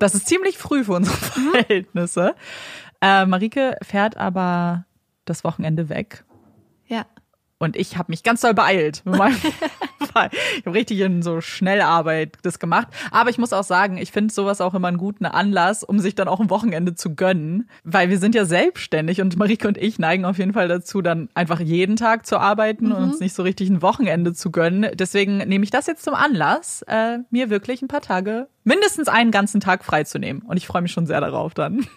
Das ist ziemlich früh für unsere mhm. Verhältnisse. Äh, Marike fährt aber das Wochenende weg. Ja. Und ich habe mich ganz doll beeilt. ich habe richtig in so Schnellarbeit das gemacht. Aber ich muss auch sagen, ich finde sowas auch immer einen guten Anlass, um sich dann auch ein Wochenende zu gönnen. Weil wir sind ja selbstständig und Marike und ich neigen auf jeden Fall dazu, dann einfach jeden Tag zu arbeiten mhm. und uns nicht so richtig ein Wochenende zu gönnen. Deswegen nehme ich das jetzt zum Anlass, äh, mir wirklich ein paar Tage, mindestens einen ganzen Tag freizunehmen. Und ich freue mich schon sehr darauf dann.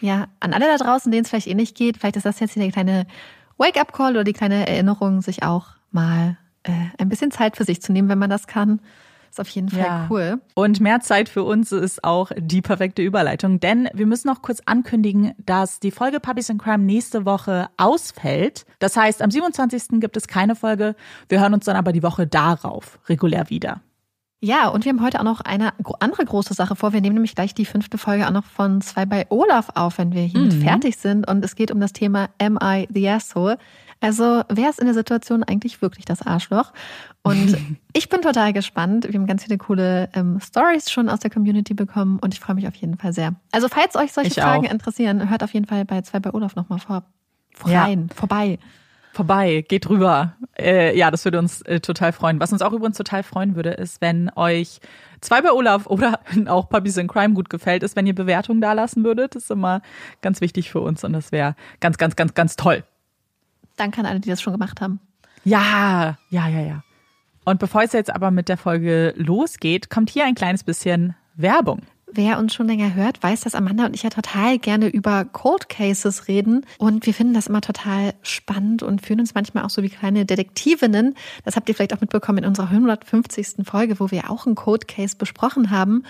Ja, an alle da draußen, denen es vielleicht eh geht, vielleicht ist das jetzt hier eine kleine Wake-up-Call oder die kleine Erinnerung, sich auch mal äh, ein bisschen Zeit für sich zu nehmen, wenn man das kann. Ist auf jeden Fall ja. cool. Und mehr Zeit für uns ist auch die perfekte Überleitung, denn wir müssen noch kurz ankündigen, dass die Folge Puppies in Crime nächste Woche ausfällt. Das heißt, am 27. gibt es keine Folge. Wir hören uns dann aber die Woche darauf regulär wieder. Ja, und wir haben heute auch noch eine andere große Sache vor. Wir nehmen nämlich gleich die fünfte Folge auch noch von zwei bei Olaf auf, wenn wir hiermit mhm. fertig sind. Und es geht um das Thema Am I the Asshole? Also wer ist in der Situation eigentlich wirklich das Arschloch? Und ich bin total gespannt. Wir haben ganz viele coole ähm, Stories schon aus der Community bekommen und ich freue mich auf jeden Fall sehr. Also falls euch solche Ich Fragen auch. interessieren, hört auf jeden Fall bei zwei bei Olaf nochmal vor. Rein, vorbei. vorbei, geht rüber. Äh, ja, das würde uns äh, total freuen. Was uns auch übrigens total freuen würde, ist, wenn euch zwei bei Olaf oder auch Puppies in Crime gut gefällt, ist, wenn ihr Bewertungen da lassen würdet. Das ist immer ganz wichtig für uns und das wäre ganz, ganz, ganz, ganz toll. Danke an alle, die das schon gemacht haben. Ja, ja, ja, ja. Und bevor es jetzt aber mit der Folge losgeht, kommt hier ein kleines bisschen Werbung. Wer uns schon länger hört, weiß, dass Amanda und ich ja total gerne über Cold Cases reden. Und wir finden das immer total spannend und fühlen uns manchmal auch so wie kleine Detektivinnen. Das habt ihr vielleicht auch mitbekommen in unserer 150. Folge, wo wir auch einen Cold Case besprochen haben.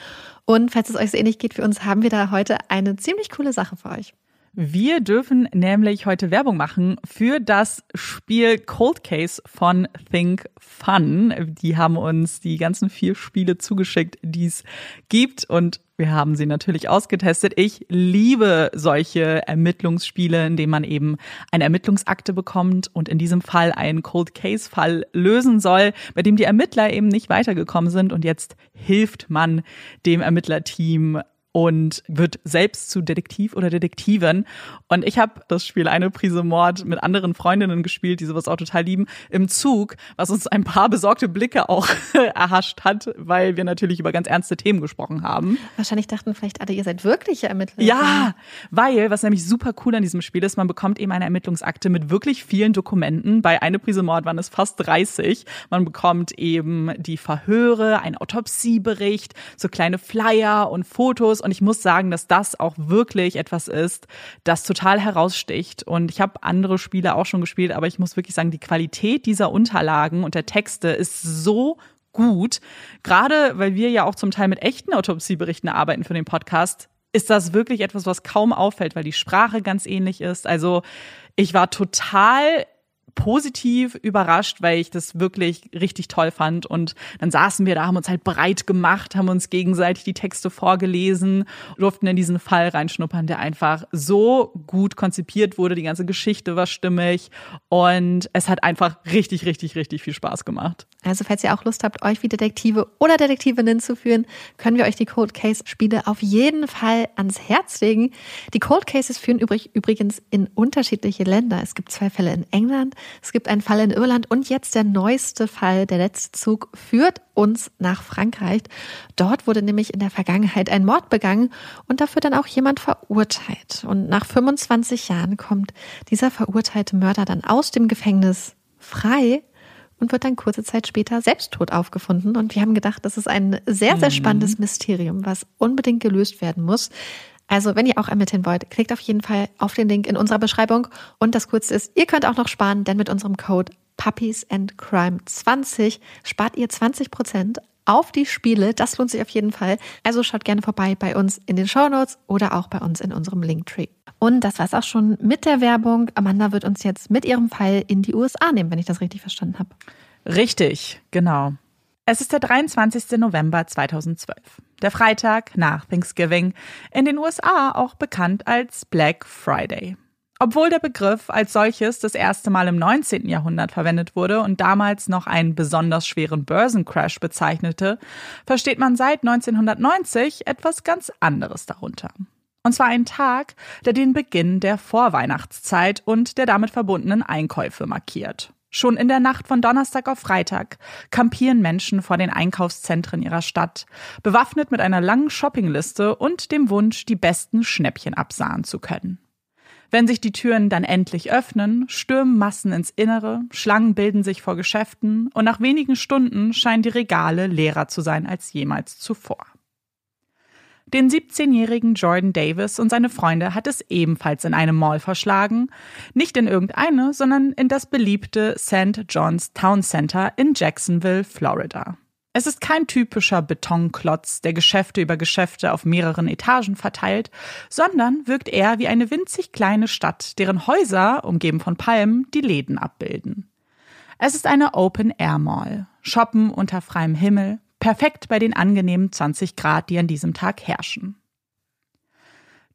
Und falls es euch so ähnlich geht wie uns, haben wir da heute eine ziemlich coole Sache für euch. Wir dürfen nämlich heute Werbung machen für das Spiel Cold Case von Think Fun. Die haben uns die ganzen vier Spiele zugeschickt, die es gibt und wir haben sie natürlich ausgetestet. Ich liebe solche Ermittlungsspiele, in denen man eben eine Ermittlungsakte bekommt und in diesem Fall einen Cold Case Fall lösen soll, bei dem die Ermittler eben nicht weitergekommen sind und jetzt hilft man dem Ermittlerteam und wird selbst zu Detektiv oder Detektivin. Und ich habe das Spiel Eine Prise Mord mit anderen Freundinnen gespielt, die sowas auch total lieben, im Zug, was uns ein paar besorgte Blicke auch erhascht hat, weil wir natürlich über ganz ernste Themen gesprochen haben. Wahrscheinlich dachten vielleicht alle, ihr seid wirkliche Ermittler. Ja, weil, was nämlich super cool an diesem Spiel ist, man bekommt eben eine Ermittlungsakte mit wirklich vielen Dokumenten. Bei Eine Prise Mord waren es fast 30. Man bekommt eben die Verhöre, einen Autopsiebericht, so kleine Flyer und Fotos. Und ich muss sagen, dass das auch wirklich etwas ist, das total heraussticht. Und ich habe andere Spiele auch schon gespielt, aber ich muss wirklich sagen, die Qualität dieser Unterlagen und der Texte ist so gut. Gerade weil wir ja auch zum Teil mit echten Autopsieberichten arbeiten für den Podcast, ist das wirklich etwas, was kaum auffällt, weil die Sprache ganz ähnlich ist. Also ich war total positiv überrascht, weil ich das wirklich richtig toll fand. Und dann saßen wir da, haben uns halt breit gemacht, haben uns gegenseitig die Texte vorgelesen, durften in diesen Fall reinschnuppern, der einfach so gut konzipiert wurde. Die ganze Geschichte war stimmig und es hat einfach richtig, richtig, richtig viel Spaß gemacht. Also falls ihr auch Lust habt, euch wie Detektive oder Detektivinnen zu führen, können wir euch die Cold Case Spiele auf jeden Fall ans Herz legen. Die Cold Cases führen übrig, übrigens in unterschiedliche Länder. Es gibt zwei Fälle in England, es gibt einen Fall in Irland und jetzt der neueste Fall, der letzte Zug, führt uns nach Frankreich. Dort wurde nämlich in der Vergangenheit ein Mord begangen und dafür dann auch jemand verurteilt. Und nach 25 Jahren kommt dieser verurteilte Mörder dann aus dem Gefängnis frei und wird dann kurze Zeit später selbst tot aufgefunden. Und wir haben gedacht, das ist ein sehr, sehr spannendes Mysterium, was unbedingt gelöst werden muss. Also, wenn ihr auch ermitteln wollt, klickt auf jeden Fall auf den Link in unserer Beschreibung. Und das Coolste ist, ihr könnt auch noch sparen, denn mit unserem Code Puppies and Crime 20 spart ihr 20 Prozent auf die Spiele. Das lohnt sich auf jeden Fall. Also schaut gerne vorbei bei uns in den Show Notes oder auch bei uns in unserem Linktree. Und das war's auch schon mit der Werbung. Amanda wird uns jetzt mit ihrem Fall in die USA nehmen, wenn ich das richtig verstanden habe. Richtig, genau. Es ist der 23. November 2012, der Freitag nach Thanksgiving, in den USA auch bekannt als Black Friday. Obwohl der Begriff als solches das erste Mal im 19. Jahrhundert verwendet wurde und damals noch einen besonders schweren Börsencrash bezeichnete, versteht man seit 1990 etwas ganz anderes darunter. Und zwar einen Tag, der den Beginn der Vorweihnachtszeit und der damit verbundenen Einkäufe markiert. Schon in der Nacht von Donnerstag auf Freitag kampieren Menschen vor den Einkaufszentren ihrer Stadt, bewaffnet mit einer langen Shoppingliste und dem Wunsch, die besten Schnäppchen absahen zu können. Wenn sich die Türen dann endlich öffnen, stürmen Massen ins Innere, Schlangen bilden sich vor Geschäften und nach wenigen Stunden scheinen die Regale leerer zu sein als jemals zuvor. Den 17-jährigen Jordan Davis und seine Freunde hat es ebenfalls in eine Mall verschlagen. Nicht in irgendeine, sondern in das beliebte St. John's Town Center in Jacksonville, Florida. Es ist kein typischer Betonklotz, der Geschäfte über Geschäfte auf mehreren Etagen verteilt, sondern wirkt eher wie eine winzig kleine Stadt, deren Häuser, umgeben von Palmen, die Läden abbilden. Es ist eine Open-Air-Mall. Shoppen unter freiem Himmel, perfekt bei den angenehmen 20 Grad, die an diesem Tag herrschen.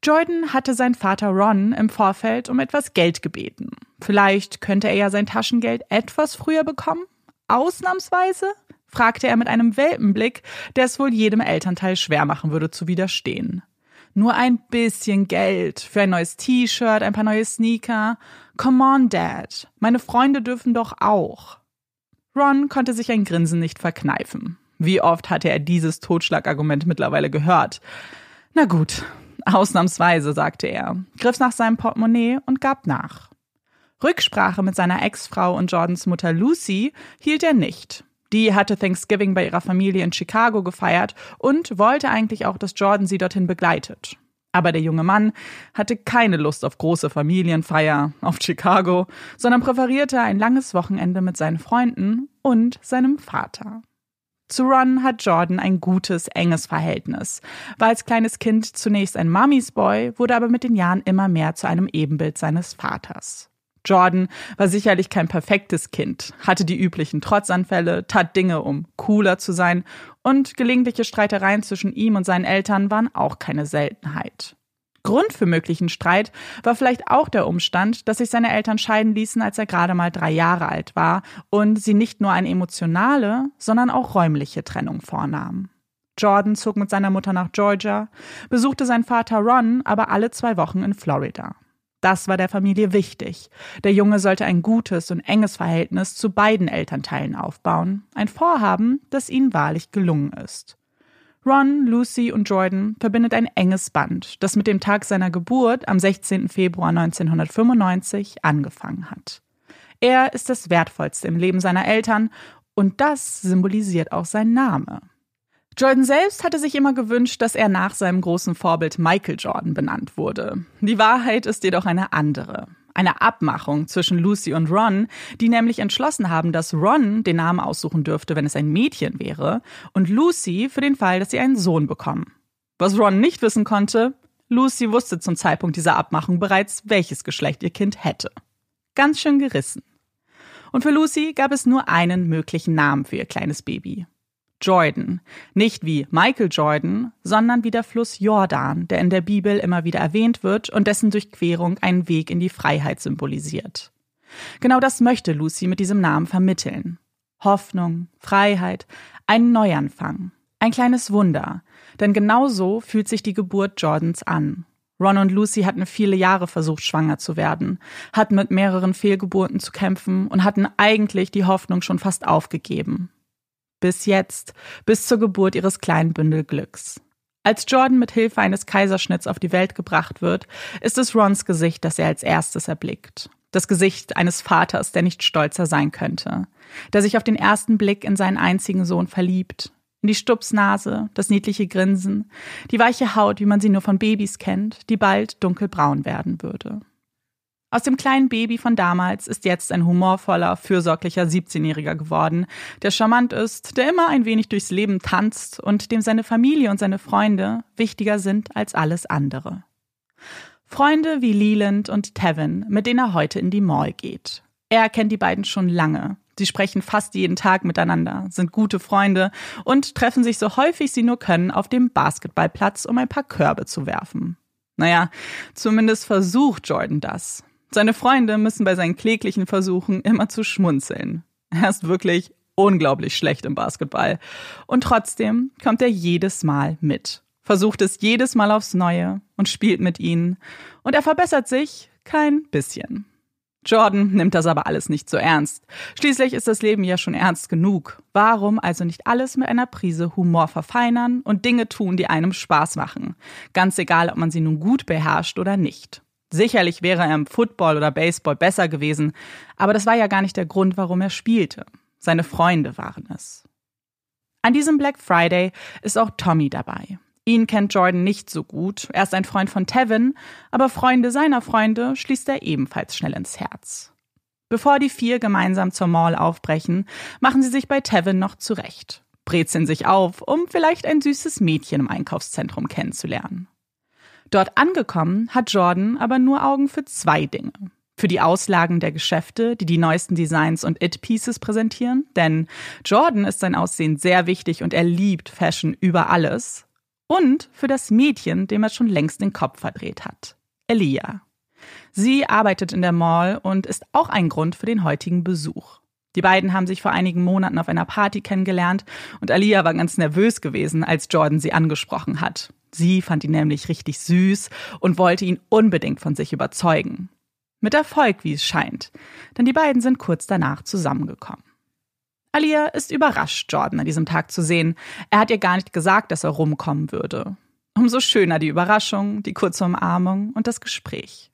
Jordan hatte sein Vater Ron im Vorfeld um etwas Geld gebeten. Vielleicht könnte er ja sein Taschengeld etwas früher bekommen? Ausnahmsweise? fragte er mit einem Welpenblick, der es wohl jedem Elternteil schwer machen würde zu widerstehen. Nur ein bisschen Geld für ein neues T-Shirt, ein paar neue Sneaker. Come on, Dad. Meine Freunde dürfen doch auch. Ron konnte sich ein Grinsen nicht verkneifen. Wie oft hatte er dieses Totschlagargument mittlerweile gehört? Na gut, ausnahmsweise, sagte er, griff nach seinem Portemonnaie und gab nach. Rücksprache mit seiner Ex-Frau und Jordans Mutter Lucy hielt er nicht. Die hatte Thanksgiving bei ihrer Familie in Chicago gefeiert und wollte eigentlich auch, dass Jordan sie dorthin begleitet. Aber der junge Mann hatte keine Lust auf große Familienfeier, auf Chicago, sondern präferierte ein langes Wochenende mit seinen Freunden und seinem Vater. Zu Ron hat Jordan ein gutes, enges Verhältnis. War als kleines Kind zunächst ein Mummy's Boy, wurde aber mit den Jahren immer mehr zu einem Ebenbild seines Vaters. Jordan war sicherlich kein perfektes Kind, hatte die üblichen Trotzanfälle, tat Dinge, um cooler zu sein, und gelegentliche Streitereien zwischen ihm und seinen Eltern waren auch keine Seltenheit. Grund für möglichen Streit war vielleicht auch der Umstand, dass sich seine Eltern scheiden ließen, als er gerade mal drei Jahre alt war und sie nicht nur eine emotionale, sondern auch räumliche Trennung vornahmen. Jordan zog mit seiner Mutter nach Georgia, besuchte seinen Vater Ron aber alle zwei Wochen in Florida. Das war der Familie wichtig. Der Junge sollte ein gutes und enges Verhältnis zu beiden Elternteilen aufbauen, ein Vorhaben, das ihnen wahrlich gelungen ist. Ron, Lucy und Jordan verbindet ein enges Band, das mit dem Tag seiner Geburt am 16. Februar 1995 angefangen hat. Er ist das Wertvollste im Leben seiner Eltern und das symbolisiert auch sein Name. Jordan selbst hatte sich immer gewünscht, dass er nach seinem großen Vorbild Michael Jordan benannt wurde. Die Wahrheit ist jedoch eine andere. Eine Abmachung zwischen Lucy und Ron, die nämlich entschlossen haben, dass Ron den Namen aussuchen dürfte, wenn es ein Mädchen wäre, und Lucy für den Fall, dass sie einen Sohn bekommen. Was Ron nicht wissen konnte, Lucy wusste zum Zeitpunkt dieser Abmachung bereits, welches Geschlecht ihr Kind hätte. Ganz schön gerissen. Und für Lucy gab es nur einen möglichen Namen für ihr kleines Baby. Jordan. Nicht wie Michael Jordan, sondern wie der Fluss Jordan, der in der Bibel immer wieder erwähnt wird und dessen Durchquerung einen Weg in die Freiheit symbolisiert. Genau das möchte Lucy mit diesem Namen vermitteln. Hoffnung, Freiheit, ein Neuanfang, ein kleines Wunder, denn genau so fühlt sich die Geburt Jordans an. Ron und Lucy hatten viele Jahre versucht, schwanger zu werden, hatten mit mehreren Fehlgeburten zu kämpfen und hatten eigentlich die Hoffnung schon fast aufgegeben. Bis jetzt, bis zur Geburt ihres kleinen Bündel Glücks. Als Jordan mit Hilfe eines Kaiserschnitts auf die Welt gebracht wird, ist es Rons Gesicht, das er als erstes erblickt. Das Gesicht eines Vaters, der nicht stolzer sein könnte, der sich auf den ersten Blick in seinen einzigen Sohn verliebt, in die Stupsnase, das niedliche Grinsen, die weiche Haut, wie man sie nur von Babys kennt, die bald dunkelbraun werden würde. Aus dem kleinen Baby von damals ist jetzt ein humorvoller, fürsorglicher 17-Jähriger geworden, der charmant ist, der immer ein wenig durchs Leben tanzt und dem seine Familie und seine Freunde wichtiger sind als alles andere. Freunde wie Leland und Tevin, mit denen er heute in die Mall geht. Er kennt die beiden schon lange. Sie sprechen fast jeden Tag miteinander, sind gute Freunde und treffen sich so häufig sie nur können auf dem Basketballplatz, um ein paar Körbe zu werfen. Naja, zumindest versucht Jordan das. Seine Freunde müssen bei seinen kläglichen Versuchen immer zu schmunzeln. Er ist wirklich unglaublich schlecht im Basketball. Und trotzdem kommt er jedes Mal mit, versucht es jedes Mal aufs Neue und spielt mit ihnen. Und er verbessert sich kein bisschen. Jordan nimmt das aber alles nicht so ernst. Schließlich ist das Leben ja schon ernst genug. Warum also nicht alles mit einer Prise Humor verfeinern und Dinge tun, die einem Spaß machen? Ganz egal, ob man sie nun gut beherrscht oder nicht. Sicherlich wäre er im Football oder Baseball besser gewesen, aber das war ja gar nicht der Grund, warum er spielte. Seine Freunde waren es. An diesem Black Friday ist auch Tommy dabei. Ihn kennt Jordan nicht so gut. Er ist ein Freund von Tevin, aber Freunde seiner Freunde schließt er ebenfalls schnell ins Herz. Bevor die vier gemeinsam zur Mall aufbrechen, machen sie sich bei Tevin noch zurecht, brezeln sich auf, um vielleicht ein süßes Mädchen im Einkaufszentrum kennenzulernen. Dort angekommen hat Jordan aber nur Augen für zwei Dinge. Für die Auslagen der Geschäfte, die die neuesten Designs und It-Pieces präsentieren, denn Jordan ist sein Aussehen sehr wichtig und er liebt Fashion über alles. Und für das Mädchen, dem er schon längst den Kopf verdreht hat. Elia. Sie arbeitet in der Mall und ist auch ein Grund für den heutigen Besuch. Die beiden haben sich vor einigen Monaten auf einer Party kennengelernt und Alia war ganz nervös gewesen, als Jordan sie angesprochen hat. Sie fand ihn nämlich richtig süß und wollte ihn unbedingt von sich überzeugen. Mit Erfolg, wie es scheint, denn die beiden sind kurz danach zusammengekommen. Alia ist überrascht, Jordan an diesem Tag zu sehen. Er hat ihr gar nicht gesagt, dass er rumkommen würde. Umso schöner die Überraschung, die kurze Umarmung und das Gespräch.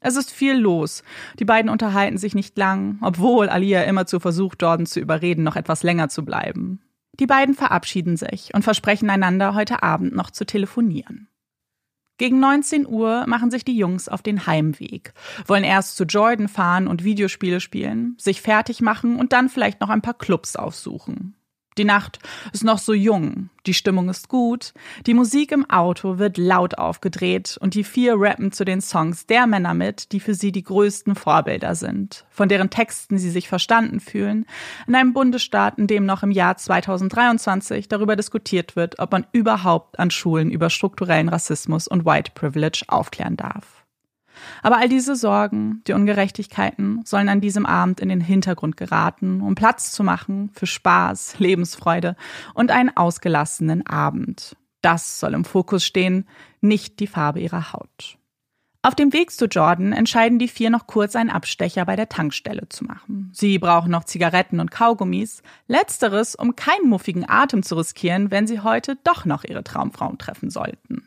Es ist viel los. Die beiden unterhalten sich nicht lang, obwohl Alia immerzu versucht, Jordan zu überreden, noch etwas länger zu bleiben. Die beiden verabschieden sich und versprechen einander, heute Abend noch zu telefonieren. Gegen 19 Uhr machen sich die Jungs auf den Heimweg, wollen erst zu Jordan fahren und Videospiele spielen, sich fertig machen und dann vielleicht noch ein paar Clubs aufsuchen. Die Nacht ist noch so jung, die Stimmung ist gut, die Musik im Auto wird laut aufgedreht und die vier rappen zu den Songs der Männer mit, die für sie die größten Vorbilder sind, von deren Texten sie sich verstanden fühlen, in einem Bundesstaat, in dem noch im Jahr 2023 darüber diskutiert wird, ob man überhaupt an Schulen über strukturellen Rassismus und White Privilege aufklären darf. Aber all diese Sorgen, die Ungerechtigkeiten sollen an diesem Abend in den Hintergrund geraten, um Platz zu machen für Spaß, Lebensfreude und einen ausgelassenen Abend. Das soll im Fokus stehen, nicht die Farbe ihrer Haut. Auf dem Weg zu Jordan entscheiden die vier noch kurz einen Abstecher bei der Tankstelle zu machen. Sie brauchen noch Zigaretten und Kaugummis, letzteres, um keinen muffigen Atem zu riskieren, wenn sie heute doch noch ihre Traumfrauen treffen sollten.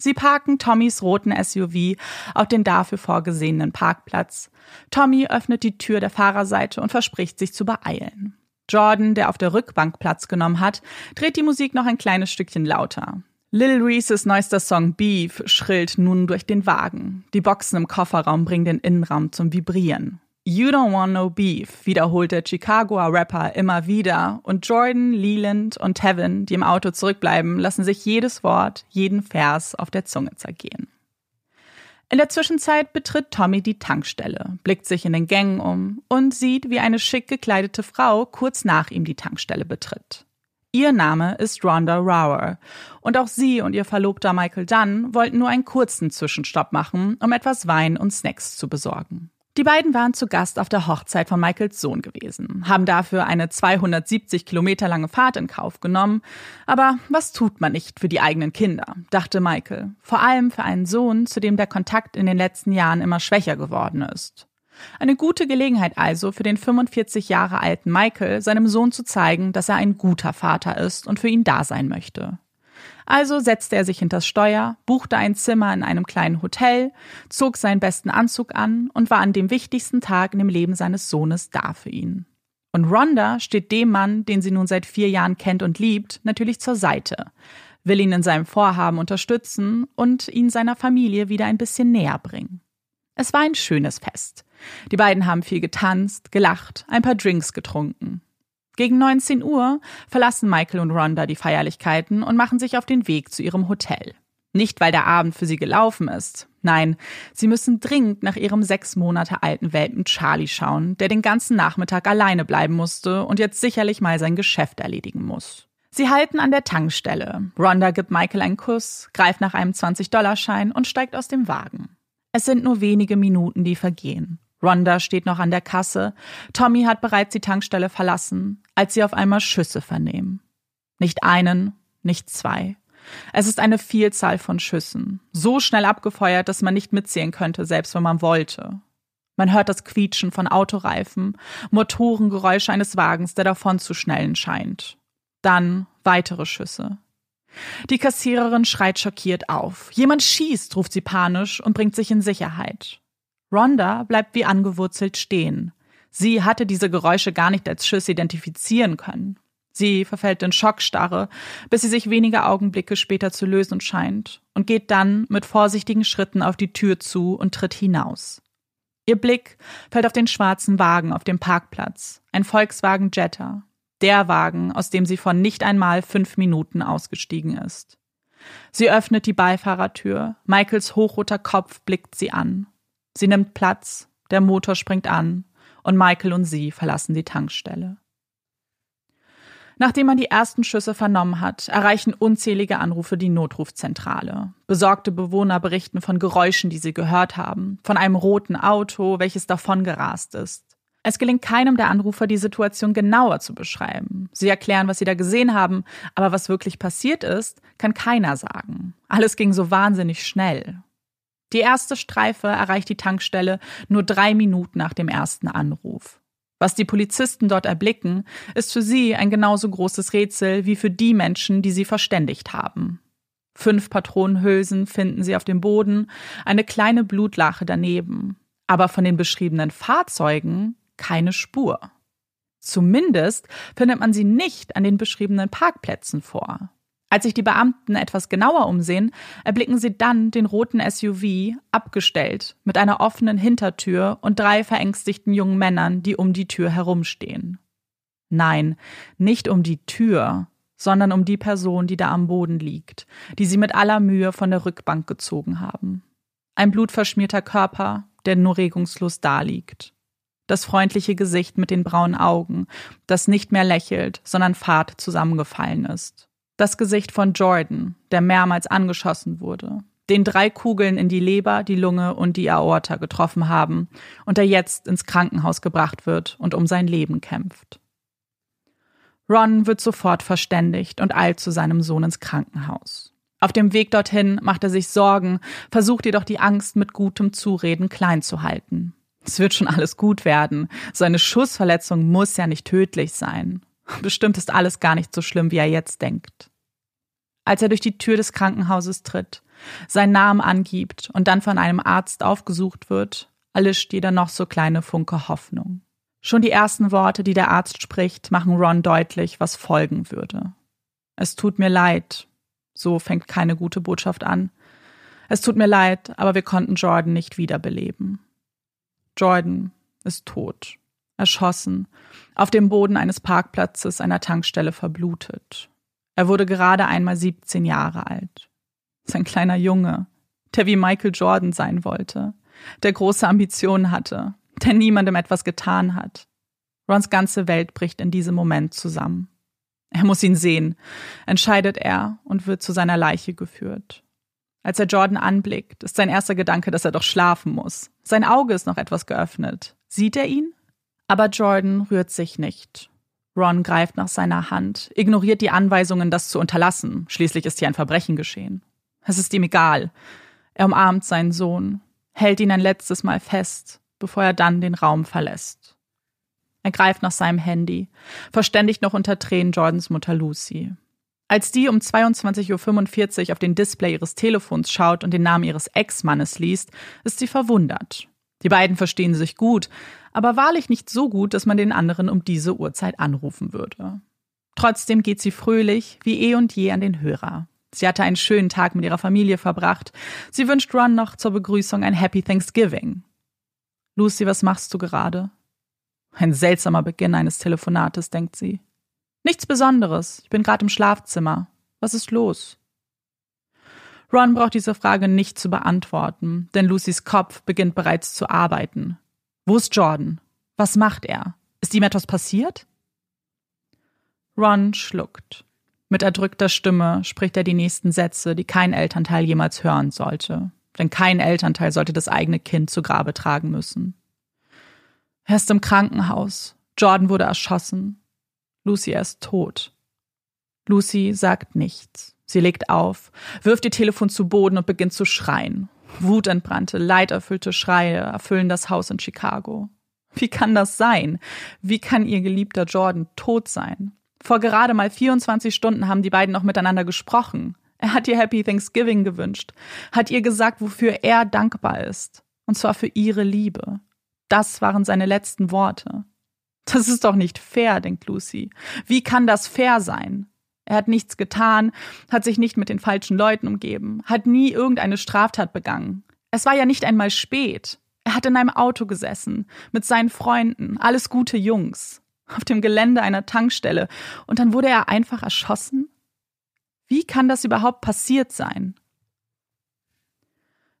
Sie parken Tommys roten SUV auf den dafür vorgesehenen Parkplatz. Tommy öffnet die Tür der Fahrerseite und verspricht sich zu beeilen. Jordan, der auf der Rückbank Platz genommen hat, dreht die Musik noch ein kleines Stückchen lauter. Lil Reese's neuester Song Beef schrillt nun durch den Wagen. Die Boxen im Kofferraum bringen den Innenraum zum Vibrieren. You Don't Want No Beef wiederholt der Chicagoer Rapper immer wieder und Jordan, Leland und Tevin, die im Auto zurückbleiben, lassen sich jedes Wort, jeden Vers auf der Zunge zergehen. In der Zwischenzeit betritt Tommy die Tankstelle, blickt sich in den Gängen um und sieht, wie eine schick gekleidete Frau kurz nach ihm die Tankstelle betritt. Ihr Name ist Rhonda Rower und auch sie und ihr Verlobter Michael Dunn wollten nur einen kurzen Zwischenstopp machen, um etwas Wein und Snacks zu besorgen. Die beiden waren zu Gast auf der Hochzeit von Michaels Sohn gewesen, haben dafür eine 270 Kilometer lange Fahrt in Kauf genommen. Aber was tut man nicht für die eigenen Kinder, dachte Michael. Vor allem für einen Sohn, zu dem der Kontakt in den letzten Jahren immer schwächer geworden ist. Eine gute Gelegenheit also für den 45 Jahre alten Michael, seinem Sohn zu zeigen, dass er ein guter Vater ist und für ihn da sein möchte. Also setzte er sich hinters Steuer, buchte ein Zimmer in einem kleinen Hotel, zog seinen besten Anzug an und war an dem wichtigsten Tag in dem Leben seines Sohnes da für ihn. Und Rhonda steht dem Mann, den sie nun seit vier Jahren kennt und liebt, natürlich zur Seite, will ihn in seinem Vorhaben unterstützen und ihn seiner Familie wieder ein bisschen näher bringen. Es war ein schönes Fest. Die beiden haben viel getanzt, gelacht, ein paar Drinks getrunken. Gegen 19 Uhr verlassen Michael und Rhonda die Feierlichkeiten und machen sich auf den Weg zu ihrem Hotel. Nicht, weil der Abend für sie gelaufen ist. Nein, sie müssen dringend nach ihrem sechs Monate alten Welpen Charlie schauen, der den ganzen Nachmittag alleine bleiben musste und jetzt sicherlich mal sein Geschäft erledigen muss. Sie halten an der Tankstelle. Rhonda gibt Michael einen Kuss, greift nach einem 20-Dollar-Schein und steigt aus dem Wagen. Es sind nur wenige Minuten, die vergehen. Rhonda steht noch an der Kasse. Tommy hat bereits die Tankstelle verlassen, als sie auf einmal Schüsse vernehmen. Nicht einen, nicht zwei. Es ist eine Vielzahl von Schüssen, so schnell abgefeuert, dass man nicht mitzählen könnte, selbst wenn man wollte. Man hört das Quietschen von Autoreifen, Motorengeräusche eines Wagens, der davon zu schnellen scheint. Dann weitere Schüsse. Die Kassiererin schreit schockiert auf. Jemand schießt, ruft sie panisch und bringt sich in Sicherheit. Rhonda bleibt wie angewurzelt stehen. Sie hatte diese Geräusche gar nicht als Schuss identifizieren können. Sie verfällt in Schockstarre, bis sie sich wenige Augenblicke später zu lösen scheint und geht dann mit vorsichtigen Schritten auf die Tür zu und tritt hinaus. Ihr Blick fällt auf den schwarzen Wagen auf dem Parkplatz, ein Volkswagen Jetta, der Wagen, aus dem sie vor nicht einmal fünf Minuten ausgestiegen ist. Sie öffnet die Beifahrertür, Michaels hochroter Kopf blickt sie an. Sie nimmt Platz, der Motor springt an und Michael und sie verlassen die Tankstelle. Nachdem man die ersten Schüsse vernommen hat, erreichen unzählige Anrufe die Notrufzentrale. Besorgte Bewohner berichten von Geräuschen, die sie gehört haben, von einem roten Auto, welches davongerast ist. Es gelingt keinem der Anrufer, die Situation genauer zu beschreiben. Sie erklären, was sie da gesehen haben, aber was wirklich passiert ist, kann keiner sagen. Alles ging so wahnsinnig schnell. Die erste Streife erreicht die Tankstelle nur drei Minuten nach dem ersten Anruf. Was die Polizisten dort erblicken, ist für sie ein genauso großes Rätsel wie für die Menschen, die sie verständigt haben. Fünf Patronenhülsen finden sie auf dem Boden, eine kleine Blutlache daneben. Aber von den beschriebenen Fahrzeugen keine Spur. Zumindest findet man sie nicht an den beschriebenen Parkplätzen vor. Als sich die Beamten etwas genauer umsehen, erblicken sie dann den roten SUV abgestellt mit einer offenen Hintertür und drei verängstigten jungen Männern, die um die Tür herumstehen. Nein, nicht um die Tür, sondern um die Person, die da am Boden liegt, die sie mit aller Mühe von der Rückbank gezogen haben. Ein blutverschmierter Körper, der nur regungslos daliegt. Das freundliche Gesicht mit den braunen Augen, das nicht mehr lächelt, sondern fad zusammengefallen ist. Das Gesicht von Jordan, der mehrmals angeschossen wurde, den drei Kugeln in die Leber, die Lunge und die Aorta getroffen haben und der jetzt ins Krankenhaus gebracht wird und um sein Leben kämpft. Ron wird sofort verständigt und eilt zu seinem Sohn ins Krankenhaus. Auf dem Weg dorthin macht er sich Sorgen, versucht jedoch die Angst mit gutem Zureden klein zu halten. Es wird schon alles gut werden. So eine Schussverletzung muss ja nicht tödlich sein. Bestimmt ist alles gar nicht so schlimm, wie er jetzt denkt als er durch die Tür des Krankenhauses tritt, seinen Namen angibt und dann von einem Arzt aufgesucht wird, erlischt jeder noch so kleine Funke Hoffnung. Schon die ersten Worte, die der Arzt spricht, machen Ron deutlich, was folgen würde. Es tut mir leid. So fängt keine gute Botschaft an. Es tut mir leid, aber wir konnten Jordan nicht wiederbeleben. Jordan ist tot, erschossen, auf dem Boden eines Parkplatzes einer Tankstelle verblutet. Er wurde gerade einmal 17 Jahre alt. Sein kleiner Junge, der wie Michael Jordan sein wollte, der große Ambitionen hatte, der niemandem etwas getan hat. Rons ganze Welt bricht in diesem Moment zusammen. Er muss ihn sehen, entscheidet er und wird zu seiner Leiche geführt. Als er Jordan anblickt, ist sein erster Gedanke, dass er doch schlafen muss. Sein Auge ist noch etwas geöffnet. Sieht er ihn? Aber Jordan rührt sich nicht. Ron greift nach seiner Hand, ignoriert die Anweisungen, das zu unterlassen. Schließlich ist hier ein Verbrechen geschehen. Es ist ihm egal. Er umarmt seinen Sohn, hält ihn ein letztes Mal fest, bevor er dann den Raum verlässt. Er greift nach seinem Handy, verständigt noch unter Tränen Jordans Mutter Lucy. Als die um 22.45 Uhr auf den Display ihres Telefons schaut und den Namen ihres Ex-Mannes liest, ist sie verwundert. Die beiden verstehen sich gut, aber wahrlich nicht so gut, dass man den anderen um diese Uhrzeit anrufen würde. Trotzdem geht sie fröhlich wie eh und je an den Hörer. Sie hatte einen schönen Tag mit ihrer Familie verbracht. Sie wünscht Ron noch zur Begrüßung ein Happy Thanksgiving. Lucy, was machst du gerade? Ein seltsamer Beginn eines Telefonates, denkt sie. Nichts Besonderes. Ich bin gerade im Schlafzimmer. Was ist los? Ron braucht diese Frage nicht zu beantworten, denn Lucys Kopf beginnt bereits zu arbeiten. Wo ist Jordan? Was macht er? Ist ihm etwas passiert? Ron schluckt. Mit erdrückter Stimme spricht er die nächsten Sätze, die kein Elternteil jemals hören sollte. Denn kein Elternteil sollte das eigene Kind zu Grabe tragen müssen. Er ist im Krankenhaus. Jordan wurde erschossen. Lucy ist tot. Lucy sagt nichts. Sie legt auf, wirft ihr Telefon zu Boden und beginnt zu schreien. Wutentbrannte, leiderfüllte Schreie erfüllen das Haus in Chicago. Wie kann das sein? Wie kann ihr geliebter Jordan tot sein? Vor gerade mal 24 Stunden haben die beiden noch miteinander gesprochen. Er hat ihr Happy Thanksgiving gewünscht, hat ihr gesagt, wofür er dankbar ist. Und zwar für ihre Liebe. Das waren seine letzten Worte. Das ist doch nicht fair, denkt Lucy. Wie kann das fair sein? Er hat nichts getan, hat sich nicht mit den falschen Leuten umgeben, hat nie irgendeine Straftat begangen. Es war ja nicht einmal spät. Er hat in einem Auto gesessen, mit seinen Freunden, alles gute Jungs, auf dem Gelände einer Tankstelle, und dann wurde er einfach erschossen? Wie kann das überhaupt passiert sein?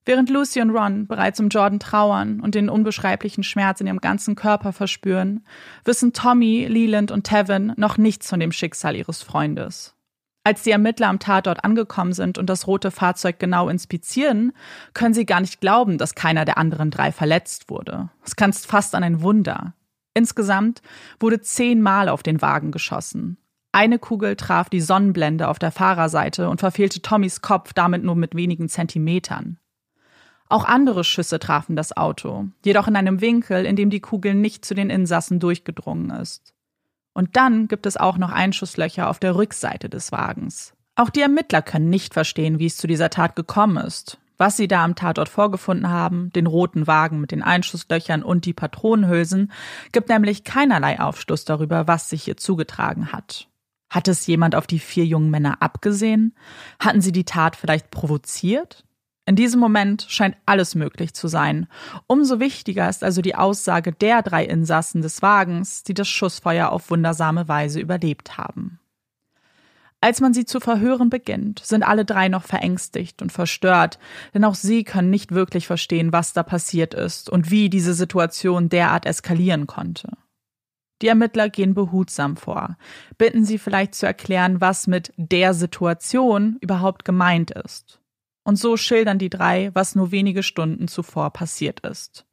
Während Lucy und Ron bereits um Jordan trauern und den unbeschreiblichen Schmerz in ihrem ganzen Körper verspüren, wissen Tommy, Leland und Tevin noch nichts von dem Schicksal ihres Freundes. Als die Ermittler am Tatort angekommen sind und das rote Fahrzeug genau inspizieren, können sie gar nicht glauben, dass keiner der anderen drei verletzt wurde. Es grenzt fast an ein Wunder. Insgesamt wurde zehnmal auf den Wagen geschossen. Eine Kugel traf die Sonnenblende auf der Fahrerseite und verfehlte Tommys Kopf damit nur mit wenigen Zentimetern. Auch andere Schüsse trafen das Auto, jedoch in einem Winkel, in dem die Kugel nicht zu den Insassen durchgedrungen ist. Und dann gibt es auch noch Einschusslöcher auf der Rückseite des Wagens. Auch die Ermittler können nicht verstehen, wie es zu dieser Tat gekommen ist. Was sie da am Tatort vorgefunden haben, den roten Wagen mit den Einschusslöchern und die Patronenhülsen, gibt nämlich keinerlei Aufschluss darüber, was sich hier zugetragen hat. Hat es jemand auf die vier jungen Männer abgesehen? Hatten sie die Tat vielleicht provoziert? In diesem Moment scheint alles möglich zu sein. Umso wichtiger ist also die Aussage der drei Insassen des Wagens, die das Schussfeuer auf wundersame Weise überlebt haben. Als man sie zu verhören beginnt, sind alle drei noch verängstigt und verstört, denn auch sie können nicht wirklich verstehen, was da passiert ist und wie diese Situation derart eskalieren konnte. Die Ermittler gehen behutsam vor, bitten sie vielleicht zu erklären, was mit der Situation überhaupt gemeint ist. Und so schildern die drei, was nur wenige Stunden zuvor passiert ist.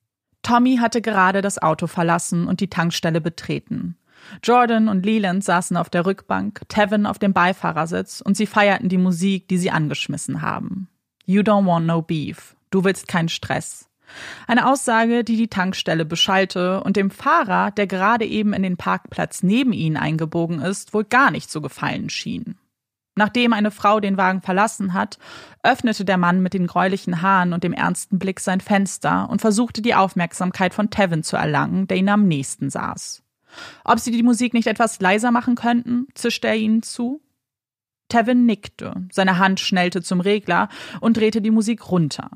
Tommy hatte gerade das Auto verlassen und die Tankstelle betreten. Jordan und Leland saßen auf der Rückbank, Tevin auf dem Beifahrersitz und sie feierten die Musik, die sie angeschmissen haben. You don't want no beef. Du willst keinen Stress. Eine Aussage, die die Tankstelle beschallte und dem Fahrer, der gerade eben in den Parkplatz neben ihnen eingebogen ist, wohl gar nicht zu gefallen schien. Nachdem eine Frau den Wagen verlassen hat, öffnete der Mann mit den gräulichen Haaren und dem ernsten Blick sein Fenster und versuchte die Aufmerksamkeit von Tevin zu erlangen, der ihn am nächsten saß. Ob sie die Musik nicht etwas leiser machen könnten, zischte er ihnen zu. Tevin nickte, seine Hand schnellte zum Regler und drehte die Musik runter.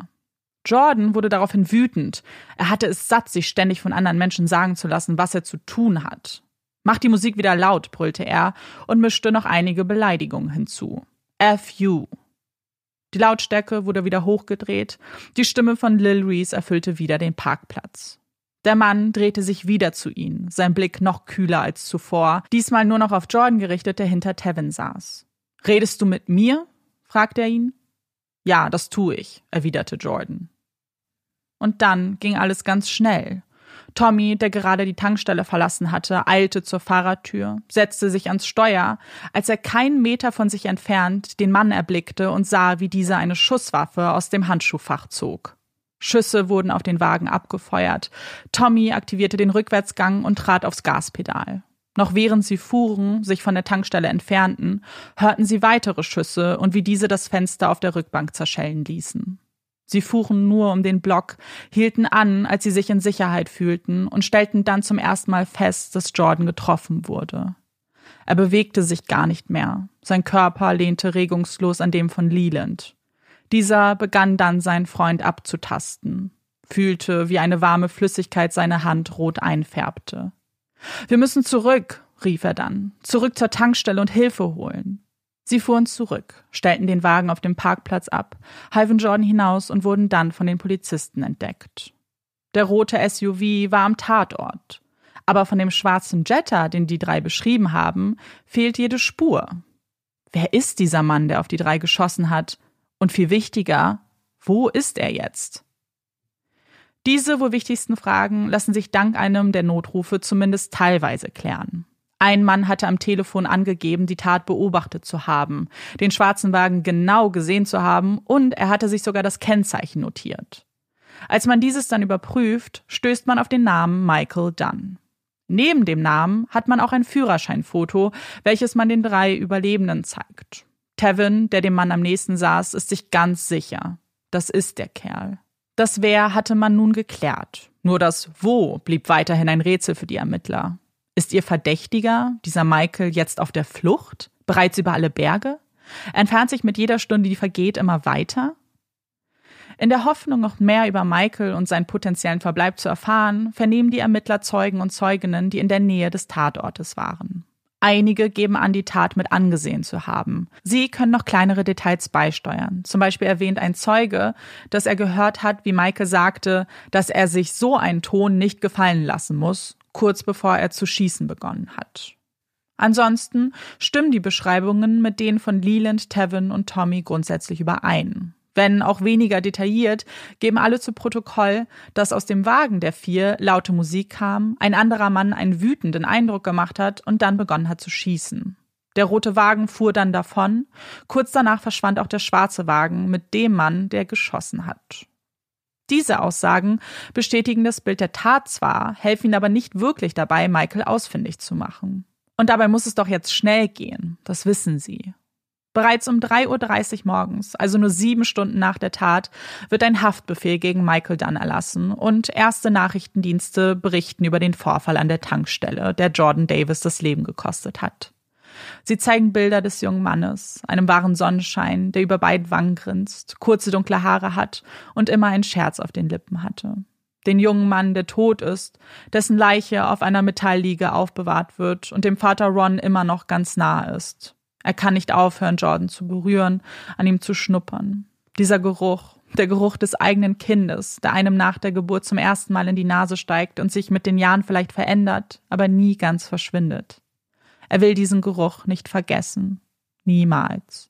Jordan wurde daraufhin wütend. Er hatte es satt, sich ständig von anderen Menschen sagen zu lassen, was er zu tun hat. Mach die Musik wieder laut, brüllte er und mischte noch einige Beleidigungen hinzu. F you. Die Lautstärke wurde wieder hochgedreht, die Stimme von Lil Reese erfüllte wieder den Parkplatz. Der Mann drehte sich wieder zu ihnen, sein Blick noch kühler als zuvor, diesmal nur noch auf Jordan gerichtet, der hinter Tevin saß. Redest du mit mir? fragte er ihn. Ja, das tue ich, erwiderte Jordan. Und dann ging alles ganz schnell. Tommy, der gerade die Tankstelle verlassen hatte, eilte zur Fahrertür, setzte sich ans Steuer, als er keinen Meter von sich entfernt den Mann erblickte und sah, wie dieser eine Schusswaffe aus dem Handschuhfach zog. Schüsse wurden auf den Wagen abgefeuert. Tommy aktivierte den Rückwärtsgang und trat aufs Gaspedal. Noch während sie fuhren, sich von der Tankstelle entfernten, hörten sie weitere Schüsse und wie diese das Fenster auf der Rückbank zerschellen ließen. Sie fuhren nur um den Block, hielten an, als sie sich in Sicherheit fühlten und stellten dann zum ersten Mal fest, dass Jordan getroffen wurde. Er bewegte sich gar nicht mehr. Sein Körper lehnte regungslos an dem von Leland. Dieser begann dann seinen Freund abzutasten, fühlte, wie eine warme Flüssigkeit seine Hand rot einfärbte. Wir müssen zurück, rief er dann, zurück zur Tankstelle und Hilfe holen. Sie fuhren zurück, stellten den Wagen auf dem Parkplatz ab, halfen Jordan hinaus und wurden dann von den Polizisten entdeckt. Der rote SUV war am Tatort, aber von dem schwarzen Jetta, den die drei beschrieben haben, fehlt jede Spur. Wer ist dieser Mann, der auf die drei geschossen hat? Und viel wichtiger, wo ist er jetzt? Diese wohl wichtigsten Fragen lassen sich dank einem der Notrufe zumindest teilweise klären. Ein Mann hatte am Telefon angegeben, die Tat beobachtet zu haben, den schwarzen Wagen genau gesehen zu haben und er hatte sich sogar das Kennzeichen notiert. Als man dieses dann überprüft, stößt man auf den Namen Michael Dunn. Neben dem Namen hat man auch ein Führerscheinfoto, welches man den drei Überlebenden zeigt. Tevin, der dem Mann am nächsten saß, ist sich ganz sicher. Das ist der Kerl. Das Wer hatte man nun geklärt. Nur das Wo blieb weiterhin ein Rätsel für die Ermittler. Ist ihr Verdächtiger, dieser Michael, jetzt auf der Flucht? Bereits über alle Berge? Entfernt sich mit jeder Stunde, die vergeht, immer weiter? In der Hoffnung, noch mehr über Michael und seinen potenziellen Verbleib zu erfahren, vernehmen die Ermittler Zeugen und Zeuginnen, die in der Nähe des Tatortes waren. Einige geben an, die Tat mit angesehen zu haben. Sie können noch kleinere Details beisteuern. Zum Beispiel erwähnt ein Zeuge, dass er gehört hat, wie Michael sagte, dass er sich so einen Ton nicht gefallen lassen muss, kurz bevor er zu schießen begonnen hat. Ansonsten stimmen die Beschreibungen mit denen von Leland, Tevin und Tommy grundsätzlich überein. Wenn auch weniger detailliert, geben alle zu Protokoll, dass aus dem Wagen der vier laute Musik kam, ein anderer Mann einen wütenden Eindruck gemacht hat und dann begonnen hat zu schießen. Der rote Wagen fuhr dann davon, kurz danach verschwand auch der schwarze Wagen mit dem Mann, der geschossen hat. Diese Aussagen bestätigen das Bild der Tat zwar, helfen aber nicht wirklich dabei, Michael ausfindig zu machen. Und dabei muss es doch jetzt schnell gehen, das wissen sie. Bereits um 3.30 Uhr morgens, also nur sieben Stunden nach der Tat, wird ein Haftbefehl gegen Michael Dunn erlassen und erste Nachrichtendienste berichten über den Vorfall an der Tankstelle, der Jordan Davis das Leben gekostet hat. Sie zeigen Bilder des jungen Mannes, einem wahren Sonnenschein, der über beide Wangen grinst, kurze dunkle Haare hat und immer einen Scherz auf den Lippen hatte. Den jungen Mann, der tot ist, dessen Leiche auf einer Metallliege aufbewahrt wird und dem Vater Ron immer noch ganz nahe ist. Er kann nicht aufhören, Jordan zu berühren, an ihm zu schnuppern. Dieser Geruch, der Geruch des eigenen Kindes, der einem nach der Geburt zum ersten Mal in die Nase steigt und sich mit den Jahren vielleicht verändert, aber nie ganz verschwindet. Er will diesen Geruch nicht vergessen. Niemals.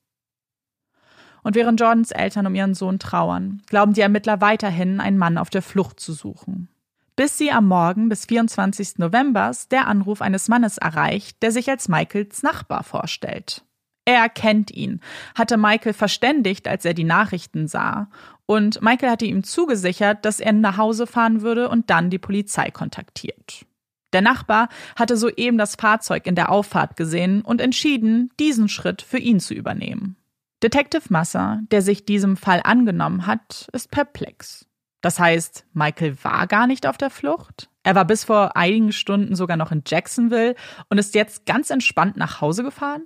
Und während Jordans Eltern um ihren Sohn trauern, glauben die Ermittler weiterhin, einen Mann auf der Flucht zu suchen. Bis sie am Morgen des 24. Novembers der Anruf eines Mannes erreicht, der sich als Michaels Nachbar vorstellt. Er kennt ihn, hatte Michael verständigt, als er die Nachrichten sah, und Michael hatte ihm zugesichert, dass er nach Hause fahren würde und dann die Polizei kontaktiert. Der Nachbar hatte soeben das Fahrzeug in der Auffahrt gesehen und entschieden, diesen Schritt für ihn zu übernehmen. Detective Masser, der sich diesem Fall angenommen hat, ist perplex. Das heißt, Michael war gar nicht auf der Flucht. Er war bis vor einigen Stunden sogar noch in Jacksonville und ist jetzt ganz entspannt nach Hause gefahren?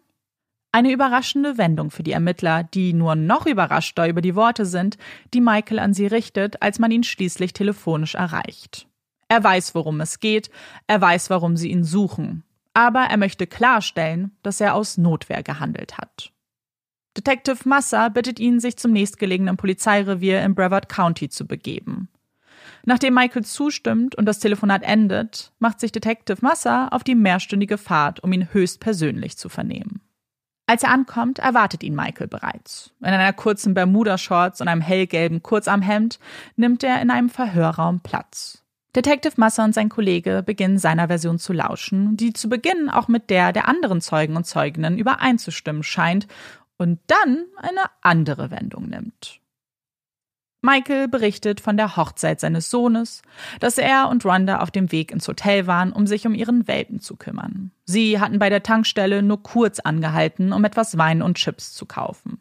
Eine überraschende Wendung für die Ermittler, die nur noch überraschter über die Worte sind, die Michael an sie richtet, als man ihn schließlich telefonisch erreicht. Er weiß, worum es geht, er weiß, warum sie ihn suchen, aber er möchte klarstellen, dass er aus Notwehr gehandelt hat. Detective Massa bittet ihn, sich zum nächstgelegenen Polizeirevier im Brevard County zu begeben. Nachdem Michael zustimmt und das Telefonat endet, macht sich Detective Massa auf die mehrstündige Fahrt, um ihn höchstpersönlich zu vernehmen. Als er ankommt, erwartet ihn Michael bereits. In einer kurzen Bermuda-Shorts und einem hellgelben Kurzarmhemd nimmt er in einem Verhörraum Platz. Detective Massa und sein Kollege beginnen seiner Version zu lauschen, die zu Beginn auch mit der der anderen Zeugen und Zeuginnen übereinzustimmen scheint und dann eine andere Wendung nimmt. Michael berichtet von der Hochzeit seines Sohnes, dass er und Rhonda auf dem Weg ins Hotel waren, um sich um ihren Welpen zu kümmern. Sie hatten bei der Tankstelle nur kurz angehalten, um etwas Wein und Chips zu kaufen.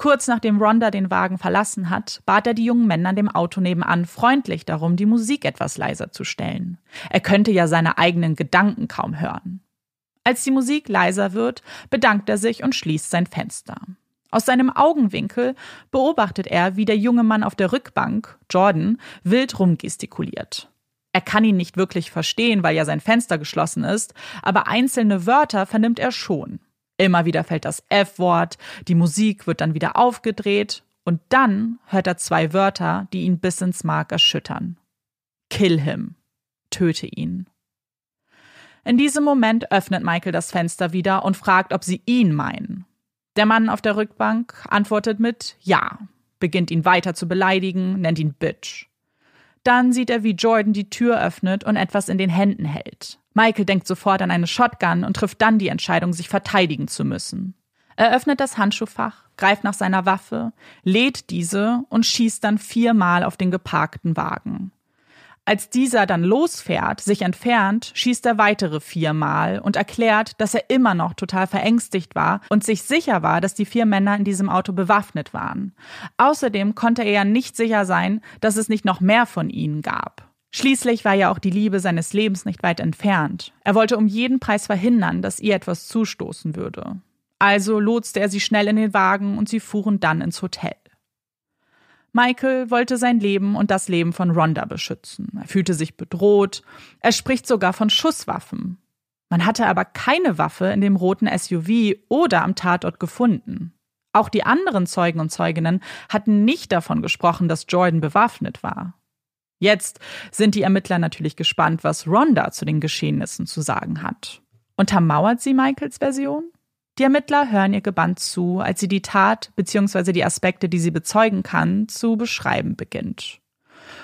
Kurz nachdem Rhonda den Wagen verlassen hat, bat er die jungen Männer dem Auto nebenan freundlich darum, die Musik etwas leiser zu stellen. Er könnte ja seine eigenen Gedanken kaum hören. Als die Musik leiser wird, bedankt er sich und schließt sein Fenster. Aus seinem Augenwinkel beobachtet er, wie der junge Mann auf der Rückbank, Jordan, wild rumgestikuliert. Er kann ihn nicht wirklich verstehen, weil ja sein Fenster geschlossen ist, aber einzelne Wörter vernimmt er schon. Immer wieder fällt das F-Wort, die Musik wird dann wieder aufgedreht und dann hört er zwei Wörter, die ihn bis ins Mark erschüttern. Kill him. Töte ihn. In diesem Moment öffnet Michael das Fenster wieder und fragt, ob sie ihn meinen. Der Mann auf der Rückbank antwortet mit Ja, beginnt ihn weiter zu beleidigen, nennt ihn Bitch. Dann sieht er, wie Jordan die Tür öffnet und etwas in den Händen hält. Michael denkt sofort an eine Shotgun und trifft dann die Entscheidung, sich verteidigen zu müssen. Er öffnet das Handschuhfach, greift nach seiner Waffe, lädt diese und schießt dann viermal auf den geparkten Wagen. Als dieser dann losfährt, sich entfernt, schießt er weitere viermal und erklärt, dass er immer noch total verängstigt war und sich sicher war, dass die vier Männer in diesem Auto bewaffnet waren. Außerdem konnte er ja nicht sicher sein, dass es nicht noch mehr von ihnen gab. Schließlich war ja auch die Liebe seines Lebens nicht weit entfernt. Er wollte um jeden Preis verhindern, dass ihr etwas zustoßen würde. Also lotste er sie schnell in den Wagen und sie fuhren dann ins Hotel. Michael wollte sein Leben und das Leben von Rhonda beschützen. Er fühlte sich bedroht. Er spricht sogar von Schusswaffen. Man hatte aber keine Waffe in dem roten SUV oder am Tatort gefunden. Auch die anderen Zeugen und Zeuginnen hatten nicht davon gesprochen, dass Jordan bewaffnet war. Jetzt sind die Ermittler natürlich gespannt, was Rhonda zu den Geschehnissen zu sagen hat. Untermauert sie Michaels Version? Die Ermittler hören ihr gebannt zu, als sie die Tat bzw. die Aspekte, die sie bezeugen kann, zu beschreiben beginnt.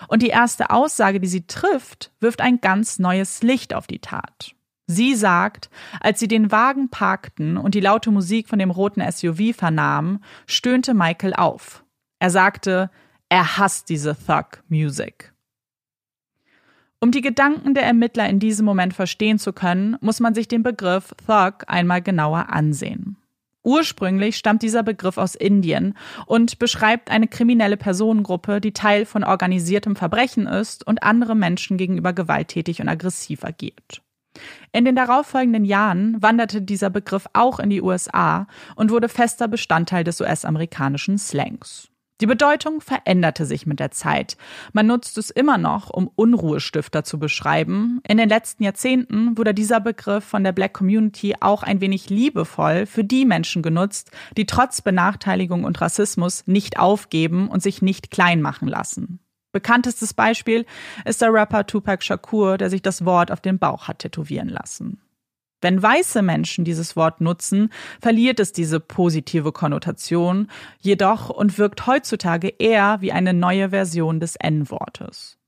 Und die erste Aussage, die sie trifft, wirft ein ganz neues Licht auf die Tat. Sie sagt, als sie den Wagen parkten und die laute Musik von dem roten SUV vernahmen, stöhnte Michael auf. Er sagte, er hasst diese Thug-Music. Um die Gedanken der Ermittler in diesem Moment verstehen zu können, muss man sich den Begriff Thug einmal genauer ansehen. Ursprünglich stammt dieser Begriff aus Indien und beschreibt eine kriminelle Personengruppe, die Teil von organisiertem Verbrechen ist und andere Menschen gegenüber gewalttätig und aggressiv agiert. In den darauffolgenden Jahren wanderte dieser Begriff auch in die USA und wurde fester Bestandteil des US-amerikanischen Slangs. Die Bedeutung veränderte sich mit der Zeit. Man nutzt es immer noch, um Unruhestifter zu beschreiben. In den letzten Jahrzehnten wurde dieser Begriff von der Black Community auch ein wenig liebevoll für die Menschen genutzt, die trotz Benachteiligung und Rassismus nicht aufgeben und sich nicht klein machen lassen. Bekanntestes Beispiel ist der Rapper Tupac Shakur, der sich das Wort auf den Bauch hat tätowieren lassen. Wenn weiße Menschen dieses Wort nutzen, verliert es diese positive Konnotation jedoch und wirkt heutzutage eher wie eine neue Version des N-Wortes.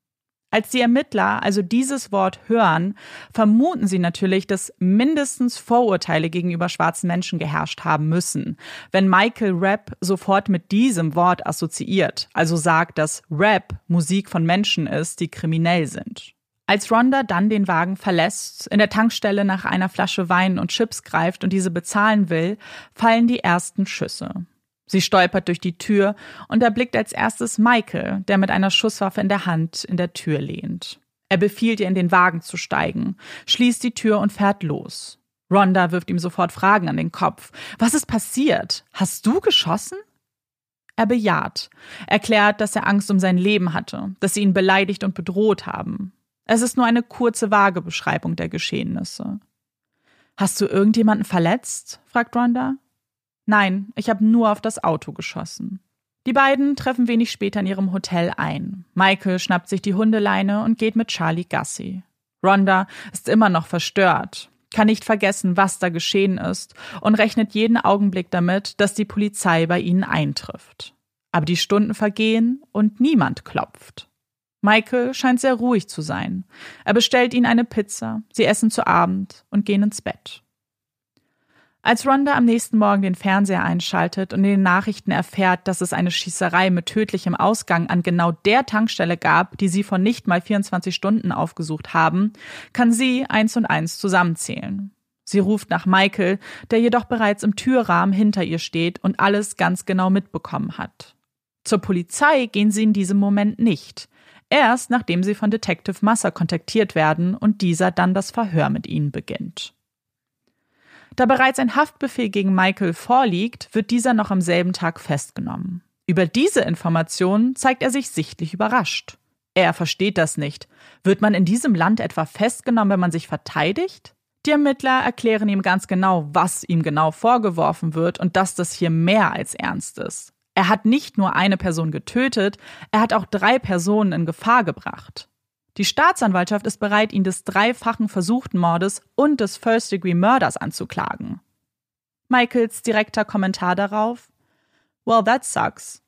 Als die Ermittler also dieses Wort hören, vermuten sie natürlich, dass mindestens Vorurteile gegenüber schwarzen Menschen geherrscht haben müssen, wenn Michael Rap sofort mit diesem Wort assoziiert, also sagt, dass Rap Musik von Menschen ist, die kriminell sind. Als Rhonda dann den Wagen verlässt, in der Tankstelle nach einer Flasche Wein und Chips greift und diese bezahlen will, fallen die ersten Schüsse. Sie stolpert durch die Tür und erblickt als erstes Michael, der mit einer Schusswaffe in der Hand in der Tür lehnt. Er befiehlt ihr, in den Wagen zu steigen, schließt die Tür und fährt los. Rhonda wirft ihm sofort Fragen an den Kopf. Was ist passiert? Hast du geschossen? Er bejaht, erklärt, dass er Angst um sein Leben hatte, dass sie ihn beleidigt und bedroht haben. Es ist nur eine kurze, vage Beschreibung der Geschehnisse. Hast du irgendjemanden verletzt? fragt Rhonda. Nein, ich habe nur auf das Auto geschossen. Die beiden treffen wenig später in ihrem Hotel ein. Michael schnappt sich die Hundeleine und geht mit Charlie Gassi. Rhonda ist immer noch verstört, kann nicht vergessen, was da geschehen ist und rechnet jeden Augenblick damit, dass die Polizei bei ihnen eintrifft. Aber die Stunden vergehen und niemand klopft. Michael scheint sehr ruhig zu sein. Er bestellt ihnen eine Pizza, sie essen zu Abend und gehen ins Bett. Als Rhonda am nächsten Morgen den Fernseher einschaltet und in den Nachrichten erfährt, dass es eine Schießerei mit tödlichem Ausgang an genau der Tankstelle gab, die sie vor nicht mal 24 Stunden aufgesucht haben, kann sie eins und eins zusammenzählen. Sie ruft nach Michael, der jedoch bereits im Türrahmen hinter ihr steht und alles ganz genau mitbekommen hat. Zur Polizei gehen sie in diesem Moment nicht. Erst nachdem sie von Detective Masser kontaktiert werden und dieser dann das Verhör mit ihnen beginnt. Da bereits ein Haftbefehl gegen Michael vorliegt, wird dieser noch am selben Tag festgenommen. Über diese Informationen zeigt er sich sichtlich überrascht. Er versteht das nicht. Wird man in diesem Land etwa festgenommen, wenn man sich verteidigt? Die Ermittler erklären ihm ganz genau, was ihm genau vorgeworfen wird und dass das hier mehr als ernst ist. Er hat nicht nur eine Person getötet, er hat auch drei Personen in Gefahr gebracht. Die Staatsanwaltschaft ist bereit, ihn des dreifachen versuchten Mordes und des First-Degree-Mörders anzuklagen. Michaels direkter Kommentar darauf: Well, that sucks.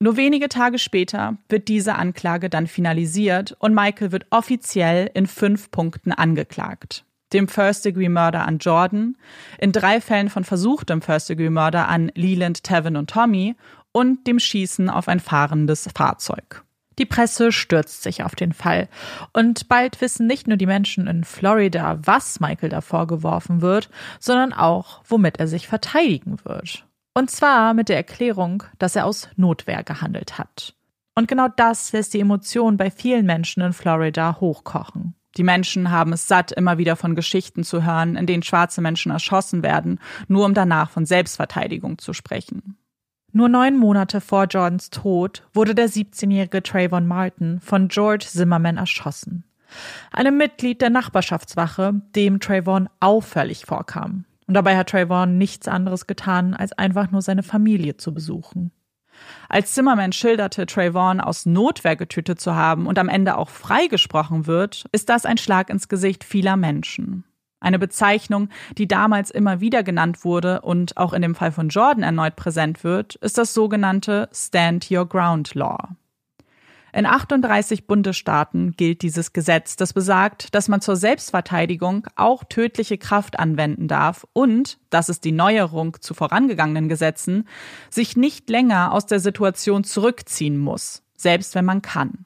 Nur wenige Tage später wird diese Anklage dann finalisiert und Michael wird offiziell in fünf Punkten angeklagt. Dem First-Degree-Murder an Jordan, in drei Fällen von versuchtem First-Degree-Murder an Leland, Tevin und Tommy und dem Schießen auf ein fahrendes Fahrzeug. Die Presse stürzt sich auf den Fall. Und bald wissen nicht nur die Menschen in Florida, was Michael da vorgeworfen wird, sondern auch, womit er sich verteidigen wird. Und zwar mit der Erklärung, dass er aus Notwehr gehandelt hat. Und genau das lässt die Emotionen bei vielen Menschen in Florida hochkochen. Die Menschen haben es satt, immer wieder von Geschichten zu hören, in denen schwarze Menschen erschossen werden, nur um danach von Selbstverteidigung zu sprechen. Nur neun Monate vor Jordans Tod wurde der 17-jährige Trayvon Martin von George Zimmerman erschossen. Einem Mitglied der Nachbarschaftswache, dem Trayvon auffällig vorkam. Und dabei hat Trayvon nichts anderes getan, als einfach nur seine Familie zu besuchen. Als Zimmerman schilderte, Trayvon aus Notwehr getötet zu haben und am Ende auch freigesprochen wird, ist das ein Schlag ins Gesicht vieler Menschen. Eine Bezeichnung, die damals immer wieder genannt wurde und auch in dem Fall von Jordan erneut präsent wird, ist das sogenannte Stand Your Ground Law. In 38 Bundesstaaten gilt dieses Gesetz, das besagt, dass man zur Selbstverteidigung auch tödliche Kraft anwenden darf und, das ist die Neuerung zu vorangegangenen Gesetzen, sich nicht länger aus der Situation zurückziehen muss, selbst wenn man kann.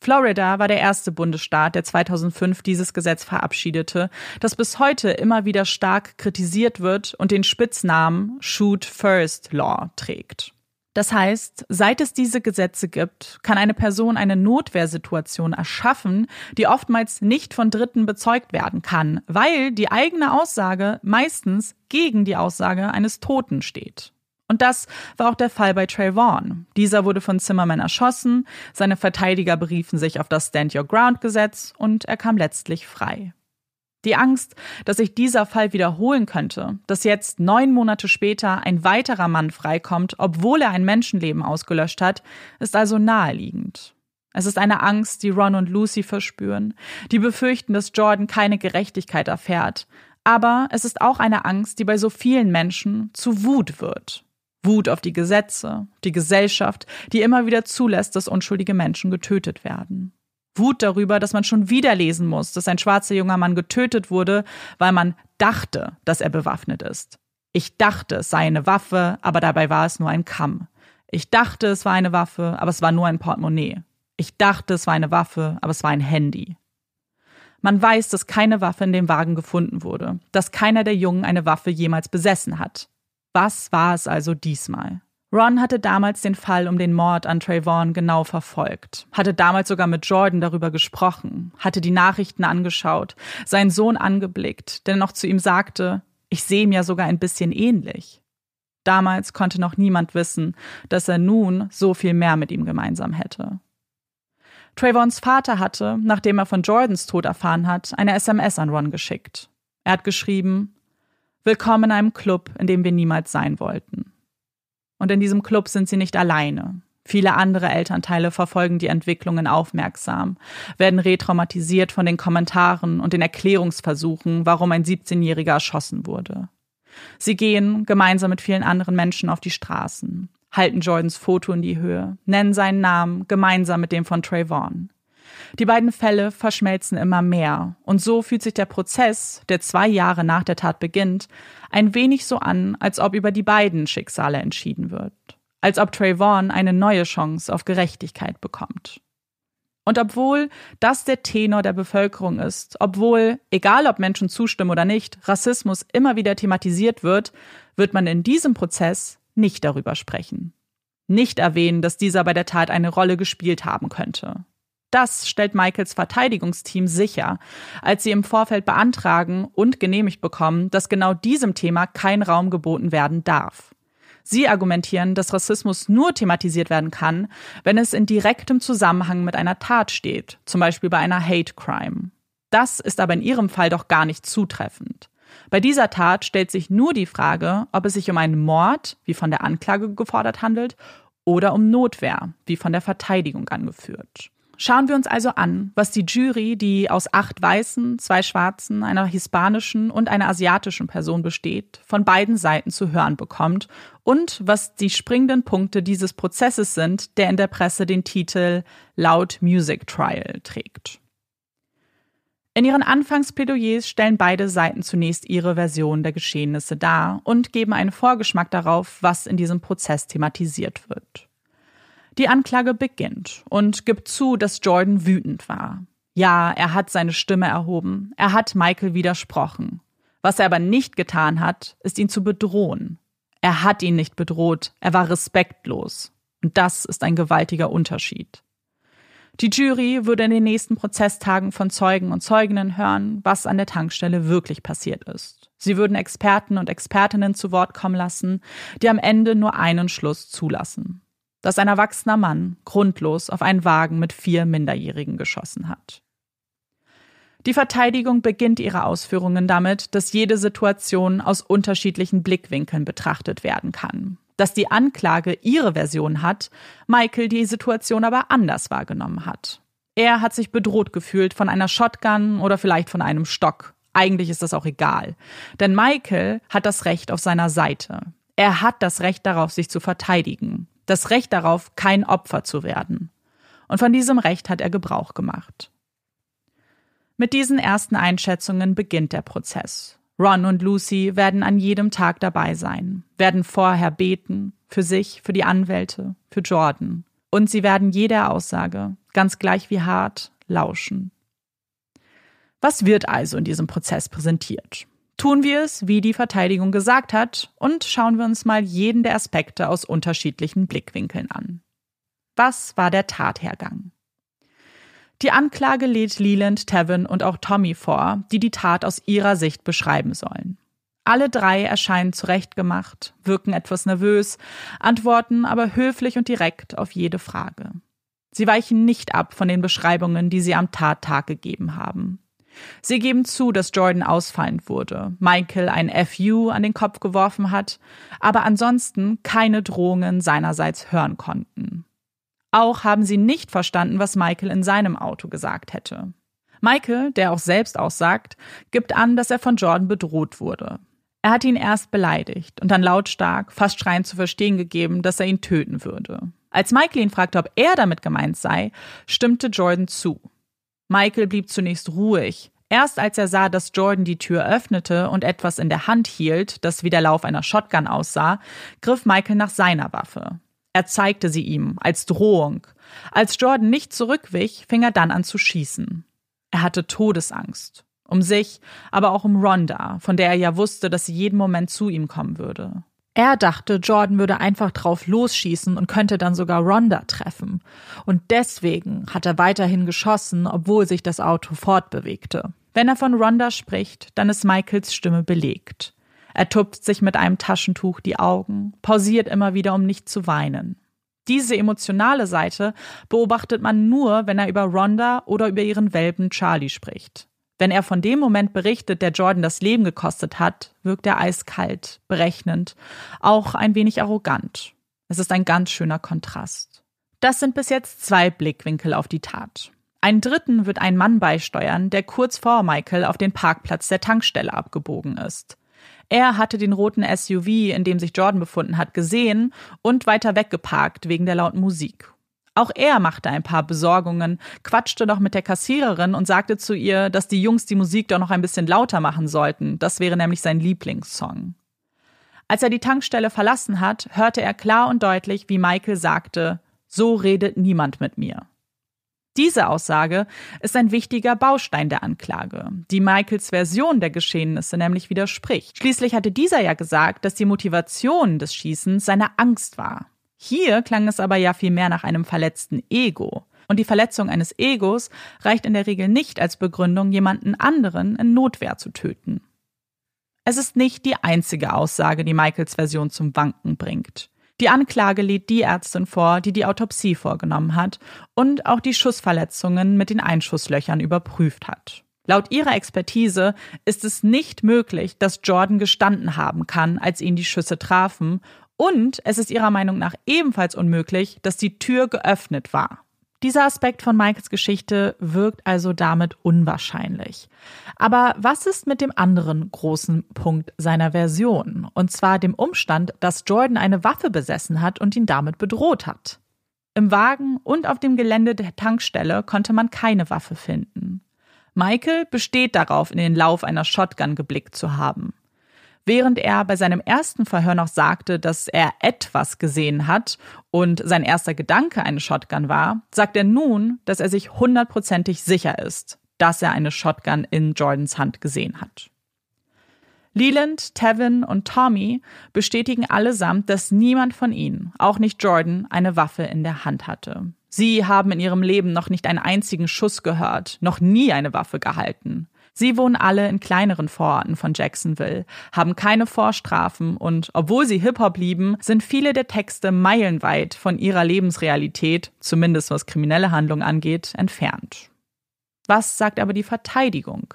Florida war der erste Bundesstaat, der 2005 dieses Gesetz verabschiedete, das bis heute immer wieder stark kritisiert wird und den Spitznamen Shoot First Law trägt. Das heißt, seit es diese Gesetze gibt, kann eine Person eine Notwehrsituation erschaffen, die oftmals nicht von Dritten bezeugt werden kann, weil die eigene Aussage meistens gegen die Aussage eines Toten steht. Und das war auch der Fall bei Trayvon. Dieser wurde von Zimmerman erschossen, seine Verteidiger beriefen sich auf das Stand Your Ground Gesetz und er kam letztlich frei. Die Angst, dass sich dieser Fall wiederholen könnte, dass jetzt neun Monate später ein weiterer Mann freikommt, obwohl er ein Menschenleben ausgelöscht hat, ist also naheliegend. Es ist eine Angst, die Ron und Lucy verspüren, die befürchten, dass Jordan keine Gerechtigkeit erfährt. Aber es ist auch eine Angst, die bei so vielen Menschen zu Wut wird. Wut auf die Gesetze, die Gesellschaft, die immer wieder zulässt, dass unschuldige Menschen getötet werden. Wut darüber, dass man schon wieder lesen muss, dass ein schwarzer junger Mann getötet wurde, weil man dachte, dass er bewaffnet ist. Ich dachte, es sei eine Waffe, aber dabei war es nur ein Kamm. Ich dachte, es war eine Waffe, aber es war nur ein Portemonnaie. Ich dachte, es war eine Waffe, aber es war ein Handy. Man weiß, dass keine Waffe in dem Wagen gefunden wurde, dass keiner der Jungen eine Waffe jemals besessen hat. Was war es also diesmal? Ron hatte damals den Fall um den Mord an Trayvon genau verfolgt, hatte damals sogar mit Jordan darüber gesprochen, hatte die Nachrichten angeschaut, seinen Sohn angeblickt, der noch zu ihm sagte, ich sehe ihm ja sogar ein bisschen ähnlich. Damals konnte noch niemand wissen, dass er nun so viel mehr mit ihm gemeinsam hätte. Trayvons Vater hatte, nachdem er von Jordans Tod erfahren hat, eine SMS an Ron geschickt. Er hat geschrieben, Willkommen in einem Club, in dem wir niemals sein wollten. Und in diesem Club sind sie nicht alleine. Viele andere Elternteile verfolgen die Entwicklungen aufmerksam, werden retraumatisiert von den Kommentaren und den Erklärungsversuchen, warum ein 17-Jähriger erschossen wurde. Sie gehen gemeinsam mit vielen anderen Menschen auf die Straßen, halten Jordans Foto in die Höhe, nennen seinen Namen gemeinsam mit dem von Trayvon. Die beiden Fälle verschmelzen immer mehr, und so fühlt sich der Prozess, der zwei Jahre nach der Tat beginnt, ein wenig so an, als ob über die beiden Schicksale entschieden wird, als ob Trayvon eine neue Chance auf Gerechtigkeit bekommt. Und obwohl das der Tenor der Bevölkerung ist, obwohl, egal ob Menschen zustimmen oder nicht, Rassismus immer wieder thematisiert wird, wird man in diesem Prozess nicht darüber sprechen. Nicht erwähnen, dass dieser bei der Tat eine Rolle gespielt haben könnte. Das stellt Michaels Verteidigungsteam sicher, als sie im Vorfeld beantragen und genehmigt bekommen, dass genau diesem Thema kein Raum geboten werden darf. Sie argumentieren, dass Rassismus nur thematisiert werden kann, wenn es in direktem Zusammenhang mit einer Tat steht, zum Beispiel bei einer Hate Crime. Das ist aber in ihrem Fall doch gar nicht zutreffend. Bei dieser Tat stellt sich nur die Frage, ob es sich um einen Mord, wie von der Anklage gefordert handelt, oder um Notwehr, wie von der Verteidigung angeführt. Schauen wir uns also an, was die Jury, die aus acht weißen, zwei schwarzen, einer hispanischen und einer asiatischen Person besteht, von beiden Seiten zu hören bekommt und was die springenden Punkte dieses Prozesses sind, der in der Presse den Titel Loud Music Trial trägt. In ihren Anfangsplädoyers stellen beide Seiten zunächst ihre Version der Geschehnisse dar und geben einen Vorgeschmack darauf, was in diesem Prozess thematisiert wird. Die Anklage beginnt und gibt zu, dass Jordan wütend war. Ja, er hat seine Stimme erhoben, er hat Michael widersprochen. Was er aber nicht getan hat, ist ihn zu bedrohen. Er hat ihn nicht bedroht, er war respektlos. Und das ist ein gewaltiger Unterschied. Die Jury würde in den nächsten Prozesstagen von Zeugen und Zeuginnen hören, was an der Tankstelle wirklich passiert ist. Sie würden Experten und Expertinnen zu Wort kommen lassen, die am Ende nur einen Schluss zulassen dass ein erwachsener Mann grundlos auf einen Wagen mit vier Minderjährigen geschossen hat. Die Verteidigung beginnt ihre Ausführungen damit, dass jede Situation aus unterschiedlichen Blickwinkeln betrachtet werden kann. Dass die Anklage ihre Version hat, Michael die Situation aber anders wahrgenommen hat. Er hat sich bedroht gefühlt von einer Shotgun oder vielleicht von einem Stock. Eigentlich ist das auch egal. Denn Michael hat das Recht auf seiner Seite. Er hat das Recht darauf, sich zu verteidigen. Das Recht darauf, kein Opfer zu werden. Und von diesem Recht hat er Gebrauch gemacht. Mit diesen ersten Einschätzungen beginnt der Prozess. Ron und Lucy werden an jedem Tag dabei sein, werden vorher beten, für sich, für die Anwälte, für Jordan. Und sie werden jeder Aussage, ganz gleich wie hart, lauschen. Was wird also in diesem Prozess präsentiert? Tun wir es, wie die Verteidigung gesagt hat, und schauen wir uns mal jeden der Aspekte aus unterschiedlichen Blickwinkeln an. Was war der Tathergang? Die Anklage lädt Leland, Tevin und auch Tommy vor, die die Tat aus ihrer Sicht beschreiben sollen. Alle drei erscheinen zurechtgemacht, wirken etwas nervös, antworten aber höflich und direkt auf jede Frage. Sie weichen nicht ab von den Beschreibungen, die sie am Tattag gegeben haben. Sie geben zu, dass Jordan ausfallend wurde, Michael ein FU an den Kopf geworfen hat, aber ansonsten keine Drohungen seinerseits hören konnten. Auch haben sie nicht verstanden, was Michael in seinem Auto gesagt hätte. Michael, der auch selbst aussagt, gibt an, dass er von Jordan bedroht wurde. Er hat ihn erst beleidigt und dann lautstark, fast schreiend zu verstehen gegeben, dass er ihn töten würde. Als Michael ihn fragte, ob er damit gemeint sei, stimmte Jordan zu. Michael blieb zunächst ruhig. Erst als er sah, dass Jordan die Tür öffnete und etwas in der Hand hielt, das wie der Lauf einer Shotgun aussah, griff Michael nach seiner Waffe. Er zeigte sie ihm als Drohung. Als Jordan nicht zurückwich, fing er dann an zu schießen. Er hatte Todesangst. Um sich, aber auch um Rhonda, von der er ja wusste, dass sie jeden Moment zu ihm kommen würde. Er dachte, Jordan würde einfach drauf losschießen und könnte dann sogar Rhonda treffen. Und deswegen hat er weiterhin geschossen, obwohl sich das Auto fortbewegte. Wenn er von Rhonda spricht, dann ist Michaels Stimme belegt. Er tupft sich mit einem Taschentuch die Augen, pausiert immer wieder, um nicht zu weinen. Diese emotionale Seite beobachtet man nur, wenn er über Rhonda oder über ihren Welpen Charlie spricht. Wenn er von dem Moment berichtet, der Jordan das Leben gekostet hat, wirkt er eiskalt, berechnend, auch ein wenig arrogant. Es ist ein ganz schöner Kontrast. Das sind bis jetzt zwei Blickwinkel auf die Tat. Einen dritten wird ein Mann beisteuern, der kurz vor Michael auf den Parkplatz der Tankstelle abgebogen ist. Er hatte den roten SUV, in dem sich Jordan befunden hat, gesehen und weiter weggeparkt wegen der lauten Musik. Auch er machte ein paar Besorgungen, quatschte noch mit der Kassiererin und sagte zu ihr, dass die Jungs die Musik doch noch ein bisschen lauter machen sollten. Das wäre nämlich sein Lieblingssong. Als er die Tankstelle verlassen hat, hörte er klar und deutlich, wie Michael sagte, so redet niemand mit mir. Diese Aussage ist ein wichtiger Baustein der Anklage, die Michaels Version der Geschehnisse nämlich widerspricht. Schließlich hatte dieser ja gesagt, dass die Motivation des Schießens seine Angst war. Hier klang es aber ja viel mehr nach einem verletzten Ego. Und die Verletzung eines Egos reicht in der Regel nicht als Begründung, jemanden anderen in Notwehr zu töten. Es ist nicht die einzige Aussage, die Michaels Version zum Wanken bringt. Die Anklage lädt die Ärztin vor, die die Autopsie vorgenommen hat und auch die Schussverletzungen mit den Einschusslöchern überprüft hat. Laut ihrer Expertise ist es nicht möglich, dass Jordan gestanden haben kann, als ihn die Schüsse trafen, und es ist ihrer Meinung nach ebenfalls unmöglich, dass die Tür geöffnet war. Dieser Aspekt von Michaels Geschichte wirkt also damit unwahrscheinlich. Aber was ist mit dem anderen großen Punkt seiner Version? Und zwar dem Umstand, dass Jordan eine Waffe besessen hat und ihn damit bedroht hat. Im Wagen und auf dem Gelände der Tankstelle konnte man keine Waffe finden. Michael besteht darauf, in den Lauf einer Shotgun geblickt zu haben. Während er bei seinem ersten Verhör noch sagte, dass er etwas gesehen hat und sein erster Gedanke eine Shotgun war, sagt er nun, dass er sich hundertprozentig sicher ist, dass er eine Shotgun in Jordans Hand gesehen hat. Leland, Tevin und Tommy bestätigen allesamt, dass niemand von ihnen, auch nicht Jordan, eine Waffe in der Hand hatte. Sie haben in ihrem Leben noch nicht einen einzigen Schuss gehört, noch nie eine Waffe gehalten. Sie wohnen alle in kleineren Vororten von Jacksonville, haben keine Vorstrafen und obwohl sie Hip-Hop lieben, sind viele der Texte meilenweit von ihrer Lebensrealität, zumindest was kriminelle Handlungen angeht, entfernt. Was sagt aber die Verteidigung?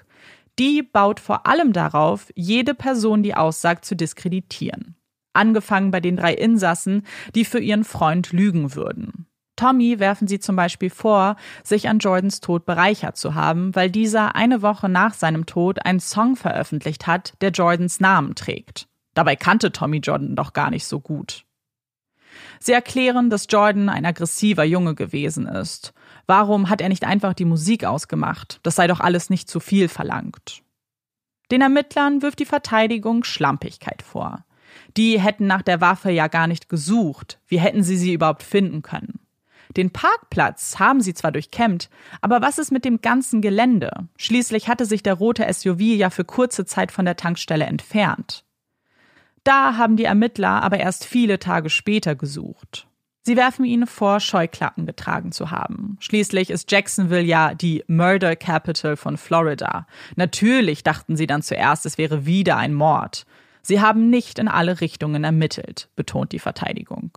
Die baut vor allem darauf, jede Person, die aussagt, zu diskreditieren. Angefangen bei den drei Insassen, die für ihren Freund lügen würden. Tommy werfen sie zum Beispiel vor, sich an Jordans Tod bereichert zu haben, weil dieser eine Woche nach seinem Tod einen Song veröffentlicht hat, der Jordans Namen trägt. Dabei kannte Tommy Jordan doch gar nicht so gut. Sie erklären, dass Jordan ein aggressiver Junge gewesen ist. Warum hat er nicht einfach die Musik ausgemacht? Das sei doch alles nicht zu viel verlangt. Den Ermittlern wirft die Verteidigung Schlampigkeit vor. Die hätten nach der Waffe ja gar nicht gesucht. Wie hätten sie sie überhaupt finden können? Den Parkplatz haben sie zwar durchkämmt, aber was ist mit dem ganzen Gelände? Schließlich hatte sich der rote SUV ja für kurze Zeit von der Tankstelle entfernt. Da haben die Ermittler aber erst viele Tage später gesucht. Sie werfen ihnen vor, Scheuklappen getragen zu haben. Schließlich ist Jacksonville ja die Murder Capital von Florida. Natürlich dachten sie dann zuerst, es wäre wieder ein Mord. Sie haben nicht in alle Richtungen ermittelt, betont die Verteidigung.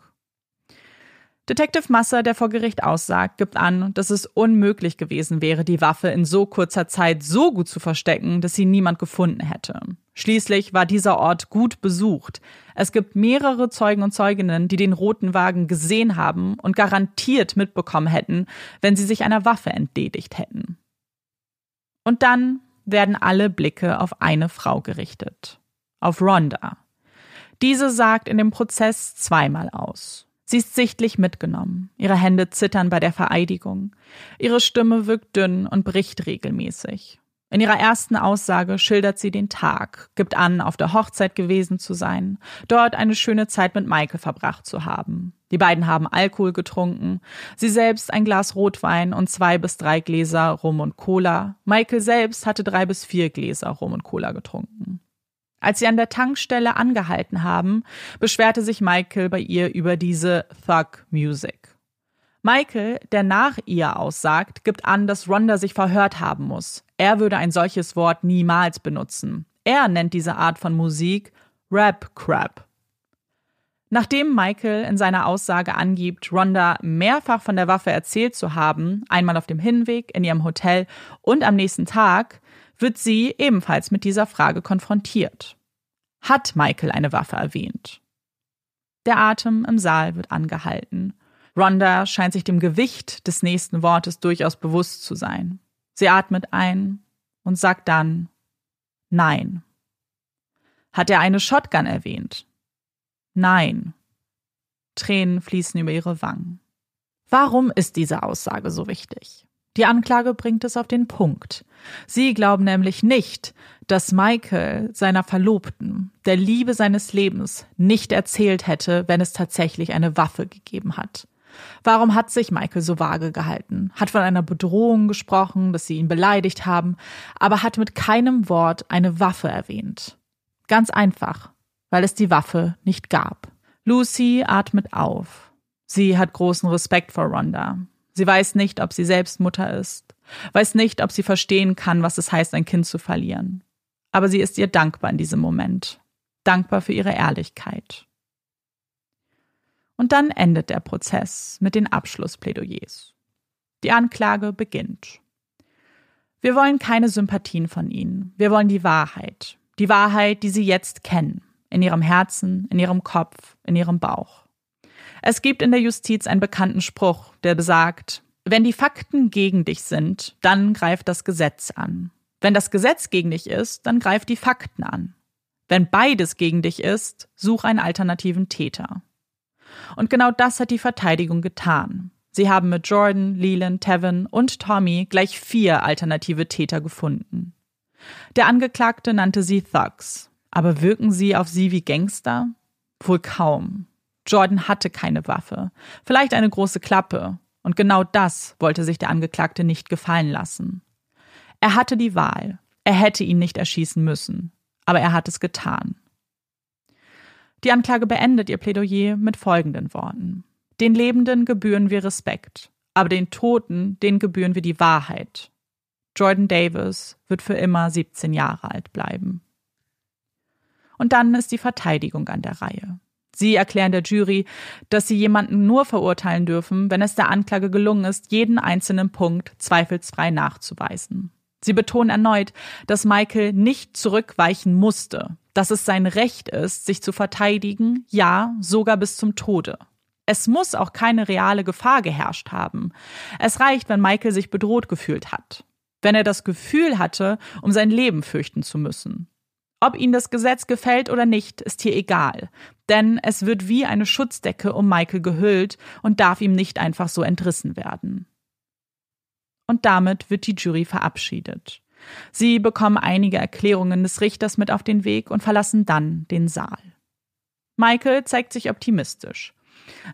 Detective Masser, der vor Gericht aussagt, gibt an, dass es unmöglich gewesen wäre, die Waffe in so kurzer Zeit so gut zu verstecken, dass sie niemand gefunden hätte. Schließlich war dieser Ort gut besucht. Es gibt mehrere Zeugen und Zeuginnen, die den roten Wagen gesehen haben und garantiert mitbekommen hätten, wenn sie sich einer Waffe entledigt hätten. Und dann werden alle Blicke auf eine Frau gerichtet. Auf Rhonda. Diese sagt in dem Prozess zweimal aus. Sie ist sichtlich mitgenommen. Ihre Hände zittern bei der Vereidigung. Ihre Stimme wirkt dünn und bricht regelmäßig. In ihrer ersten Aussage schildert sie den Tag, gibt an, auf der Hochzeit gewesen zu sein, dort eine schöne Zeit mit Michael verbracht zu haben. Die beiden haben Alkohol getrunken, sie selbst ein Glas Rotwein und zwei bis drei Gläser Rum und Cola. Michael selbst hatte drei bis vier Gläser Rum und Cola getrunken. Als sie an der Tankstelle angehalten haben, beschwerte sich Michael bei ihr über diese Thug Music. Michael, der nach ihr aussagt, gibt an, dass Rhonda sich verhört haben muss. Er würde ein solches Wort niemals benutzen. Er nennt diese Art von Musik Rap Crap. Nachdem Michael in seiner Aussage angibt, Rhonda mehrfach von der Waffe erzählt zu haben, einmal auf dem Hinweg in ihrem Hotel und am nächsten Tag, wird sie ebenfalls mit dieser Frage konfrontiert. Hat Michael eine Waffe erwähnt? Der Atem im Saal wird angehalten. Rhonda scheint sich dem Gewicht des nächsten Wortes durchaus bewusst zu sein. Sie atmet ein und sagt dann Nein. Hat er eine Shotgun erwähnt? Nein. Tränen fließen über ihre Wangen. Warum ist diese Aussage so wichtig? Die Anklage bringt es auf den Punkt. Sie glauben nämlich nicht, dass Michael seiner Verlobten, der Liebe seines Lebens, nicht erzählt hätte, wenn es tatsächlich eine Waffe gegeben hat. Warum hat sich Michael so vage gehalten? Hat von einer Bedrohung gesprochen, dass sie ihn beleidigt haben, aber hat mit keinem Wort eine Waffe erwähnt. Ganz einfach, weil es die Waffe nicht gab. Lucy atmet auf. Sie hat großen Respekt vor Rhonda. Sie weiß nicht, ob sie selbst Mutter ist, weiß nicht, ob sie verstehen kann, was es heißt, ein Kind zu verlieren. Aber sie ist ihr dankbar in diesem Moment, dankbar für ihre Ehrlichkeit. Und dann endet der Prozess mit den Abschlussplädoyers. Die Anklage beginnt. Wir wollen keine Sympathien von Ihnen. Wir wollen die Wahrheit. Die Wahrheit, die Sie jetzt kennen. In Ihrem Herzen, in Ihrem Kopf, in Ihrem Bauch. Es gibt in der Justiz einen bekannten Spruch, der besagt, wenn die Fakten gegen dich sind, dann greift das Gesetz an. Wenn das Gesetz gegen dich ist, dann greift die Fakten an. Wenn beides gegen dich ist, such einen alternativen Täter. Und genau das hat die Verteidigung getan. Sie haben mit Jordan, Leland, Tevin und Tommy gleich vier alternative Täter gefunden. Der Angeklagte nannte sie Thugs. Aber wirken sie auf sie wie Gangster? Wohl kaum. Jordan hatte keine Waffe, vielleicht eine große Klappe, und genau das wollte sich der Angeklagte nicht gefallen lassen. Er hatte die Wahl, er hätte ihn nicht erschießen müssen, aber er hat es getan. Die Anklage beendet ihr Plädoyer mit folgenden Worten. Den Lebenden gebühren wir Respekt, aber den Toten, denen gebühren wir die Wahrheit. Jordan Davis wird für immer 17 Jahre alt bleiben. Und dann ist die Verteidigung an der Reihe. Sie erklären der Jury, dass sie jemanden nur verurteilen dürfen, wenn es der Anklage gelungen ist, jeden einzelnen Punkt zweifelsfrei nachzuweisen. Sie betonen erneut, dass Michael nicht zurückweichen musste, dass es sein Recht ist, sich zu verteidigen, ja, sogar bis zum Tode. Es muss auch keine reale Gefahr geherrscht haben. Es reicht, wenn Michael sich bedroht gefühlt hat. Wenn er das Gefühl hatte, um sein Leben fürchten zu müssen. Ob ihnen das Gesetz gefällt oder nicht, ist hier egal, denn es wird wie eine Schutzdecke um Michael gehüllt und darf ihm nicht einfach so entrissen werden. Und damit wird die Jury verabschiedet. Sie bekommen einige Erklärungen des Richters mit auf den Weg und verlassen dann den Saal. Michael zeigt sich optimistisch.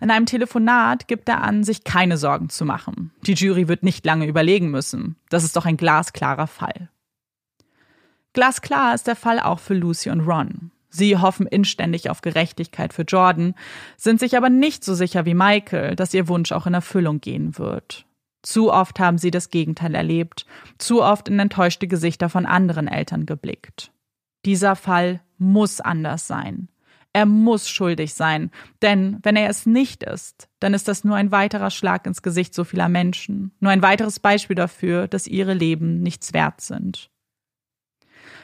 In einem Telefonat gibt er an, sich keine Sorgen zu machen. Die Jury wird nicht lange überlegen müssen. Das ist doch ein glasklarer Fall. Glasklar ist der Fall auch für Lucy und Ron. Sie hoffen inständig auf Gerechtigkeit für Jordan, sind sich aber nicht so sicher wie Michael, dass ihr Wunsch auch in Erfüllung gehen wird. Zu oft haben sie das Gegenteil erlebt, zu oft in enttäuschte Gesichter von anderen Eltern geblickt. Dieser Fall muss anders sein. Er muss schuldig sein, denn wenn er es nicht ist, dann ist das nur ein weiterer Schlag ins Gesicht so vieler Menschen, nur ein weiteres Beispiel dafür, dass ihre Leben nichts wert sind.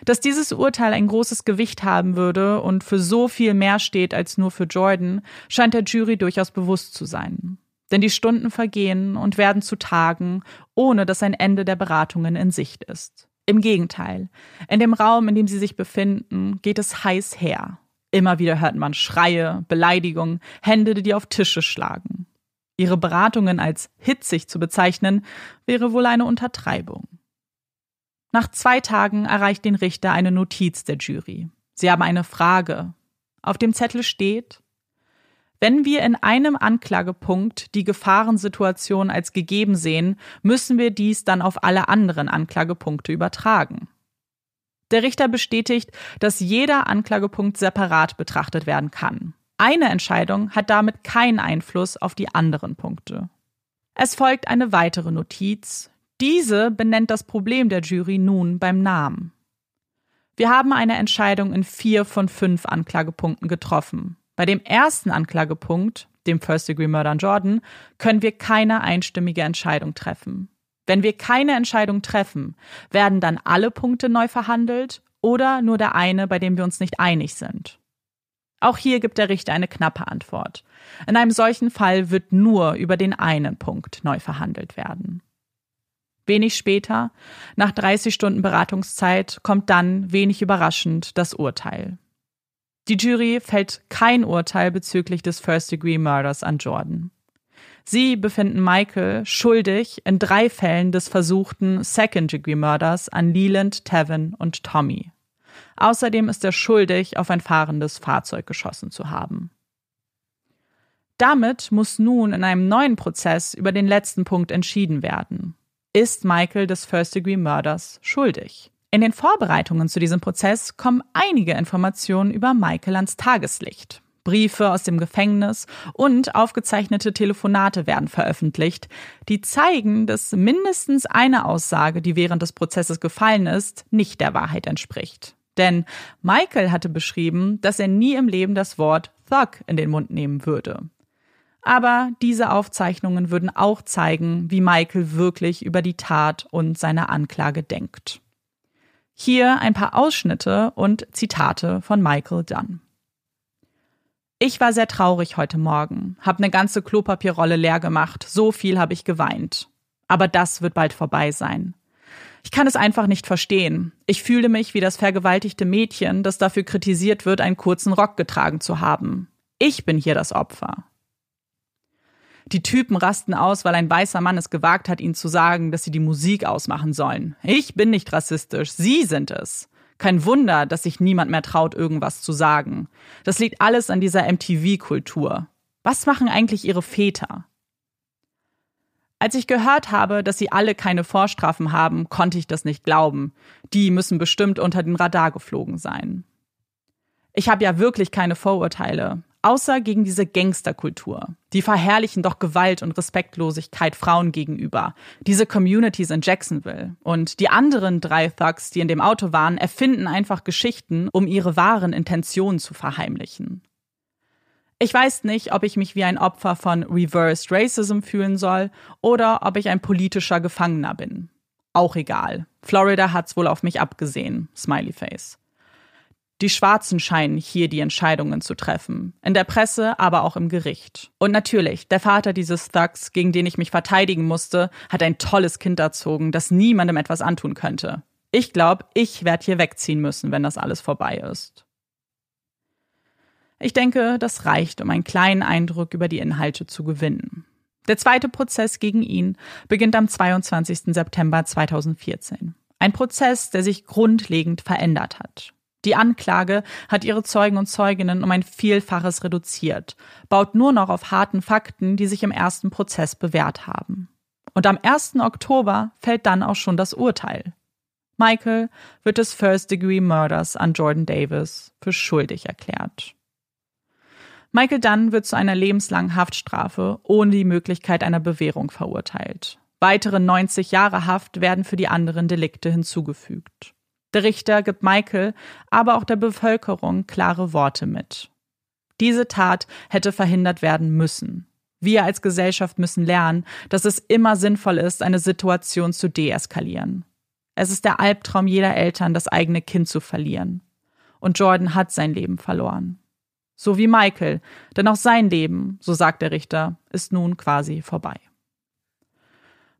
Dass dieses Urteil ein großes Gewicht haben würde und für so viel mehr steht als nur für Jordan, scheint der Jury durchaus bewusst zu sein. Denn die Stunden vergehen und werden zu Tagen, ohne dass ein Ende der Beratungen in Sicht ist. Im Gegenteil, in dem Raum, in dem sie sich befinden, geht es heiß her. Immer wieder hört man Schreie, Beleidigungen, Hände, die auf Tische schlagen. Ihre Beratungen als hitzig zu bezeichnen, wäre wohl eine Untertreibung. Nach zwei Tagen erreicht den Richter eine Notiz der Jury. Sie haben eine Frage. Auf dem Zettel steht, wenn wir in einem Anklagepunkt die Gefahrensituation als gegeben sehen, müssen wir dies dann auf alle anderen Anklagepunkte übertragen. Der Richter bestätigt, dass jeder Anklagepunkt separat betrachtet werden kann. Eine Entscheidung hat damit keinen Einfluss auf die anderen Punkte. Es folgt eine weitere Notiz, diese benennt das Problem der Jury nun beim Namen. Wir haben eine Entscheidung in vier von fünf Anklagepunkten getroffen. Bei dem ersten Anklagepunkt, dem First Degree Murder an Jordan, können wir keine einstimmige Entscheidung treffen. Wenn wir keine Entscheidung treffen, werden dann alle Punkte neu verhandelt oder nur der eine, bei dem wir uns nicht einig sind. Auch hier gibt der Richter eine knappe Antwort. In einem solchen Fall wird nur über den einen Punkt neu verhandelt werden. Wenig später, nach 30 Stunden Beratungszeit, kommt dann, wenig überraschend, das Urteil. Die Jury fällt kein Urteil bezüglich des First-Degree-Murders an Jordan. Sie befinden Michael schuldig in drei Fällen des versuchten Second-Degree-Murders an Leland, Tevin und Tommy. Außerdem ist er schuldig, auf ein fahrendes Fahrzeug geschossen zu haben. Damit muss nun in einem neuen Prozess über den letzten Punkt entschieden werden ist Michael des First-Degree-Mörders schuldig. In den Vorbereitungen zu diesem Prozess kommen einige Informationen über Michael ans Tageslicht. Briefe aus dem Gefängnis und aufgezeichnete Telefonate werden veröffentlicht, die zeigen, dass mindestens eine Aussage, die während des Prozesses gefallen ist, nicht der Wahrheit entspricht. Denn Michael hatte beschrieben, dass er nie im Leben das Wort Thug in den Mund nehmen würde. Aber diese Aufzeichnungen würden auch zeigen, wie Michael wirklich über die Tat und seine Anklage denkt. Hier ein paar Ausschnitte und Zitate von Michael Dunn. Ich war sehr traurig heute Morgen, hab eine ganze Klopapierrolle leer gemacht, so viel habe ich geweint. Aber das wird bald vorbei sein. Ich kann es einfach nicht verstehen. Ich fühle mich wie das vergewaltigte Mädchen, das dafür kritisiert wird, einen kurzen Rock getragen zu haben. Ich bin hier das Opfer. Die Typen rasten aus, weil ein weißer Mann es gewagt hat, ihnen zu sagen, dass sie die Musik ausmachen sollen. Ich bin nicht rassistisch, sie sind es. Kein Wunder, dass sich niemand mehr traut, irgendwas zu sagen. Das liegt alles an dieser MTV-Kultur. Was machen eigentlich ihre Väter? Als ich gehört habe, dass sie alle keine Vorstrafen haben, konnte ich das nicht glauben. Die müssen bestimmt unter den Radar geflogen sein. Ich habe ja wirklich keine Vorurteile außer gegen diese Gangsterkultur. Die verherrlichen doch Gewalt und Respektlosigkeit Frauen gegenüber. Diese Communities in Jacksonville. Und die anderen drei Thugs, die in dem Auto waren, erfinden einfach Geschichten, um ihre wahren Intentionen zu verheimlichen. Ich weiß nicht, ob ich mich wie ein Opfer von Reversed Racism fühlen soll oder ob ich ein politischer Gefangener bin. Auch egal. Florida hat's wohl auf mich abgesehen. Smiley Face. Die Schwarzen scheinen hier die Entscheidungen zu treffen. In der Presse, aber auch im Gericht. Und natürlich, der Vater dieses Thugs, gegen den ich mich verteidigen musste, hat ein tolles Kind erzogen, das niemandem etwas antun könnte. Ich glaube, ich werde hier wegziehen müssen, wenn das alles vorbei ist. Ich denke, das reicht, um einen kleinen Eindruck über die Inhalte zu gewinnen. Der zweite Prozess gegen ihn beginnt am 22. September 2014. Ein Prozess, der sich grundlegend verändert hat. Die Anklage hat ihre Zeugen und Zeuginnen um ein Vielfaches reduziert, baut nur noch auf harten Fakten, die sich im ersten Prozess bewährt haben. Und am 1. Oktober fällt dann auch schon das Urteil. Michael wird des First-Degree Murders an Jordan Davis für schuldig erklärt. Michael Dunn wird zu einer lebenslangen Haftstrafe ohne die Möglichkeit einer Bewährung verurteilt. Weitere 90 Jahre Haft werden für die anderen Delikte hinzugefügt. Der Richter gibt Michael, aber auch der Bevölkerung klare Worte mit. Diese Tat hätte verhindert werden müssen. Wir als Gesellschaft müssen lernen, dass es immer sinnvoll ist, eine Situation zu deeskalieren. Es ist der Albtraum jeder Eltern, das eigene Kind zu verlieren. Und Jordan hat sein Leben verloren. So wie Michael, denn auch sein Leben, so sagt der Richter, ist nun quasi vorbei.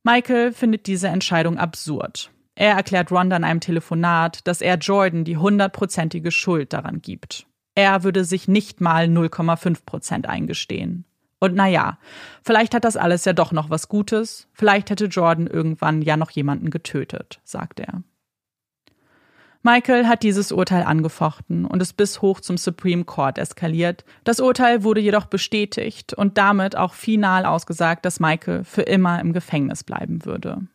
Michael findet diese Entscheidung absurd. Er erklärt Rhonda in einem Telefonat, dass er Jordan die hundertprozentige Schuld daran gibt. Er würde sich nicht mal 0,5 Prozent eingestehen. Und naja, vielleicht hat das alles ja doch noch was Gutes. Vielleicht hätte Jordan irgendwann ja noch jemanden getötet, sagt er. Michael hat dieses Urteil angefochten und ist bis hoch zum Supreme Court eskaliert. Das Urteil wurde jedoch bestätigt und damit auch final ausgesagt, dass Michael für immer im Gefängnis bleiben würde.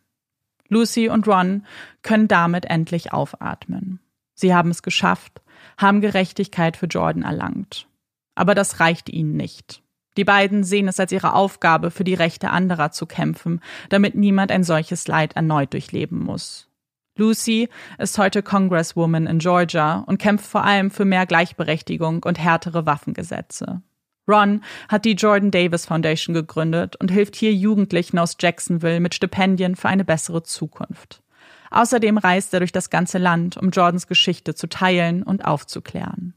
Lucy und Ron können damit endlich aufatmen. Sie haben es geschafft, haben Gerechtigkeit für Jordan erlangt. Aber das reicht ihnen nicht. Die beiden sehen es als ihre Aufgabe, für die Rechte anderer zu kämpfen, damit niemand ein solches Leid erneut durchleben muss. Lucy ist heute Congresswoman in Georgia und kämpft vor allem für mehr Gleichberechtigung und härtere Waffengesetze. Ron hat die Jordan Davis Foundation gegründet und hilft hier Jugendlichen aus Jacksonville mit Stipendien für eine bessere Zukunft. Außerdem reist er durch das ganze Land, um Jordans Geschichte zu teilen und aufzuklären.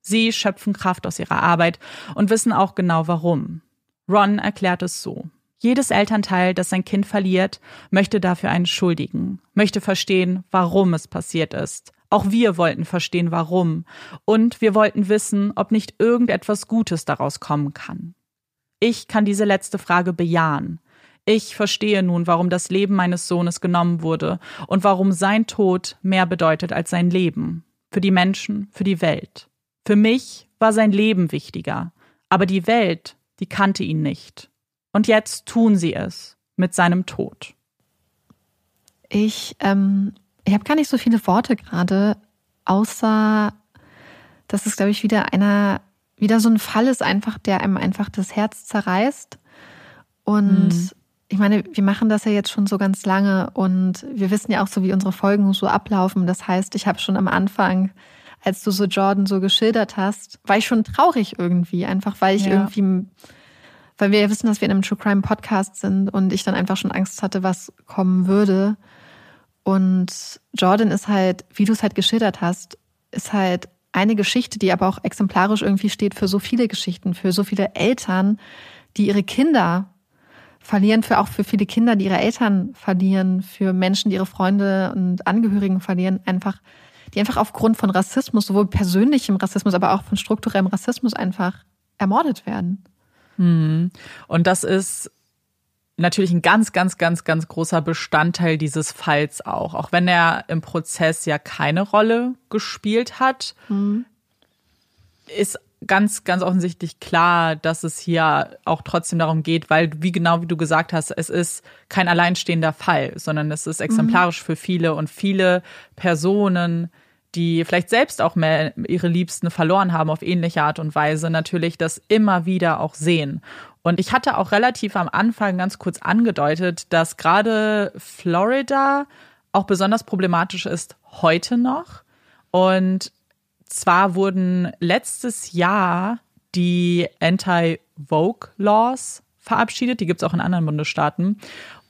Sie schöpfen Kraft aus ihrer Arbeit und wissen auch genau warum. Ron erklärt es so. Jedes Elternteil, das sein Kind verliert, möchte dafür einen schuldigen, möchte verstehen, warum es passiert ist. Auch wir wollten verstehen, warum. Und wir wollten wissen, ob nicht irgendetwas Gutes daraus kommen kann. Ich kann diese letzte Frage bejahen. Ich verstehe nun, warum das Leben meines Sohnes genommen wurde und warum sein Tod mehr bedeutet als sein Leben. Für die Menschen, für die Welt. Für mich war sein Leben wichtiger. Aber die Welt, die kannte ihn nicht. Und jetzt tun sie es mit seinem Tod. Ich, ähm, ich habe gar nicht so viele Worte gerade, außer dass es, glaube ich, wieder einer, wieder so ein Fall ist, einfach, der einem einfach das Herz zerreißt. Und mhm. ich meine, wir machen das ja jetzt schon so ganz lange und wir wissen ja auch so, wie unsere Folgen so ablaufen. Das heißt, ich habe schon am Anfang, als du so Jordan so geschildert hast, war ich schon traurig irgendwie, einfach weil ich ja. irgendwie weil wir ja wissen, dass wir in einem True Crime Podcast sind und ich dann einfach schon Angst hatte, was kommen würde. Und Jordan ist halt, wie du es halt geschildert hast, ist halt eine Geschichte, die aber auch exemplarisch irgendwie steht für so viele Geschichten, für so viele Eltern, die ihre Kinder verlieren, für auch für viele Kinder, die ihre Eltern verlieren, für Menschen, die ihre Freunde und Angehörigen verlieren, einfach, die einfach aufgrund von Rassismus, sowohl persönlichem Rassismus, aber auch von strukturellem Rassismus einfach ermordet werden. Mhm. Und das ist natürlich ein ganz, ganz, ganz, ganz großer Bestandteil dieses Falls auch. Auch wenn er im Prozess ja keine Rolle gespielt hat, mhm. ist ganz, ganz offensichtlich klar, dass es hier auch trotzdem darum geht, weil, wie genau wie du gesagt hast, es ist kein alleinstehender Fall, sondern es ist exemplarisch mhm. für viele und viele Personen, die vielleicht selbst auch mehr ihre Liebsten verloren haben auf ähnliche Art und Weise, natürlich das immer wieder auch sehen. Und ich hatte auch relativ am Anfang ganz kurz angedeutet, dass gerade Florida auch besonders problematisch ist heute noch. Und zwar wurden letztes Jahr die Anti-Vogue-Laws verabschiedet. Die gibt es auch in anderen Bundesstaaten.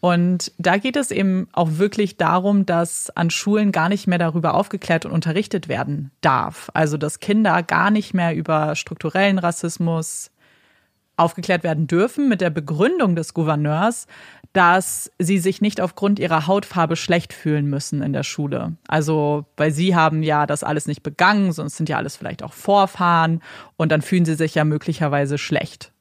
Und da geht es eben auch wirklich darum, dass an Schulen gar nicht mehr darüber aufgeklärt und unterrichtet werden darf. Also dass Kinder gar nicht mehr über strukturellen Rassismus aufgeklärt werden dürfen mit der Begründung des Gouverneurs, dass sie sich nicht aufgrund ihrer Hautfarbe schlecht fühlen müssen in der Schule. Also, weil sie haben ja das alles nicht begangen, sonst sind ja alles vielleicht auch Vorfahren und dann fühlen sie sich ja möglicherweise schlecht.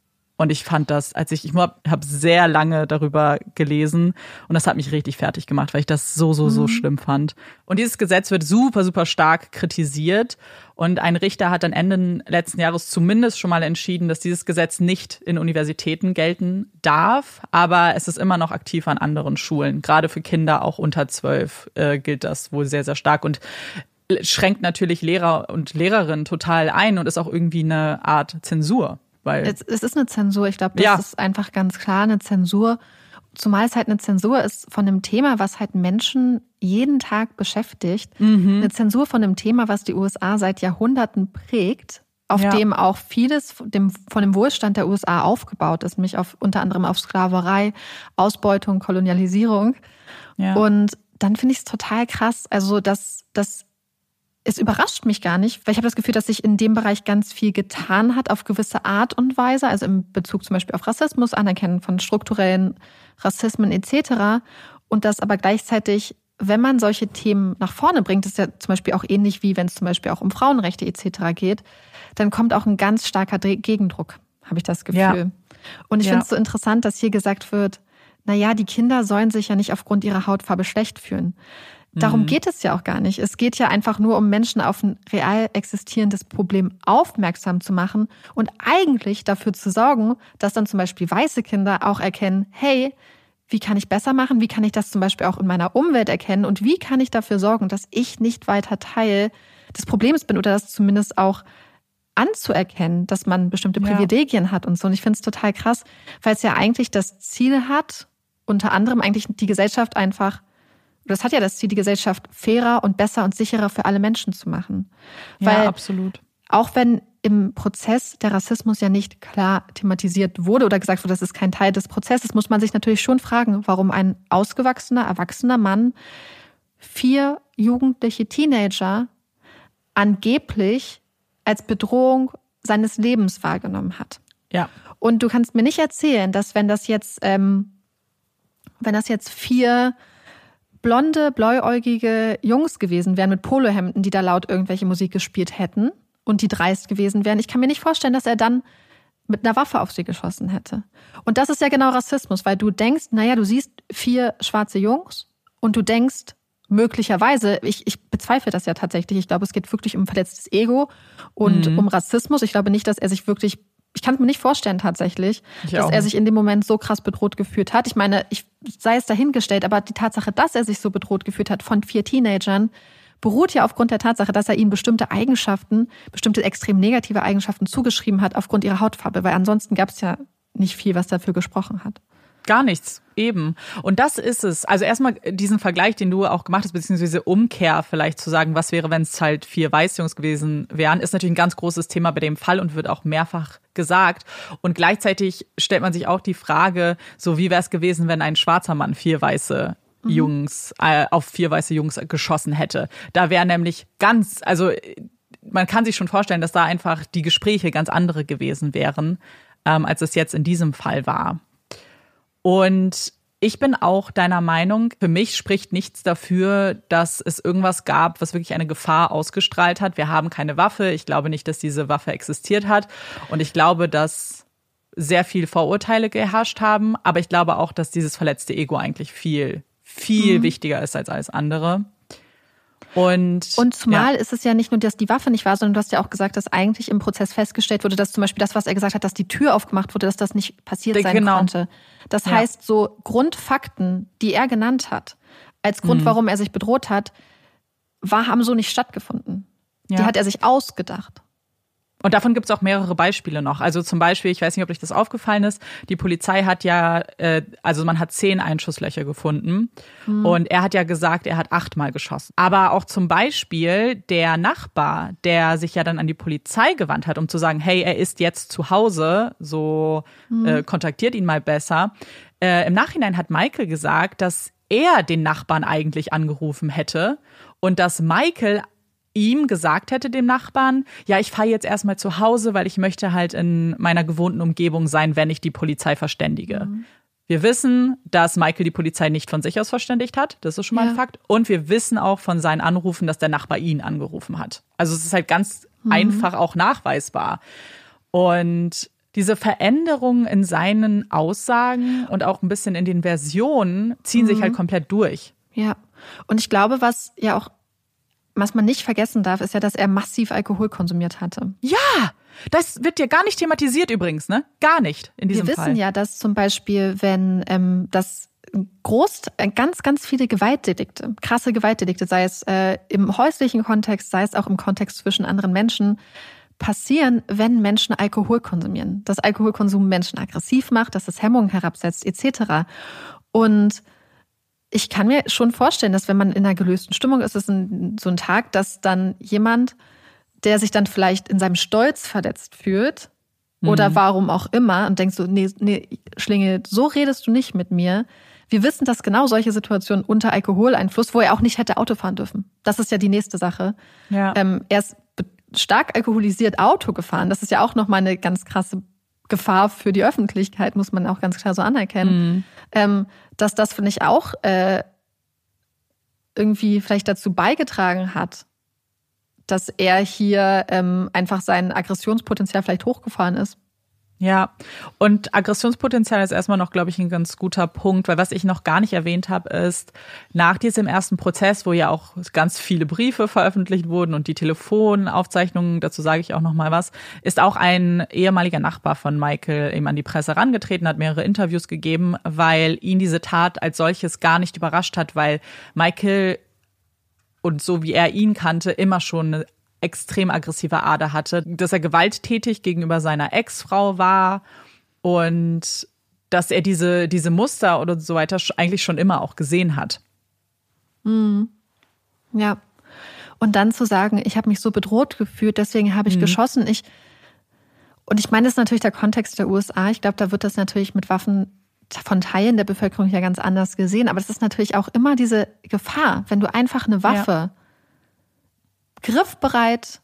Und ich fand das, als ich, ich habe sehr lange darüber gelesen und das hat mich richtig fertig gemacht, weil ich das so, so, so mhm. schlimm fand. Und dieses Gesetz wird super, super stark kritisiert. Und ein Richter hat dann Ende letzten Jahres zumindest schon mal entschieden, dass dieses Gesetz nicht in Universitäten gelten darf. Aber es ist immer noch aktiv an anderen Schulen. Gerade für Kinder auch unter zwölf äh, gilt das wohl sehr, sehr stark. Und schränkt natürlich Lehrer und Lehrerinnen total ein und ist auch irgendwie eine Art Zensur. Weil es, es ist eine Zensur. Ich glaube, das ja. ist einfach ganz klar eine Zensur. Zumal es halt eine Zensur ist von einem Thema, was halt Menschen jeden Tag beschäftigt. Mhm. Eine Zensur von einem Thema, was die USA seit Jahrhunderten prägt, auf ja. dem auch vieles dem, von dem Wohlstand der USA aufgebaut ist, nämlich auf, unter anderem auf Sklaverei, Ausbeutung, Kolonialisierung. Ja. Und dann finde ich es total krass, also dass, dass es überrascht mich gar nicht, weil ich habe das Gefühl, dass sich in dem Bereich ganz viel getan hat auf gewisse Art und Weise, also im Bezug zum Beispiel auf Rassismus, Anerkennen von strukturellen Rassismen etc. Und dass aber gleichzeitig, wenn man solche Themen nach vorne bringt, ist ja zum Beispiel auch ähnlich wie wenn es zum Beispiel auch um Frauenrechte etc. geht, dann kommt auch ein ganz starker Gegendruck, habe ich das Gefühl. Ja. Und ich ja. finde es so interessant, dass hier gesagt wird, na ja, die Kinder sollen sich ja nicht aufgrund ihrer Hautfarbe schlecht fühlen. Darum mhm. geht es ja auch gar nicht. Es geht ja einfach nur um Menschen auf ein real existierendes Problem aufmerksam zu machen und eigentlich dafür zu sorgen, dass dann zum Beispiel weiße Kinder auch erkennen, hey, wie kann ich besser machen? Wie kann ich das zum Beispiel auch in meiner Umwelt erkennen? Und wie kann ich dafür sorgen, dass ich nicht weiter Teil des Problems bin oder das zumindest auch anzuerkennen, dass man bestimmte Privilegien ja. hat und so. Und ich finde es total krass, weil es ja eigentlich das Ziel hat, unter anderem eigentlich die Gesellschaft einfach das hat ja das Ziel, die Gesellschaft fairer und besser und sicherer für alle Menschen zu machen. Weil ja, absolut. Auch wenn im Prozess der Rassismus ja nicht klar thematisiert wurde oder gesagt wurde, das ist kein Teil des Prozesses, muss man sich natürlich schon fragen, warum ein ausgewachsener, erwachsener Mann vier jugendliche Teenager angeblich als Bedrohung seines Lebens wahrgenommen hat. Ja. Und du kannst mir nicht erzählen, dass wenn das jetzt, ähm, wenn das jetzt vier blonde, bläuäugige Jungs gewesen wären mit Polohemden, die da laut irgendwelche Musik gespielt hätten und die dreist gewesen wären. Ich kann mir nicht vorstellen, dass er dann mit einer Waffe auf sie geschossen hätte. Und das ist ja genau Rassismus, weil du denkst, naja, du siehst vier schwarze Jungs und du denkst, möglicherweise, ich, ich bezweifle das ja tatsächlich, ich glaube, es geht wirklich um verletztes Ego und mhm. um Rassismus. Ich glaube nicht, dass er sich wirklich ich kann es mir nicht vorstellen tatsächlich, ich dass er sich in dem Moment so krass bedroht gefühlt hat. Ich meine, ich sei es dahingestellt, aber die Tatsache, dass er sich so bedroht gefühlt hat von vier Teenagern, beruht ja aufgrund der Tatsache, dass er ihnen bestimmte Eigenschaften, bestimmte extrem negative Eigenschaften zugeschrieben hat aufgrund ihrer Hautfarbe, weil ansonsten gab es ja nicht viel, was dafür gesprochen hat. Gar nichts, eben. Und das ist es. Also erstmal diesen Vergleich, den du auch gemacht hast, beziehungsweise Umkehr vielleicht zu sagen, was wäre, wenn es halt vier Weißjungs gewesen wären, ist natürlich ein ganz großes Thema bei dem Fall und wird auch mehrfach gesagt. Und gleichzeitig stellt man sich auch die Frage, so wie wäre es gewesen, wenn ein schwarzer Mann vier weiße mhm. Jungs, äh, auf vier weiße Jungs geschossen hätte. Da wäre nämlich ganz, also man kann sich schon vorstellen, dass da einfach die Gespräche ganz andere gewesen wären, ähm, als es jetzt in diesem Fall war. Und ich bin auch deiner Meinung, für mich spricht nichts dafür, dass es irgendwas gab, was wirklich eine Gefahr ausgestrahlt hat. Wir haben keine Waffe. Ich glaube nicht, dass diese Waffe existiert hat. Und ich glaube, dass sehr viel Vorurteile geherrscht haben. Aber ich glaube auch, dass dieses verletzte Ego eigentlich viel, viel mhm. wichtiger ist als alles andere. Und, und zumal ja. ist es ja nicht nur, dass die Waffe nicht war, sondern du hast ja auch gesagt, dass eigentlich im Prozess festgestellt wurde, dass zum Beispiel das, was er gesagt hat, dass die Tür aufgemacht wurde, dass das nicht passiert sein genau. konnte. Das ja. heißt, so Grundfakten, die er genannt hat, als Grund, mhm. warum er sich bedroht hat, war, haben so nicht stattgefunden. Ja. Die hat er sich ausgedacht. Und davon gibt es auch mehrere Beispiele noch. Also zum Beispiel, ich weiß nicht, ob euch das aufgefallen ist, die Polizei hat ja, äh, also man hat zehn Einschusslöcher gefunden mhm. und er hat ja gesagt, er hat achtmal geschossen. Aber auch zum Beispiel der Nachbar, der sich ja dann an die Polizei gewandt hat, um zu sagen, hey, er ist jetzt zu Hause, so mhm. äh, kontaktiert ihn mal besser. Äh, Im Nachhinein hat Michael gesagt, dass er den Nachbarn eigentlich angerufen hätte und dass Michael ihm gesagt hätte, dem Nachbarn, ja, ich fahre jetzt erstmal zu Hause, weil ich möchte halt in meiner gewohnten Umgebung sein, wenn ich die Polizei verständige. Mhm. Wir wissen, dass Michael die Polizei nicht von sich aus verständigt hat. Das ist schon mal ja. ein Fakt. Und wir wissen auch von seinen Anrufen, dass der Nachbar ihn angerufen hat. Also es ist halt ganz mhm. einfach auch nachweisbar. Und diese Veränderungen in seinen Aussagen und auch ein bisschen in den Versionen ziehen mhm. sich halt komplett durch. Ja. Und ich glaube, was ja auch was man nicht vergessen darf, ist ja, dass er massiv Alkohol konsumiert hatte. Ja, das wird ja gar nicht thematisiert übrigens, ne? Gar nicht in diesem Fall. Wir wissen ja, dass zum Beispiel, wenn ähm, das groß, äh, ganz, ganz viele Gewaltdelikte, krasse Gewaltdelikte, sei es äh, im häuslichen Kontext, sei es auch im Kontext zwischen anderen Menschen, passieren, wenn Menschen Alkohol konsumieren. Dass Alkoholkonsum Menschen aggressiv macht, dass es Hemmungen herabsetzt, etc. Und ich kann mir schon vorstellen, dass wenn man in einer gelösten Stimmung ist, ist ein, so ein Tag, dass dann jemand, der sich dann vielleicht in seinem Stolz verletzt fühlt oder mhm. warum auch immer und denkt so, nee, nee, Schlinge, so redest du nicht mit mir. Wir wissen, dass genau solche Situationen unter Alkoholeinfluss, wo er auch nicht hätte Auto fahren dürfen. Das ist ja die nächste Sache. Ja. Ähm, er ist stark alkoholisiert Auto gefahren. Das ist ja auch nochmal eine ganz krasse Gefahr für die Öffentlichkeit, muss man auch ganz klar so anerkennen. Mhm. Ähm, dass das, finde ich, auch äh, irgendwie vielleicht dazu beigetragen hat, dass er hier ähm, einfach sein Aggressionspotenzial vielleicht hochgefahren ist. Ja, und Aggressionspotenzial ist erstmal noch, glaube ich, ein ganz guter Punkt, weil was ich noch gar nicht erwähnt habe, ist, nach diesem ersten Prozess, wo ja auch ganz viele Briefe veröffentlicht wurden und die Telefonaufzeichnungen, dazu sage ich auch noch mal was, ist auch ein ehemaliger Nachbar von Michael eben an die Presse herangetreten, hat mehrere Interviews gegeben, weil ihn diese Tat als solches gar nicht überrascht hat, weil Michael und so wie er ihn kannte, immer schon eine extrem aggressive Ader hatte, dass er gewalttätig gegenüber seiner Ex-Frau war und dass er diese, diese Muster oder so weiter eigentlich schon immer auch gesehen hat. Mhm. Ja. Und dann zu sagen, ich habe mich so bedroht gefühlt, deswegen habe ich mhm. geschossen. Ich, und ich meine, das ist natürlich der Kontext der USA. Ich glaube, da wird das natürlich mit Waffen von Teilen der Bevölkerung ja ganz anders gesehen. Aber es ist natürlich auch immer diese Gefahr, wenn du einfach eine Waffe ja griffbereit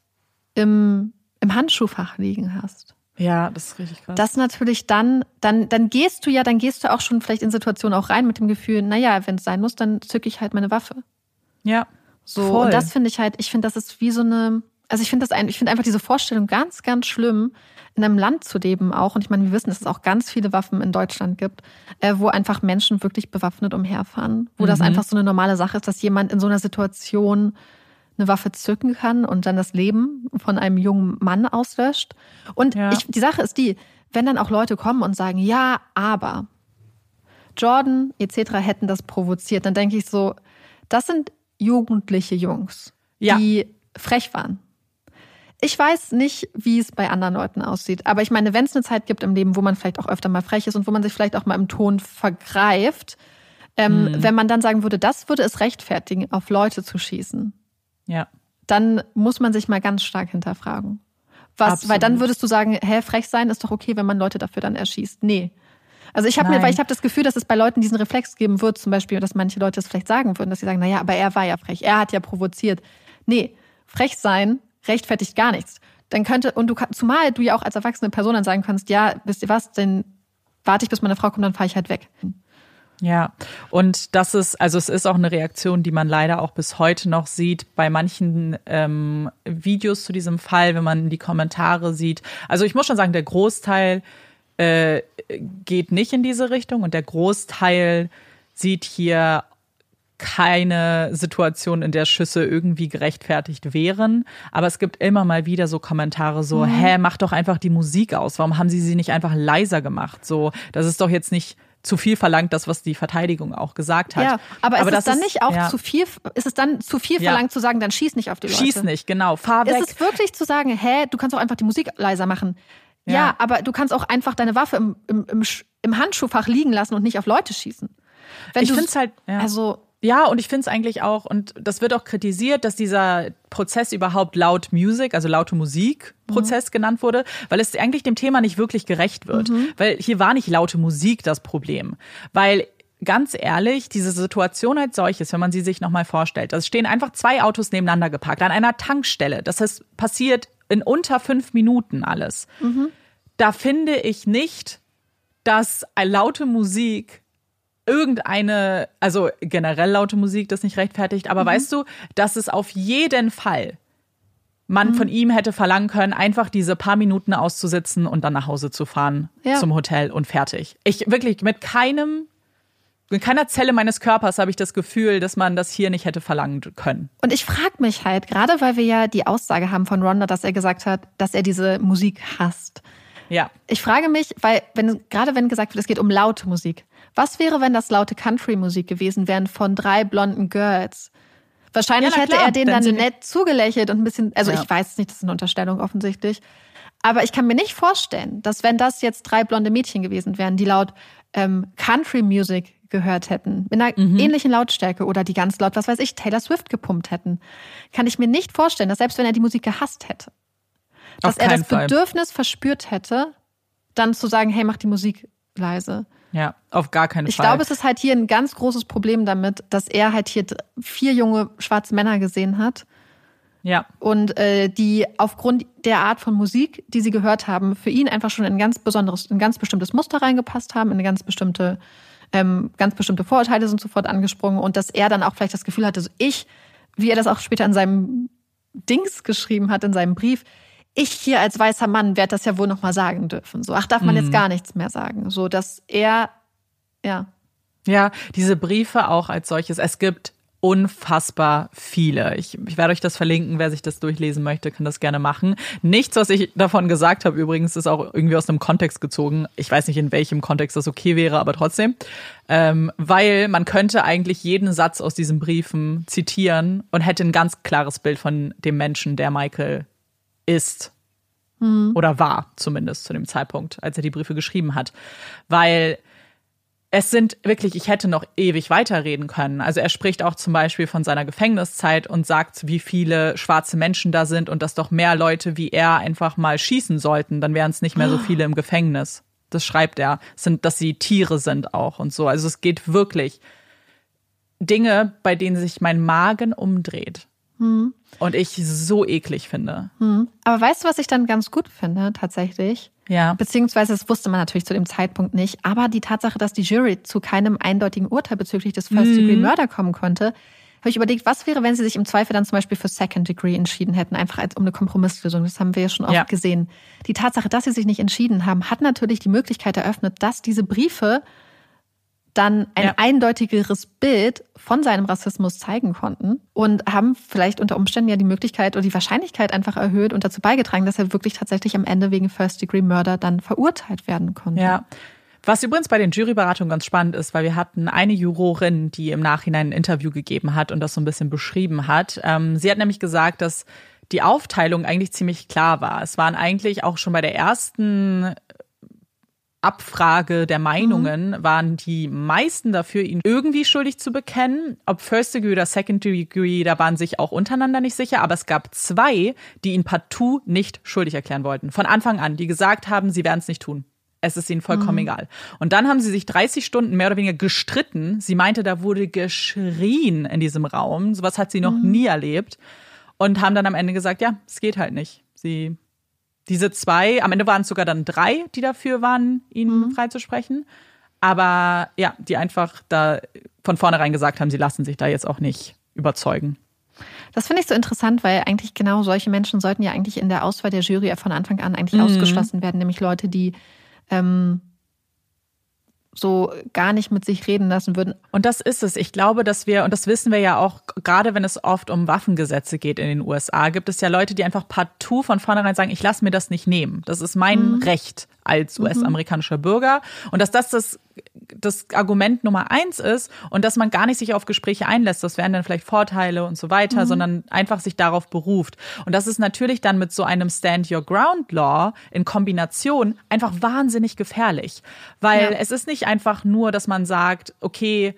im, im Handschuhfach liegen hast. Ja, das ist richtig krass. Das natürlich dann, dann, dann gehst du ja, dann gehst du auch schon vielleicht in Situationen auch rein mit dem Gefühl, naja, wenn es sein muss, dann zücke ich halt meine Waffe. Ja. So, voll. und das finde ich halt, ich finde, das ist wie so eine, also ich finde das ein, ich finde einfach diese Vorstellung ganz, ganz schlimm, in einem Land zu leben auch. Und ich meine, wir wissen, dass es auch ganz viele Waffen in Deutschland gibt, äh, wo einfach Menschen wirklich bewaffnet umherfahren, wo mhm. das einfach so eine normale Sache ist, dass jemand in so einer Situation eine Waffe zücken kann und dann das Leben von einem jungen Mann auslöscht. Und ja. ich, die Sache ist die, wenn dann auch Leute kommen und sagen, ja, aber Jordan etc. hätten das provoziert, dann denke ich so, das sind jugendliche Jungs, ja. die frech waren. Ich weiß nicht, wie es bei anderen Leuten aussieht, aber ich meine, wenn es eine Zeit gibt im Leben, wo man vielleicht auch öfter mal frech ist und wo man sich vielleicht auch mal im Ton vergreift, ähm, mhm. wenn man dann sagen würde, das würde es rechtfertigen, auf Leute zu schießen, ja. Dann muss man sich mal ganz stark hinterfragen. Was, weil dann würdest du sagen, hä, frech sein ist doch okay, wenn man Leute dafür dann erschießt. Nee. Also ich habe mir, weil ich habe das Gefühl, dass es bei Leuten diesen Reflex geben wird, zum Beispiel, dass manche Leute es vielleicht sagen würden, dass sie sagen, naja, aber er war ja frech, er hat ja provoziert. Nee, frech sein rechtfertigt gar nichts. Dann könnte, und du zumal du ja auch als erwachsene Person dann sagen kannst, ja, wisst ihr was, dann warte ich, bis meine Frau kommt, dann fahre ich halt weg. Ja, und das ist, also es ist auch eine Reaktion, die man leider auch bis heute noch sieht bei manchen ähm, Videos zu diesem Fall, wenn man die Kommentare sieht. Also ich muss schon sagen, der Großteil äh, geht nicht in diese Richtung und der Großteil sieht hier keine Situation, in der Schüsse irgendwie gerechtfertigt wären. Aber es gibt immer mal wieder so Kommentare so, mhm. hä, mach doch einfach die Musik aus. Warum haben sie sie nicht einfach leiser gemacht? So, das ist doch jetzt nicht zu viel verlangt, das, was die Verteidigung auch gesagt hat. Ja, aber, aber ist es dann ist, nicht auch ja. zu viel, ist es dann zu viel Ja. verlangt zu sagen, dann schieß nicht auf die Leute? Schieß nicht, genau. Fahr weg. Ist es wirklich zu sagen, hä, du kannst auch einfach die Musik leiser machen? Ja, Ja. aber du kannst auch einfach deine Waffe im, im, im, im Handschuhfach liegen lassen und nicht auf Leute schießen. Wenn ich du- finde es halt, ja. Also, Ja, und ich finde es eigentlich auch, und das wird auch kritisiert, dass dieser Prozess überhaupt laut Music, also laute Musik Prozess genannt wurde, weil es eigentlich dem Thema nicht wirklich gerecht wird. Weil hier war nicht laute Musik das Problem. Weil ganz ehrlich, diese Situation als solches, wenn man sie sich nochmal vorstellt, es stehen einfach zwei Autos nebeneinander geparkt an einer Tankstelle. Das heißt, passiert in unter fünf Minuten alles. Da finde ich nicht, dass laute Musik irgendeine, also generell laute Musik das nicht rechtfertigt, Mhm. aber weißt du, dass es auf jeden Fall man von ihm hätte verlangen können, einfach diese paar Minuten auszusitzen und dann nach Hause zu fahren Ja. zum Hotel und fertig. Ich wirklich mit keinem, mit keiner Zelle meines Körpers habe ich das Gefühl, dass man das hier nicht hätte verlangen können. und ich frage mich halt, gerade weil wir ja die Aussage haben von Ronda, dass er gesagt hat, dass er diese Musik hasst. Ja. Ich frage mich, weil wenn gerade wenn gesagt wird, es geht um laute Musik, was wäre, wenn das laute Country-Musik gewesen wären von drei blonden Girls? Wahrscheinlich Ja, hätte klar, er denen dann nett zugelächelt und ein bisschen, also Ja. ich weiß nicht, das ist eine Unterstellung offensichtlich, aber ich kann mir nicht vorstellen, dass wenn das jetzt drei blonde Mädchen gewesen wären, die laut ähm, Country-Music gehört hätten, mit einer Mhm. ähnlichen Lautstärke oder die ganz laut, was weiß ich, Taylor Swift gepumpt hätten, kann ich mir nicht vorstellen, dass selbst wenn er die Musik gehasst hätte, dass er das Fall. Bedürfnis verspürt hätte, dann zu sagen, hey, mach die Musik leise. Ja, auf gar keinen Ich Fall. glaube, es ist halt hier ein ganz großes Problem damit, dass er halt hier vier junge schwarze Männer gesehen hat ja. und äh, die aufgrund der Art von Musik, die sie gehört haben, für ihn einfach schon in ein ganz besonderes, in ein ganz bestimmtes Muster reingepasst haben, in eine ganz bestimmte, ähm, ganz bestimmte Vorurteile sind sofort angesprungen und dass er dann auch vielleicht das Gefühl hatte, so ich, wie er das auch später in seinem Dings geschrieben hat, in seinem Brief, ich hier als weißer Mann werde das ja wohl noch mal sagen dürfen. So, ach, darf man jetzt gar nichts mehr sagen. So, dass er, ja, Ja, diese Briefe auch als solches. Es gibt unfassbar viele. Ich, ich werde euch das verlinken. Wer sich das durchlesen möchte, kann das gerne machen. Nichts, was ich davon gesagt habe, übrigens, ist auch irgendwie aus einem Kontext gezogen. Ich weiß nicht, in welchem Kontext das okay wäre, aber trotzdem. Ähm, weil man könnte eigentlich jeden Satz aus diesen Briefen zitieren und hätte ein ganz klares Bild von dem Menschen, der Michael ist. Oder war, zumindest zu dem Zeitpunkt, als er die Briefe geschrieben hat. Weil es sind wirklich, ich hätte noch ewig weiterreden können. Also er spricht auch zum Beispiel von seiner Gefängniszeit und sagt, wie viele schwarze Menschen da sind und dass doch mehr Leute wie er einfach mal schießen sollten, dann wären es nicht mehr so viele im Gefängnis. Das schreibt er. Sind, dass sie Tiere sind auch und so. Also es geht wirklich Dinge, bei denen sich mein Magen umdreht. Und ich so eklig finde. Aber weißt du, was ich dann ganz gut finde, tatsächlich? Ja. Beziehungsweise, das wusste man natürlich zu dem Zeitpunkt nicht, aber die Tatsache, dass die Jury zu keinem eindeutigen Urteil bezüglich des First Degree Murder kommen konnte, habe ich überlegt, was wäre, wenn sie sich im Zweifel dann zum Beispiel für Second Degree entschieden hätten, einfach als um eine Kompromisslösung. Das haben wir ja schon oft Ja. gesehen. Die Tatsache, dass sie sich nicht entschieden haben, hat natürlich die Möglichkeit eröffnet, dass diese Briefe dann ein Ja. eindeutigeres Bild von seinem Rassismus zeigen konnten und haben vielleicht unter Umständen ja die Möglichkeit oder die Wahrscheinlichkeit einfach erhöht und dazu beigetragen, dass er wirklich tatsächlich am Ende wegen First Degree Murder dann verurteilt werden konnte. Ja. Was übrigens bei den Juryberatungen ganz spannend ist, weil wir hatten eine Jurorin, die im Nachhinein ein Interview gegeben hat und das so ein bisschen beschrieben hat. Ähm, sie hat nämlich gesagt, dass die Aufteilung eigentlich ziemlich klar war. Es waren eigentlich auch schon bei der ersten Abfrage der Meinungen waren die meisten dafür, ihn irgendwie schuldig zu bekennen. Ob First Degree oder Second Degree, da waren sich auch untereinander nicht sicher. Aber es gab zwei, die ihn partout nicht schuldig erklären wollten. Von Anfang an, die gesagt haben, sie werden es nicht tun. Es ist ihnen vollkommen egal. Und dann haben sie sich 30 Stunden mehr oder weniger gestritten. Sie meinte, da wurde geschrien in diesem Raum. Sowas hat sie noch nie erlebt. Und haben dann am Ende gesagt, ja, es geht halt nicht. Sie diese zwei, am Ende waren es sogar dann drei, die dafür waren, ihn freizusprechen. Aber ja, die einfach da von vornherein gesagt haben, sie lassen sich da jetzt auch nicht überzeugen. Das finde ich so interessant, weil eigentlich genau solche Menschen sollten ja eigentlich in der Auswahl der Jury von Anfang an eigentlich ausgeschlossen werden, nämlich Leute, die ähm, so gar nicht mit sich reden lassen würden. Und das ist es. Ich glaube, dass wir, und das wissen wir ja auch, gerade wenn es oft um Waffengesetze geht in den USA, gibt es ja Leute, die einfach partout von vornherein sagen, ich lasse mir das nicht nehmen. Das ist mein Recht als US-amerikanischer Bürger und dass das das das Argument Nummer eins ist und dass man gar nicht sich auf Gespräche einlässt. Das wären dann vielleicht Vorteile und so weiter, mhm. sondern einfach sich darauf beruft. Und das ist natürlich dann mit so einem Stand Your Ground Law in Kombination einfach wahnsinnig gefährlich. Weil ja. es ist nicht einfach nur, dass man sagt, okay,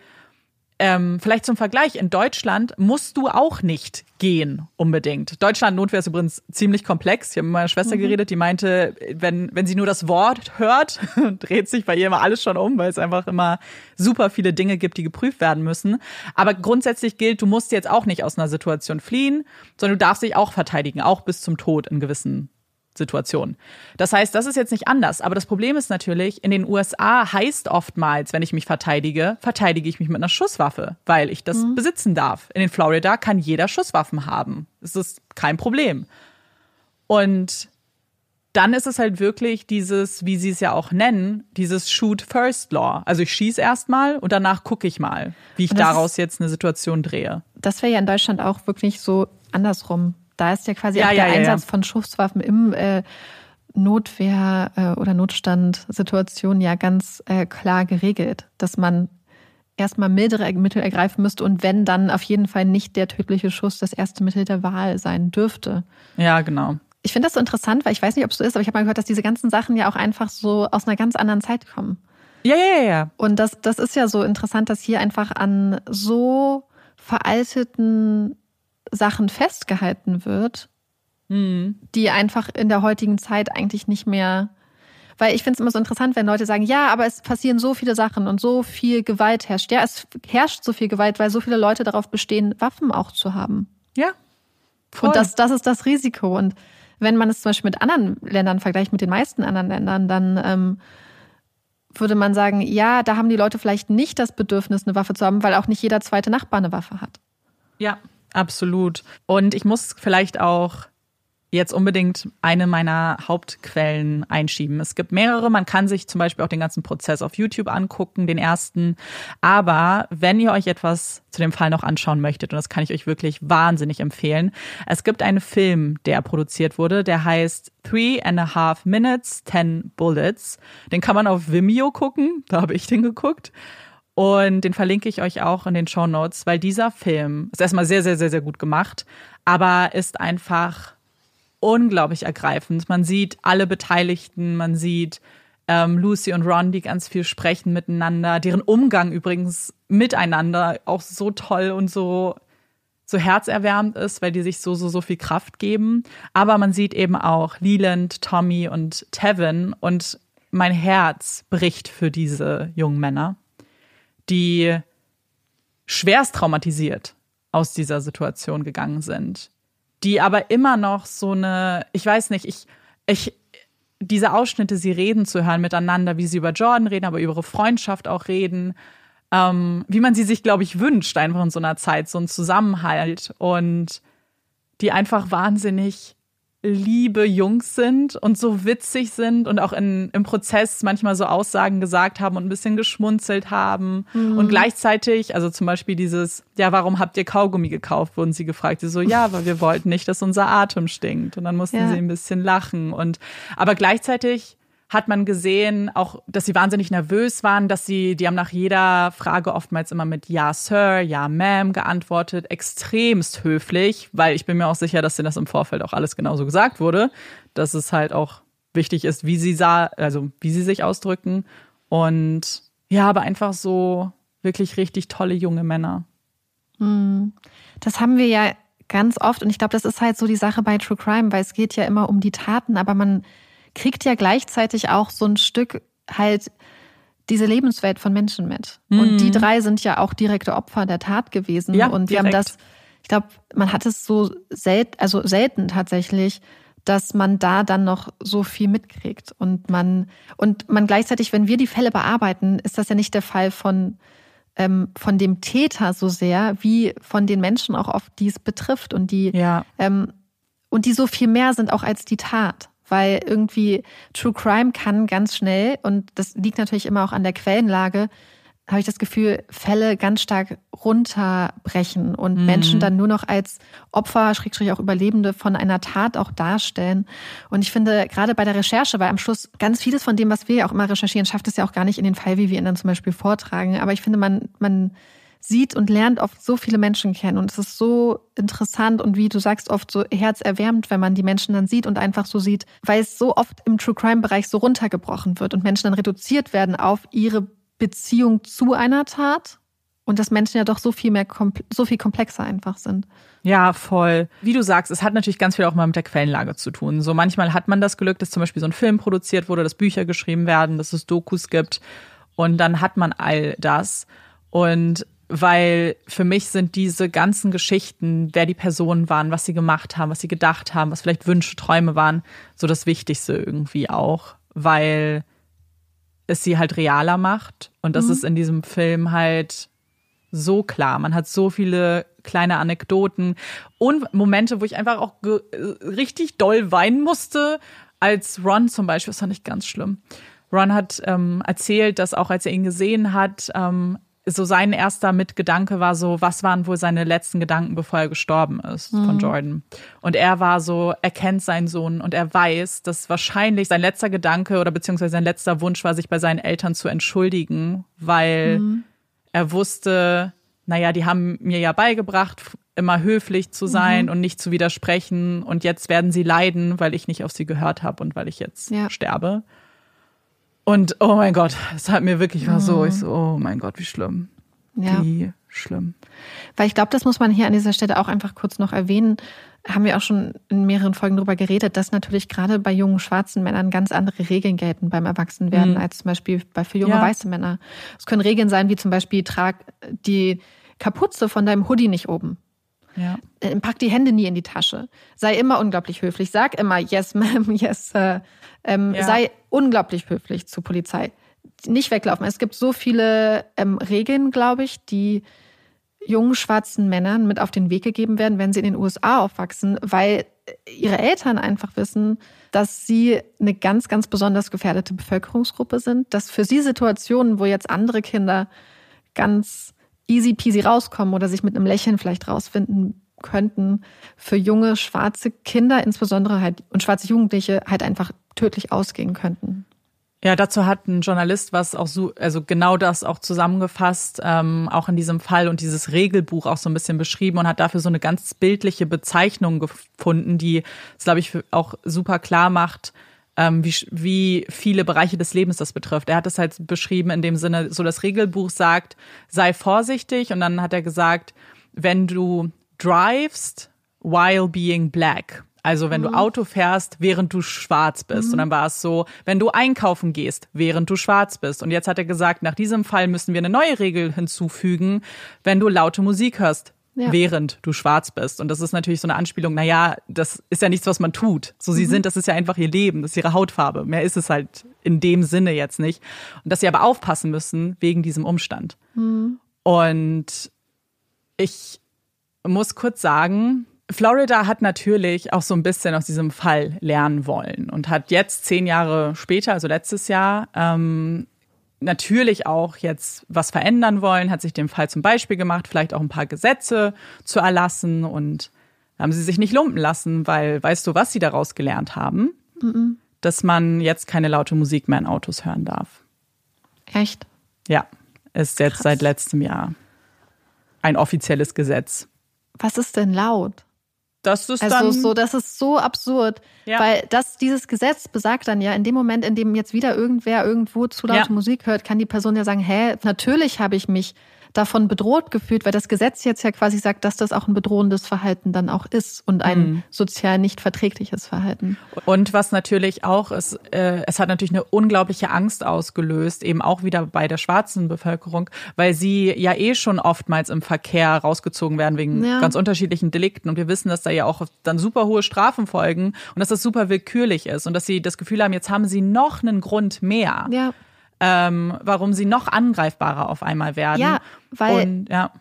ähm, vielleicht zum Vergleich, in Deutschland musst du auch nicht gehen unbedingt. Deutschland Notwehr ist übrigens ziemlich komplex. Ich habe mit meiner Schwester mhm. geredet, die meinte, wenn, wenn sie nur das Wort hört, dreht sich bei ihr immer alles schon um, weil es einfach immer super viele Dinge gibt, die geprüft werden müssen. Aber grundsätzlich gilt, du musst jetzt auch nicht aus einer Situation fliehen, sondern du darfst dich auch verteidigen, auch bis zum Tod in gewissen Situation. Das heißt, das ist jetzt nicht anders. Aber das Problem ist natürlich, in den USA heißt oftmals, wenn ich mich verteidige, verteidige ich mich mit einer Schusswaffe, weil ich das mhm. besitzen darf. In den Florida kann jeder Schusswaffen haben. Das ist kein Problem. Und dann ist es halt wirklich dieses, wie sie es ja auch nennen, dieses Shoot First Law. Also ich schieße erstmal und danach gucke ich mal, wie ich daraus jetzt eine Situation drehe. Das wäre ja in Deutschland auch wirklich so andersrum. Da ist ja quasi ja, auch der ja, Einsatz ja. von Schusswaffen im äh, Notwehr- äh, oder Notstandsituation ja ganz äh, klar geregelt, dass man erstmal mildere Mittel ergreifen müsste und wenn dann auf jeden Fall nicht der tödliche Schuss das erste Mittel der Wahl sein dürfte. Ja, genau. Ich finde das so interessant, weil ich weiß nicht, ob es so ist, aber ich habe mal gehört, dass diese ganzen Sachen ja auch einfach so aus einer ganz anderen Zeit kommen. Ja, ja, ja. Und das, das ist ja so interessant, dass hier einfach an so veralteten Sachen festgehalten wird, mhm. die einfach in der heutigen Zeit eigentlich nicht mehr. Weil ich finde es immer so interessant, wenn Leute sagen, ja, aber es passieren so viele Sachen und so viel Gewalt herrscht. Ja, es herrscht so viel Gewalt, weil so viele Leute darauf bestehen, Waffen auch zu haben. Ja. Voll. Und das, das ist das Risiko. Und wenn man es zum Beispiel mit anderen Ländern vergleicht, mit den meisten anderen Ländern, dann ähm, würde man sagen, ja, da haben die Leute vielleicht nicht das Bedürfnis, eine Waffe zu haben, weil auch nicht jeder zweite Nachbar eine Waffe hat. Ja, Absolut. Und ich muss vielleicht auch jetzt unbedingt eine meiner Hauptquellen einschieben. Es gibt mehrere. Man kann sich zum Beispiel auch den ganzen Prozess auf YouTube angucken, den ersten. Aber wenn ihr euch etwas zu dem Fall noch anschauen möchtet, und das kann ich euch wirklich wahnsinnig empfehlen, es gibt einen Film, der produziert wurde, der heißt Three and a Half Minutes, Ten Bullets. Den kann man auf Vimeo gucken. Da habe ich den geguckt. Und den verlinke ich euch auch in den Show Notes, weil dieser Film ist erstmal sehr, sehr, sehr, sehr gut gemacht, aber ist einfach unglaublich ergreifend. Man sieht alle Beteiligten, man sieht ähm, Lucy und Ron, die ganz viel sprechen miteinander, deren Umgang übrigens miteinander auch so toll und so so herzerwärmend ist, weil die sich so, so, so viel Kraft geben. Aber man sieht eben auch Leland, Tommy und Tevin und mein Herz bricht für diese jungen Männer die schwerst traumatisiert aus dieser Situation gegangen sind, die aber immer noch so eine, ich weiß nicht, ich, ich, diese Ausschnitte, sie reden zu hören miteinander, wie sie über Jordan reden, aber über ihre Freundschaft auch reden, ähm, wie man sie sich, glaube ich, wünscht, einfach in so einer Zeit, so ein Zusammenhalt und die einfach wahnsinnig liebe Jungs sind und so witzig sind und auch in, im Prozess manchmal so Aussagen gesagt haben und ein bisschen geschmunzelt haben. Mhm. Und gleichzeitig, also zum Beispiel dieses, ja, warum habt ihr Kaugummi gekauft, wurden sie gefragt. Sie so, ja, weil wir wollten nicht, dass unser Atem stinkt. Und dann mussten ja. sie ein bisschen lachen. Und aber gleichzeitig hat man gesehen, auch, dass sie wahnsinnig nervös waren, dass sie, die haben nach jeder Frage oftmals immer mit Ja, Sir, Ja, Ma'am geantwortet, extremst höflich, weil ich bin mir auch sicher, dass denen das im Vorfeld auch alles genauso gesagt wurde, dass es halt auch wichtig ist, wie sie sah, also wie sie sich ausdrücken und ja, aber einfach so wirklich richtig tolle junge Männer. Hm. Das haben wir ja ganz oft und ich glaube, das ist halt so die Sache bei True Crime, weil es geht ja immer um die Taten, aber man kriegt ja gleichzeitig auch so ein Stück halt diese Lebenswelt von Menschen mit. Mhm. Und die drei sind ja auch direkte Opfer der Tat gewesen. Ja, und wir direkt. haben das, ich glaube, man hat es so selten, also selten tatsächlich, dass man da dann noch so viel mitkriegt. Und man, und man gleichzeitig, wenn wir die Fälle bearbeiten, ist das ja nicht der Fall von, ähm, von dem Täter so sehr, wie von den Menschen auch oft, die es betrifft und die, ja. ähm, und die so viel mehr sind auch als die Tat weil irgendwie True Crime kann ganz schnell, und das liegt natürlich immer auch an der Quellenlage, habe ich das Gefühl, Fälle ganz stark runterbrechen und mhm. Menschen dann nur noch als Opfer, Schrägstrich auch Überlebende von einer Tat auch darstellen. Und ich finde, gerade bei der Recherche, weil am Schluss ganz vieles von dem, was wir ja auch immer recherchieren, schafft es ja auch gar nicht in den Fall, wie wir ihn dann zum Beispiel vortragen. Aber ich finde, man, man sieht und lernt oft so viele Menschen kennen. Und es ist so interessant und wie du sagst, oft so herzerwärmend, wenn man die Menschen dann sieht und einfach so sieht, weil es so oft im True Crime-Bereich so runtergebrochen wird und Menschen dann reduziert werden auf ihre Beziehung zu einer Tat. Und dass Menschen ja doch so viel mehr, so viel komplexer einfach sind. Ja, voll. Wie du sagst, es hat natürlich ganz viel auch mal mit der Quellenlage zu tun. So manchmal hat man das Glück, dass zum Beispiel so ein Film produziert wurde, dass Bücher geschrieben werden, dass es Dokus gibt. Und dann hat man all das. Und weil für mich sind diese ganzen Geschichten, wer die Personen waren, was sie gemacht haben, was sie gedacht haben, was vielleicht Wünsche, Träume waren, so das Wichtigste irgendwie auch, weil es sie halt realer macht und das mhm. ist in diesem Film halt so klar. Man hat so viele kleine Anekdoten und Momente, wo ich einfach auch richtig doll weinen musste, als Ron zum Beispiel, das fand ich ganz schlimm. Ron hat ähm, erzählt, dass auch als er ihn gesehen hat, ähm, so sein erster Mitgedanke war so, was waren wohl seine letzten Gedanken, bevor er gestorben ist mhm. von Jordan. Und er war so, er kennt seinen Sohn und er weiß, dass wahrscheinlich sein letzter Gedanke oder beziehungsweise sein letzter Wunsch war, sich bei seinen Eltern zu entschuldigen, weil mhm. er wusste, naja, die haben mir ja beigebracht, immer höflich zu sein mhm. und nicht zu widersprechen. Und jetzt werden sie leiden, weil ich nicht auf sie gehört habe und weil ich jetzt ja. sterbe. Und oh mein Gott, es hat mir wirklich war so, ich so, oh mein Gott, wie schlimm. Ja. Wie schlimm. Weil ich glaube, das muss man hier an dieser Stelle auch einfach kurz noch erwähnen. Haben wir auch schon in mehreren Folgen darüber geredet, dass natürlich gerade bei jungen schwarzen Männern ganz andere Regeln gelten beim Erwachsenwerden mhm. als zum Beispiel bei für junge ja. weiße Männer. Es können Regeln sein, wie zum Beispiel trag die Kapuze von deinem Hoodie nicht oben. Ja. Äh, pack die Hände nie in die Tasche. Sei immer unglaublich höflich. Sag immer yes, ma'am, yes, sir. Ähm, ja. Sei unglaublich höflich zur Polizei. Nicht weglaufen. Es gibt so viele ähm, Regeln, glaube ich, die jungen schwarzen Männern mit auf den Weg gegeben werden, wenn sie in den USA aufwachsen, weil ihre Eltern einfach wissen, dass sie eine ganz, ganz besonders gefährdete Bevölkerungsgruppe sind, dass für sie Situationen, wo jetzt andere Kinder ganz easy peasy rauskommen oder sich mit einem Lächeln vielleicht rausfinden könnten, für junge schwarze Kinder insbesondere halt und schwarze Jugendliche halt einfach tödlich ausgehen könnten. Ja, dazu hat ein Journalist was auch so, also genau das auch zusammengefasst, ähm, auch in diesem Fall und dieses Regelbuch auch so ein bisschen beschrieben und hat dafür so eine ganz bildliche Bezeichnung gefunden, die es, glaube ich, auch super klar macht, ähm, wie, wie viele Bereiche des Lebens das betrifft. Er hat es halt beschrieben in dem Sinne, so das Regelbuch sagt, sei vorsichtig und dann hat er gesagt, wenn du drivest while being black, also wenn mhm. du Auto fährst, während du schwarz bist. Mhm. Und dann war es so, wenn du einkaufen gehst, während du schwarz bist. Und jetzt hat er gesagt, nach diesem Fall müssen wir eine neue Regel hinzufügen, wenn du laute Musik hörst, ja. während du schwarz bist. Und das ist natürlich so eine Anspielung, naja, das ist ja nichts, was man tut. So sie mhm. sind, das ist ja einfach ihr Leben, das ist ihre Hautfarbe. Mehr ist es halt in dem Sinne jetzt nicht. Und dass sie aber aufpassen müssen wegen diesem Umstand. Mhm. Und ich muss kurz sagen, Florida hat natürlich auch so ein bisschen aus diesem Fall lernen wollen und hat jetzt zehn Jahre später, also letztes Jahr, ähm, natürlich auch jetzt was verändern wollen, hat sich dem Fall zum Beispiel gemacht, vielleicht auch ein paar Gesetze zu erlassen und haben sie sich nicht lumpen lassen, weil weißt du, was sie daraus gelernt haben? Mhm. Dass man jetzt keine laute Musik mehr in Autos hören darf. Echt? Ja, ist jetzt Krass. seit letztem Jahr ein offizielles Gesetz. Was ist denn laut? Das ist also dann so, das ist so absurd, ja. weil das dieses Gesetz besagt dann ja, in dem Moment, in dem jetzt wieder irgendwer irgendwo zu laute ja. Musik hört, kann die Person ja sagen, hä, natürlich habe ich mich davon bedroht gefühlt, weil das Gesetz jetzt ja quasi sagt, dass das auch ein bedrohendes Verhalten dann auch ist und ein mhm. sozial nicht verträgliches Verhalten. Und was natürlich auch ist, äh, es hat natürlich eine unglaubliche Angst ausgelöst, eben auch wieder bei der schwarzen Bevölkerung, weil sie ja eh schon oftmals im Verkehr rausgezogen werden wegen ja. ganz unterschiedlichen Delikten. Und wir wissen, dass da ja auch dann super hohe Strafen folgen und dass das super willkürlich ist und dass sie das Gefühl haben, jetzt haben sie noch einen Grund mehr. Ja ähm, warum sie noch angreifbarer auf einmal werden. Ja, weil, Und, ja.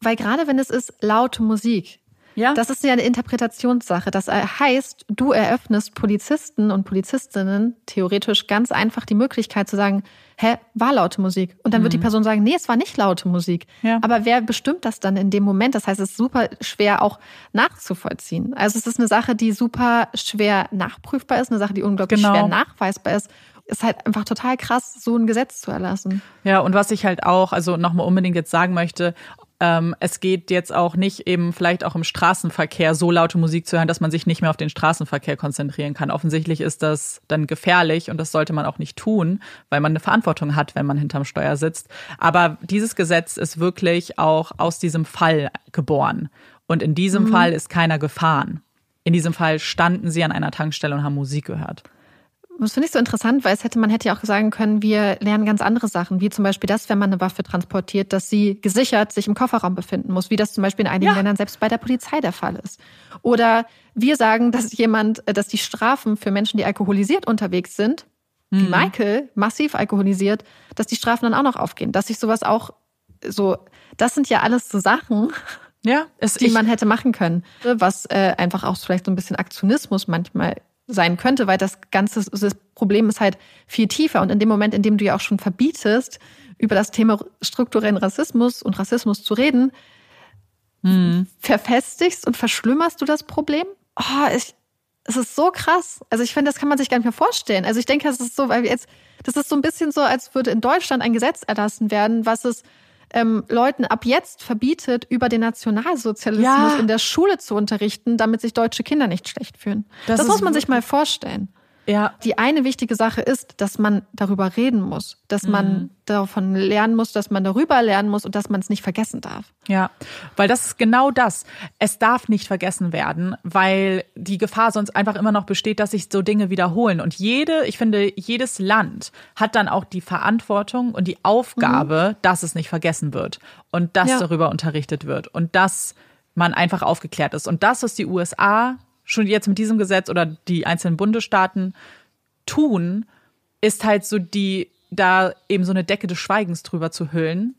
weil gerade wenn es ist laute Musik, Ja. Das ist ja eine Interpretationssache. Das heißt, du eröffnest Polizisten und Polizistinnen theoretisch ganz einfach die Möglichkeit zu sagen, hä, war laute Musik. Und dann wird die Person sagen, nee, es war nicht laute Musik. Mhm. Ja. Aber wer bestimmt das dann in dem Moment? Das heißt, es ist super schwer auch nachzuvollziehen. Also es ist eine Sache, die super schwer nachprüfbar ist, eine Sache, die unglaublich Genau. schwer nachweisbar ist. Ist halt einfach total krass, so ein Gesetz zu erlassen. Ja, und was ich halt auch, also nochmal unbedingt jetzt sagen möchte, ähm, es geht jetzt auch nicht eben vielleicht auch im Straßenverkehr so laute Musik zu hören, dass man sich nicht mehr auf den Straßenverkehr konzentrieren kann. Offensichtlich ist das dann gefährlich und das sollte man auch nicht tun, weil man eine Verantwortung hat, wenn man hinterm Steuer sitzt. Aber dieses Gesetz ist wirklich auch aus diesem Fall geboren. Und in diesem Fall ist keiner gefahren. In diesem Fall standen sie an einer Tankstelle und haben Musik gehört. Das finde ich so interessant, weil es hätte, man hätte ja auch sagen können, wir lernen ganz andere Sachen, wie zum Beispiel das, wenn man eine Waffe transportiert, dass sie gesichert sich im Kofferraum befinden muss, wie das zum Beispiel in einigen Ja. Ländern selbst bei der Polizei der Fall ist. Oder wir sagen, dass jemand, äh, dass die Strafen für Menschen, die alkoholisiert unterwegs sind, wie Michael, massiv alkoholisiert, dass die Strafen dann auch noch aufgehen, dass sich sowas auch so, das sind ja alles so Sachen, Ja, es, die ich, man hätte machen können, was äh, einfach auch vielleicht so ein bisschen Aktionismus manchmal sein könnte, weil das ganze das Problem ist halt viel tiefer und in dem Moment, in dem du ja auch schon verbietest, über das Thema strukturellen Rassismus und Rassismus zu reden, verfestigst und verschlimmerst du das Problem? Oh, ich, es ist so krass. Also ich finde, das kann man sich gar nicht mehr vorstellen. Also ich denke, das ist so, weil wir jetzt, das ist so ein bisschen so, als würde in Deutschland ein Gesetz erlassen werden, was es ähm, Leuten ab jetzt verbietet, über den Nationalsozialismus Ja. in der Schule zu unterrichten, damit sich deutsche Kinder nicht schlecht fühlen. Das Das, muss man sich wirklich- mal vorstellen. Ja, Die eine wichtige Sache ist, dass man darüber reden muss, dass man davon lernen muss, dass man darüber lernen muss und dass man es nicht vergessen darf. Ja, weil das ist genau das. Es darf nicht vergessen werden, weil die Gefahr sonst einfach immer noch besteht, dass sich so Dinge wiederholen. Und jede, ich finde, jedes Land hat dann auch die Verantwortung und die Aufgabe, dass es nicht vergessen wird und dass Ja. darüber unterrichtet wird und dass man einfach aufgeklärt ist. Und das, was die USA schon jetzt mit diesem Gesetz oder die einzelnen Bundesstaaten tun, ist halt so die, da eben so eine Decke des Schweigens drüber zu hüllen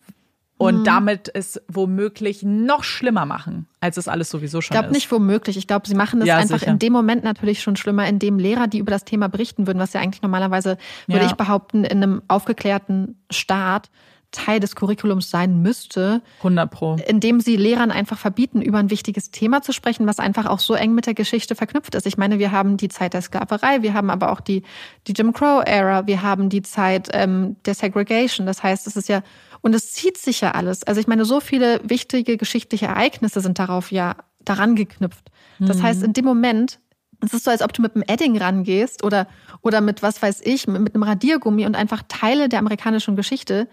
und damit es womöglich noch schlimmer machen, als es alles sowieso schon Ich glaube ist. nicht womöglich. Ich glaube, sie machen das Ja, einfach sicher. in dem Moment natürlich schon schlimmer, indem Lehrer, die über das Thema berichten würden, was ja eigentlich normalerweise, würde Ja. ich behaupten, in einem aufgeklärten Staat Teil des Curriculums sein müsste, 100 Pro. indem sie Lehrern einfach verbieten, über ein wichtiges Thema zu sprechen, was einfach auch so eng mit der Geschichte verknüpft ist. Ich meine, wir haben die Zeit der Sklaverei, wir haben aber auch die, die Jim Crow-Ära, wir haben die Zeit ähm, der Segregation. Das heißt, es ist ja, und es zieht sich ja alles. Also ich meine, so viele wichtige geschichtliche Ereignisse sind darauf ja daran geknüpft. Das heißt, in dem Moment, es ist so, als ob du mit einem Edding rangehst oder, oder mit, was weiß ich, mit, mit einem Radiergummi und einfach Teile der amerikanischen Geschichte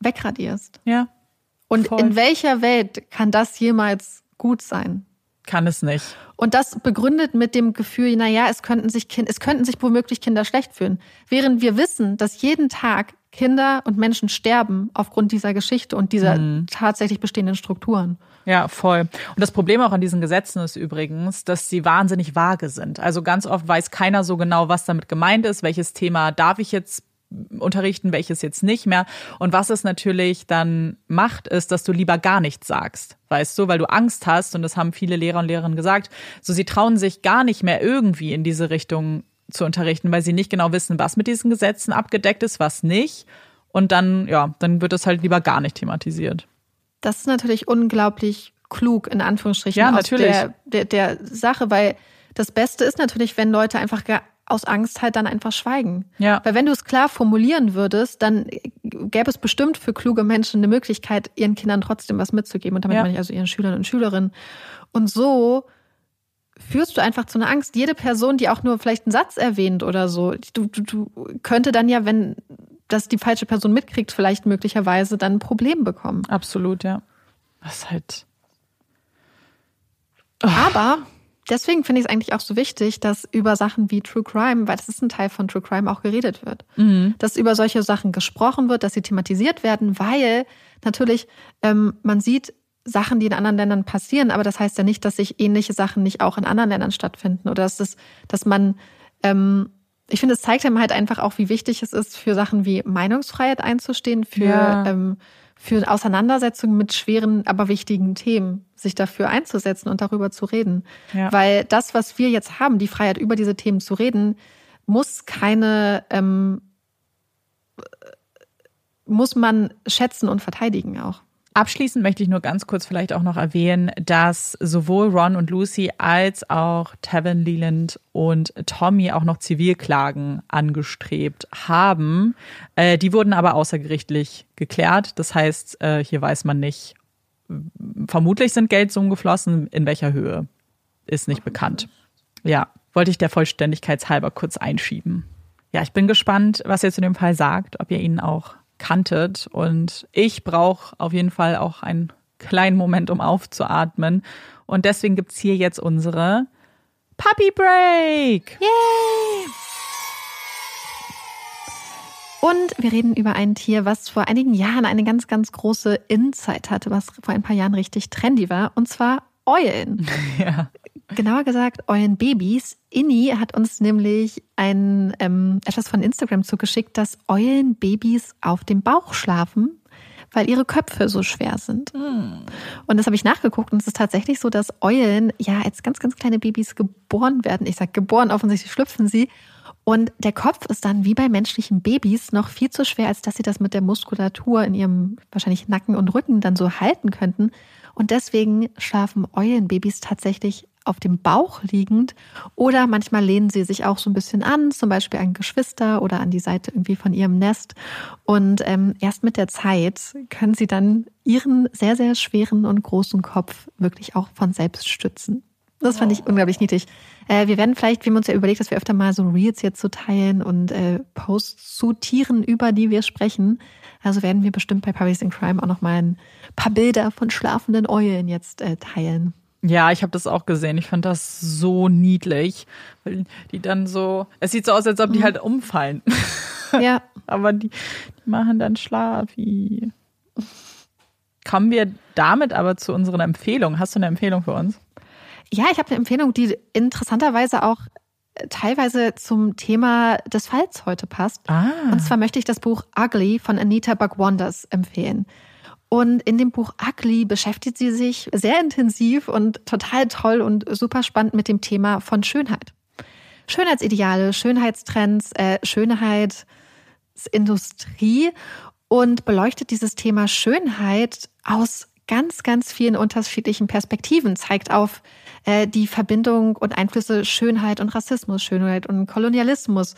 wegradierst. Ja, Und Voll. in welcher Welt kann das jemals gut sein? kann es nicht. Und das begründet mit dem Gefühl, na ja, es könnten sich kind, es könnten sich womöglich Kinder schlecht fühlen, während wir wissen, dass jeden Tag Kinder und Menschen sterben aufgrund dieser Geschichte und dieser Mhm. tatsächlich bestehenden Strukturen. Ja, voll. Und das Problem auch an diesen Gesetzen ist übrigens, dass sie wahnsinnig vage sind. Also ganz oft weiß keiner so genau, was damit gemeint ist, welches Thema darf ich jetzt unterrichten, welches jetzt nicht mehr. Und was es natürlich dann macht, ist, dass du lieber gar nichts sagst, weißt du, weil du Angst hast, und das haben viele Lehrer und Lehrerinnen gesagt, so sie trauen sich gar nicht mehr irgendwie in diese Richtung zu unterrichten, weil sie nicht genau wissen, was mit diesen Gesetzen abgedeckt ist, was nicht. Und dann, ja, dann wird es halt lieber gar nicht thematisiert. Das ist natürlich unglaublich klug, in Anführungsstrichen, Ja, natürlich. Der, der, der Sache, weil das Beste ist natürlich, wenn Leute einfach gar aus Angst halt dann einfach schweigen. Ja. Weil wenn du es klar formulieren würdest, dann gäbe es bestimmt für kluge Menschen eine Möglichkeit, ihren Kindern trotzdem was mitzugeben. Und damit Ja. meine ich also ihren Schülern und Schülerinnen. Und so führst du einfach zu einer Angst. Jede Person, die auch nur vielleicht einen Satz erwähnt oder so, du, du, du könnte dann ja, wenn das die falsche Person mitkriegt, vielleicht möglicherweise dann ein Problem bekommen. Absolut, ja. Ist halt. Aber deswegen finde ich es eigentlich auch so wichtig, dass über Sachen wie True Crime, weil das ist ein Teil von True Crime, auch geredet wird. Dass über solche Sachen gesprochen wird, dass sie thematisiert werden, weil natürlich ähm, man sieht Sachen, die in anderen Ländern passieren, aber das heißt ja nicht, dass sich ähnliche Sachen nicht auch in anderen Ländern stattfinden oder dass, das, dass man, ähm, ich finde, es zeigt einem halt einfach auch, wie wichtig es ist, für Sachen wie Meinungsfreiheit einzustehen, für, Ja. ähm, für Auseinandersetzungen mit schweren, aber wichtigen Themen. sich dafür einzusetzen und darüber zu reden. Ja. Weil das, was wir jetzt haben, die Freiheit, über diese Themen zu reden, muss keine, ähm, muss man schätzen und verteidigen auch. Abschließend möchte ich nur ganz kurz vielleicht auch noch erwähnen, dass sowohl Ron und Lucy als auch Tevin Leland und Tommy auch noch Zivilklagen angestrebt haben. Äh, die wurden aber außergerichtlich geklärt. Das heißt, äh, hier weiß man nicht, vermutlich sind Geldsummen geflossen. In welcher Höhe ist nicht bekannt. Ja, wollte ich der Vollständigkeit halber kurz einschieben. Ja, ich bin gespannt, was ihr zu dem Fall sagt, ob ihr ihn auch kanntet. Und ich brauche auf jeden Fall auch einen kleinen Moment, um aufzuatmen. Und deswegen gibt es hier jetzt unsere Puppy Break. Yay! Und wir reden über ein Tier, was vor einigen Jahren eine ganz, ganz große Insight hatte, was vor ein paar Jahren richtig trendy war, und zwar Eulen. Ja. Genauer gesagt, Eulenbabys. Inni hat uns nämlich ein, ähm, etwas von Instagram zugeschickt, dass Eulenbabys auf dem Bauch schlafen, weil ihre Köpfe so schwer sind. Mm. Und das habe ich nachgeguckt und es ist tatsächlich so, dass Eulen ja als ganz, ganz kleine Babys geboren werden. Ich sage geboren, offensichtlich schlüpfen sie. Und der Kopf ist dann wie bei menschlichen Babys noch viel zu schwer, als dass sie das mit der Muskulatur in ihrem wahrscheinlich Nacken und Rücken dann so halten könnten. Und deswegen schlafen Eulenbabys tatsächlich auf dem Bauch liegend oder manchmal lehnen sie sich auch so ein bisschen an, zum Beispiel an Geschwister oder an die Seite irgendwie von ihrem Nest. Und ähm, erst mit der Zeit können sie dann ihren sehr, sehr schweren und großen Kopf wirklich auch von selbst stützen. Das fand ich oh. unglaublich niedlich. Äh, wir werden vielleicht, wir haben uns ja überlegt, dass wir öfter mal so Reels jetzt so teilen und äh, Posts zu Tieren, über die wir sprechen. Also werden wir bestimmt bei Puppies in Crime auch noch mal ein paar Bilder von schlafenden Eulen jetzt äh, teilen. Ja, ich habe das auch gesehen. Ich fand das so niedlich, weil die dann so, es sieht so aus, als ob die mhm. halt umfallen. Ja. Aber die, die machen dann Schlafi. Kommen wir damit aber zu unseren Empfehlungen. Hast du eine Empfehlung für uns? Ja, ich habe eine Empfehlung, die interessanterweise auch äh, teilweise zum Thema des Falls heute passt. Ah. Und zwar möchte ich das Buch Ugly von Anita Buck-Wonders empfehlen. Und in dem Buch Ugly beschäftigt sie sich sehr intensiv und total toll und super spannend mit dem Thema von Schönheit. Schönheitsideale, Schönheitstrends, äh, Schönheitsindustrie. Und beleuchtet dieses Thema Schönheit aus ganz, ganz vielen unterschiedlichen Perspektiven, zeigt auf äh, die Verbindung und Einflüsse Schönheit und Rassismus, Schönheit und Kolonialismus,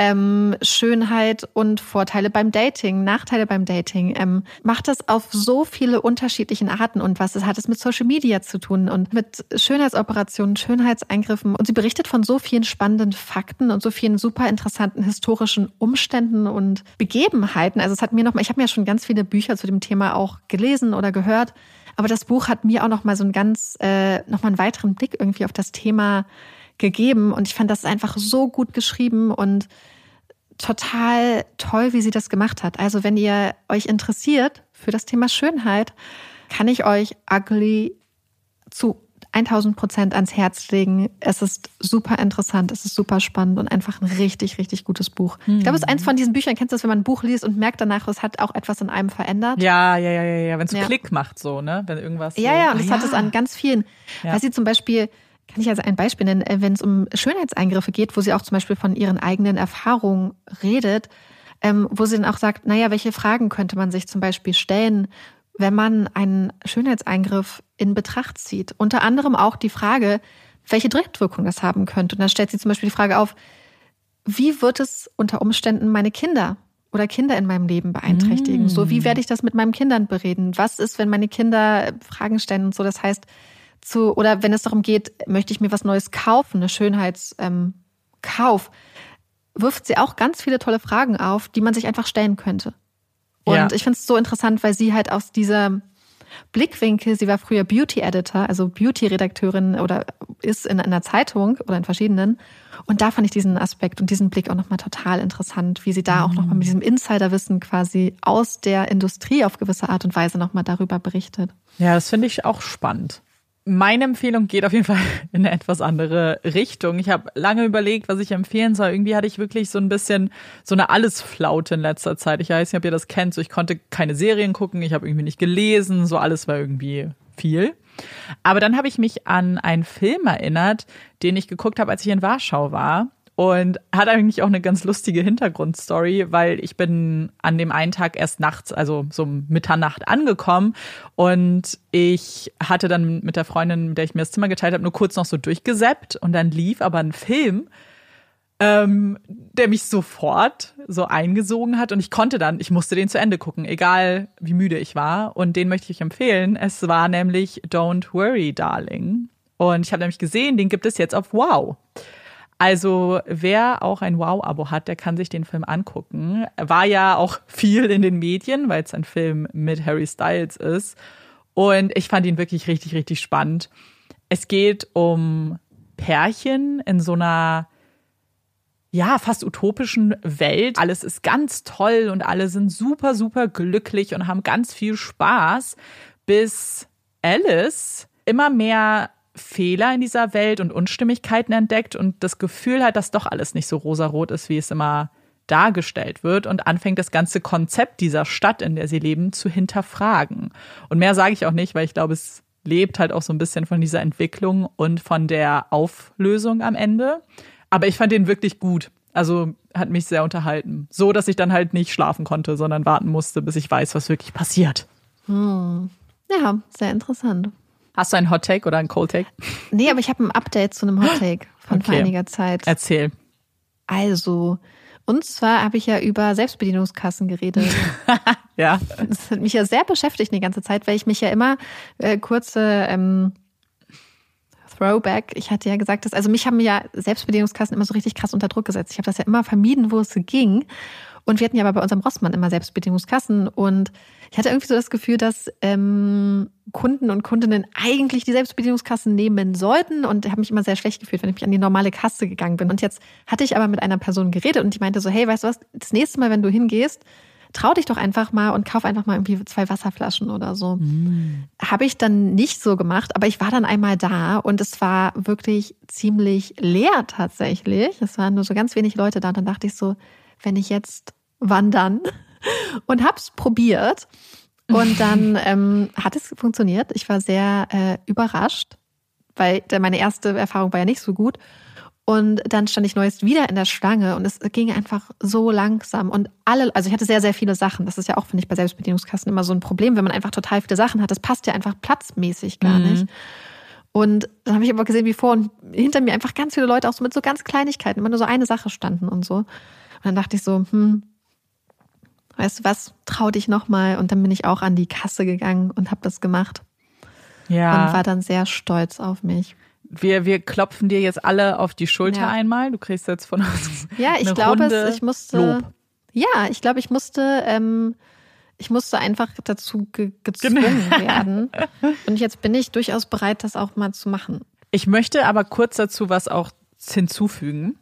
ähm, Schönheit und Vorteile beim Dating, Nachteile beim Dating, ähm, macht das auf so viele unterschiedlichen Arten und was hat es mit Social Media zu tun und mit Schönheitsoperationen, Schönheitseingriffen. Und sie berichtet von so vielen spannenden Fakten und so vielen super interessanten historischen Umständen und Begebenheiten. Also es hat mir noch mal, ich habe mir ja schon ganz viele Bücher zu dem Thema auch gelesen oder gehört, aber das Buch hat mir auch noch mal so einen ganz, äh, noch mal einen weiteren Blick irgendwie auf das Thema gegeben und ich fand das einfach so gut geschrieben und total toll, wie sie das gemacht hat. Also wenn ihr euch interessiert für das Thema Schönheit, kann ich euch Ugly zu 1000 Prozent ans Herz legen. Es ist super interessant, es ist super spannend und einfach ein richtig, richtig gutes Buch. Hm. Ich glaube, es ist eins von diesen Büchern, kennst du das, wenn man ein Buch liest und merkt danach, es hat auch etwas in einem verändert? Ja, ja, ja, ja, ja. wenn es ja. Klick macht so, ne? Wenn irgendwas. Ja, so, ja, und das ah, hat es an ganz vielen. Ja. Weil sie zum Beispiel kann ich also ein Beispiel nennen, äh, wenn es um Schönheitseingriffe geht, wo sie auch zum Beispiel von ihren eigenen Erfahrungen redet, ähm, wo sie dann auch sagt, naja, welche Fragen könnte man sich zum Beispiel stellen, wenn man einen Schönheitseingriff in Betracht zieht? Unter anderem auch die Frage, welche Direktwirkung das haben könnte. Und dann stellt sie zum Beispiel die Frage auf, wie wird es unter Umständen meine Kinder oder Kinder in meinem Leben beeinträchtigen? Mm. So, wie werde ich das mit meinen Kindern bereden? Was ist, wenn meine Kinder Fragen stellen und so? Das heißt, zu, oder wenn es darum geht, möchte ich mir was Neues kaufen, eine Schönheitskauf, ähm, wirft sie auch ganz viele tolle Fragen auf, die man sich einfach stellen könnte. Und ja. ich finde es so interessant, weil sie halt aus dieser Blickwinkel, sie war früher Beauty Editor, also Beauty Redakteurin oder ist in einer Zeitung oder in verschiedenen. Und da fand ich diesen Aspekt und diesen Blick auch nochmal total interessant, wie sie da auch nochmal mit diesem Insiderwissen quasi aus der Industrie auf gewisse Art und Weise nochmal darüber berichtet. Ja, das finde ich auch spannend. Meine Empfehlung geht auf jeden Fall in eine etwas andere Richtung. Ich habe lange überlegt, was ich empfehlen soll. Irgendwie hatte ich wirklich so ein bisschen so eine Allesflaute in letzter Zeit. Ich weiß nicht, ob ihr das kennt. So, ich konnte keine Serien gucken, ich habe irgendwie nicht gelesen, so alles war irgendwie viel. Aber dann habe ich mich an einen Film erinnert, den ich geguckt habe, als ich in Warschau war. Und hat eigentlich auch eine ganz lustige Hintergrundstory, weil ich bin an dem einen Tag erst nachts, also so Mitternacht angekommen und ich hatte dann mit der Freundin, mit der ich mir das Zimmer geteilt habe, nur kurz noch so durchgesäppt und dann lief aber ein Film, ähm, der mich sofort so eingesogen hat und ich konnte dann, ich musste den zu Ende gucken, egal wie müde ich war und den möchte ich euch empfehlen. Es war nämlich Don't Worry, Darling. Und ich habe nämlich gesehen, den gibt es jetzt auf Wow. Also wer auch ein Wow-Abo hat, der kann sich den Film angucken. War ja auch viel in den Medien, weil es ein Film mit Harry Styles ist. Und ich fand ihn wirklich richtig, richtig spannend. Es geht um Pärchen in so einer ja, fast utopischen Welt. Alles ist ganz toll und alle sind super, super glücklich und haben ganz viel Spaß, bis Alice immer mehr Fehler in dieser Welt und Unstimmigkeiten entdeckt und das Gefühl hat, dass doch alles nicht so rosarot ist, wie es immer dargestellt wird und anfängt das ganze Konzept dieser Stadt, in der sie leben, zu hinterfragen. Und mehr sage ich auch nicht, weil ich glaube, es lebt halt auch so ein bisschen von dieser Entwicklung und von der Auflösung am Ende. Aber ich fand den wirklich gut. Also hat mich sehr unterhalten. So, dass ich dann halt nicht schlafen konnte, sondern warten musste, bis ich weiß, was wirklich passiert. Hm. Ja, sehr interessant. Hast du einen Hot Take oder einen Cold Take? Nee, aber ich habe ein Update zu einem Hot Take von okay. vor einiger Zeit. Erzähl. Also, und zwar habe ich ja über Selbstbedienungskassen geredet. ja. Das hat mich ja sehr beschäftigt die ganze Zeit, weil ich mich ja immer äh, kurze ähm, Throwback. Ich hatte ja gesagt, dass, also mich haben ja Selbstbedienungskassen immer so richtig krass unter Druck gesetzt. Ich habe das ja immer vermieden, wo es ging. Und wir hatten ja aber bei unserem Rossmann immer Selbstbedienungskassen. Und ich hatte irgendwie so das Gefühl, dass ähm, Kunden und Kundinnen eigentlich die Selbstbedienungskassen nehmen sollten. Und habe mich immer sehr schlecht gefühlt, wenn ich mich an die normale Kasse gegangen bin. Und jetzt hatte ich aber mit einer Person geredet und die meinte so, hey, weißt du was, das nächste Mal, wenn du hingehst, trau dich doch einfach mal und kauf einfach mal irgendwie zwei Wasserflaschen oder so. Mm. Habe ich dann nicht so gemacht, aber ich war dann einmal da und es war wirklich ziemlich leer tatsächlich. Es waren nur so ganz wenig Leute da und dann dachte ich so, wenn ich jetzt wandern und hab's probiert und dann ähm, hat es funktioniert. Ich war sehr äh, überrascht, weil meine erste Erfahrung war ja nicht so gut. Und dann stand ich neuest wieder in der Schlange und es ging einfach so langsam. Und alle, also ich hatte sehr, sehr viele Sachen. Das ist ja auch, finde ich, bei Selbstbedienungskassen immer so ein Problem, wenn man einfach total viele Sachen hat. Das passt ja einfach platzmäßig gar mhm. nicht. Und dann habe ich aber gesehen, wie vor und hinter mir einfach ganz viele Leute auch so mit so ganz Kleinigkeiten, immer nur so eine Sache standen und so. Und dann dachte ich so, hm, weißt du was, trau dich nochmal. Und dann bin ich auch an die Kasse gegangen und habe das gemacht. Ja. Und war dann sehr stolz auf mich wir, wir klopfen dir jetzt alle auf die Schulter ja. einmal. Du kriegst jetzt von uns. Ja, ich glaube, es, ich musste. Lob. Ja, ich glaube, ich musste, ähm, ich musste einfach dazu ge gezwungen genau. werden. Und jetzt bin ich durchaus bereit, das auch mal zu machen. Ich möchte aber kurz dazu was auch hinzufügen,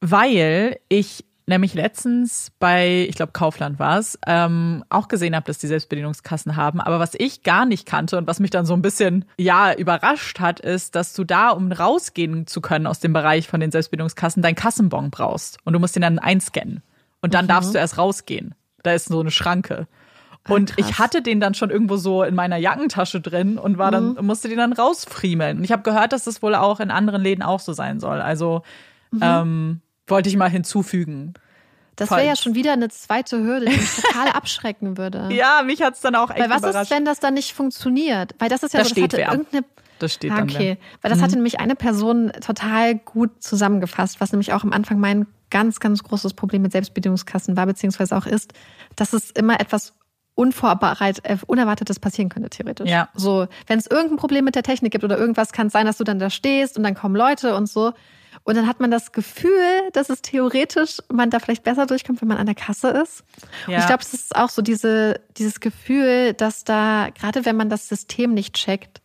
weil ich nämlich letztens bei, ich glaube, Kaufland war es, ähm, auch gesehen habe, dass die Selbstbedienungskassen haben. Aber was ich gar nicht kannte und was mich dann so ein bisschen, ja, überrascht hat, ist, dass du da, um rausgehen zu können aus dem Bereich von den Selbstbedienungskassen, dein Kassenbon brauchst. Und du musst den dann einscannen. Und dann mhm. darfst du erst rausgehen. Da ist so eine Schranke. Ah, und Ach, ich hatte den dann schon irgendwo so in meiner Jackentasche drin und war dann, mhm. musste den dann rausfriemeln. Und ich habe gehört, dass das wohl auch in anderen Läden auch so sein soll. Also mhm. ähm, wollte ich mal hinzufügen. Das wäre ja schon wieder eine zweite Hürde, die mich total abschrecken würde. Ja, mich hat es dann auch echt Weil was überrascht. ist, wenn das dann nicht funktioniert? Weil das ist ja das so, das steht hatte wer. irgendeine das steht ah, dann. Okay, weil das mhm. hatte nämlich eine Person total gut zusammengefasst, was nämlich auch am Anfang mein ganz, ganz großes Problem mit Selbstbedienungskassen war, beziehungsweise auch ist, dass es immer etwas unvorbereitet, äh, Unerwartetes passieren könnte, theoretisch. Ja. So, wenn es irgendein Problem mit der Technik gibt oder irgendwas, kann es sein, dass du dann da stehst und dann kommen Leute und so. Und dann hat man das Gefühl, dass es theoretisch man da vielleicht besser durchkommt, wenn man an der Kasse ist. Ja. Und ich glaube, es ist auch so diese, dieses Gefühl, dass da, gerade wenn man das System nicht checkt,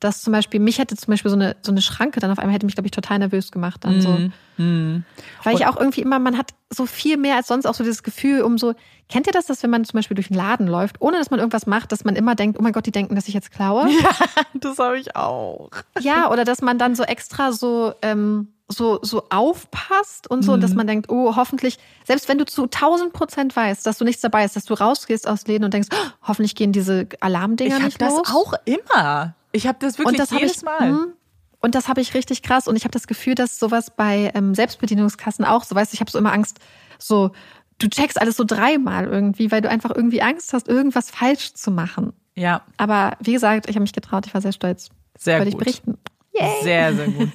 dass zum Beispiel, mich hätte zum Beispiel so eine, so eine Schranke dann auf einmal hätte mich, glaube ich, total nervös gemacht dann so. Mhm. Weil ich auch irgendwie immer, man hat so viel mehr als sonst auch so dieses Gefühl, um so, kennt ihr das, dass wenn man zum Beispiel durch den Laden läuft, ohne dass man irgendwas macht, dass man immer denkt, oh mein Gott, die denken, dass ich jetzt klaue? Das habe ich auch. Ja, oder dass man dann so extra so, ähm, so, so aufpasst und so, und dass Mhm. man denkt, oh, hoffentlich, selbst wenn du zu 1000 Prozent weißt, dass du nichts dabei ist, dass du rausgehst aus Läden und denkst, oh, hoffentlich gehen diese Alarmdinger Ich nicht das los. auch immer. Ich habe das wirklich das jedes ich, Mal. Mhm. Und das habe ich richtig krass. Und ich habe das Gefühl, dass sowas bei ähm, Selbstbedienungskassen auch so, weißt du, ich habe so immer Angst, so, du checkst alles so dreimal irgendwie, weil du einfach irgendwie Angst hast, irgendwas falsch zu machen. Ja, Aber wie gesagt, ich habe mich getraut, ich war sehr stolz. sehr Wollte ich gut. berichten. Yay. Sehr, sehr gut.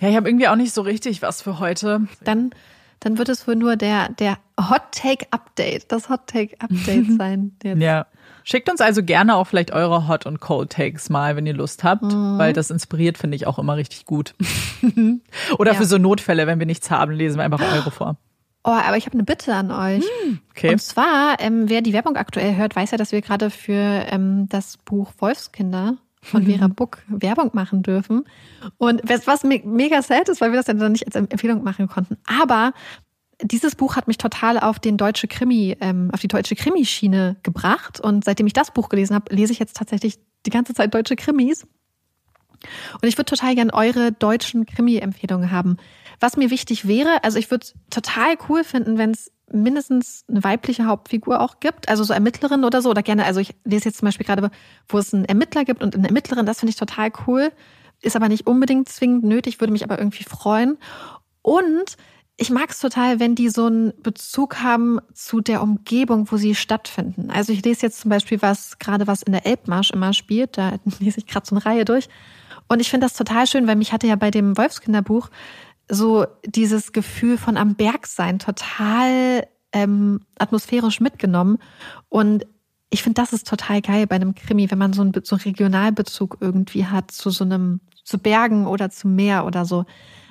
Ja, ich habe irgendwie auch nicht so richtig was für heute. Dann, dann wird es wohl nur der, der Hot Take Update, das Hot Take Update sein. Jetzt. Ja. Schickt uns also gerne auch vielleicht eure Hot und Cold Takes mal, wenn ihr Lust habt, Mhm. weil das inspiriert, finde ich auch immer richtig gut. Oder Ja. für so Notfälle, wenn wir nichts haben, lesen wir einfach eure vor. Oh, aber ich habe eine Bitte an euch. Okay. Und zwar, ähm, wer die Werbung aktuell hört, weiß ja, dass wir gerade für ähm, das Buch Wolfskinder von Vera Buck Werbung machen dürfen. Und was, was me mega sad ist, weil wir das ja dann nicht als Empfehlung machen konnten. Aber dieses Buch hat mich total auf den deutsche Krimi, ähm, auf die deutsche Krimischiene gebracht. Und seitdem ich das Buch gelesen habe, lese ich jetzt tatsächlich die ganze Zeit deutsche Krimis. Und ich würde total gern eure deutschen Krimi-Empfehlungen haben. Was mir wichtig wäre, also ich würde total cool finden, wenn es mindestens eine weibliche Hauptfigur auch gibt, also so Ermittlerin oder so, oder gerne, also ich lese jetzt zum Beispiel gerade, wo es einen Ermittler gibt und eine Ermittlerin, das finde ich total cool, ist aber nicht unbedingt zwingend nötig, würde mich aber irgendwie freuen. Und ich mag es total, wenn die so einen Bezug haben zu der Umgebung, wo sie stattfinden. Also ich lese jetzt zum Beispiel was, gerade was in der Elbmarsch immer spielt, da lese ich gerade so eine Reihe durch. Und ich finde das total schön, weil mich hatte ja bei dem Wolfskinderbuch so dieses Gefühl von am Berg sein total ähm, atmosphärisch mitgenommen. Und ich finde, das ist total geil bei einem Krimi, wenn man so einen, so einen Regionalbezug irgendwie hat zu so einem, zu Bergen oder zu Meer oder so.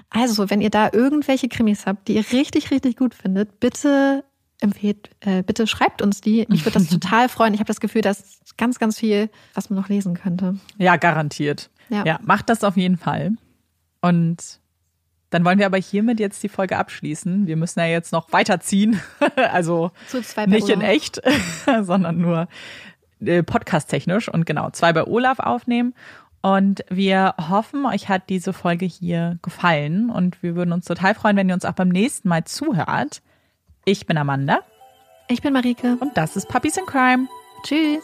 Also, wenn ihr da irgendwelche Krimis habt, die ihr richtig, richtig gut findet, bitte empfehlt, äh, bitte schreibt uns die. Mich würde das total freuen. Ich habe das Gefühl, dass ganz, ganz viel, was man noch lesen könnte. Ja, garantiert. Ja. ja, macht das auf jeden Fall. Und dann wollen wir aber hiermit jetzt die Folge abschließen. Wir müssen ja jetzt noch weiterziehen. also nicht in echt, sondern nur äh, podcast-technisch und genau, zwei bei Olaf aufnehmen. Und wir hoffen, euch hat diese Folge hier gefallen und wir würden uns total freuen, wenn ihr uns auch beim nächsten Mal zuhört. Ich bin Amanda Ich bin Marike. und das ist Puppies in Crime. Tschüss.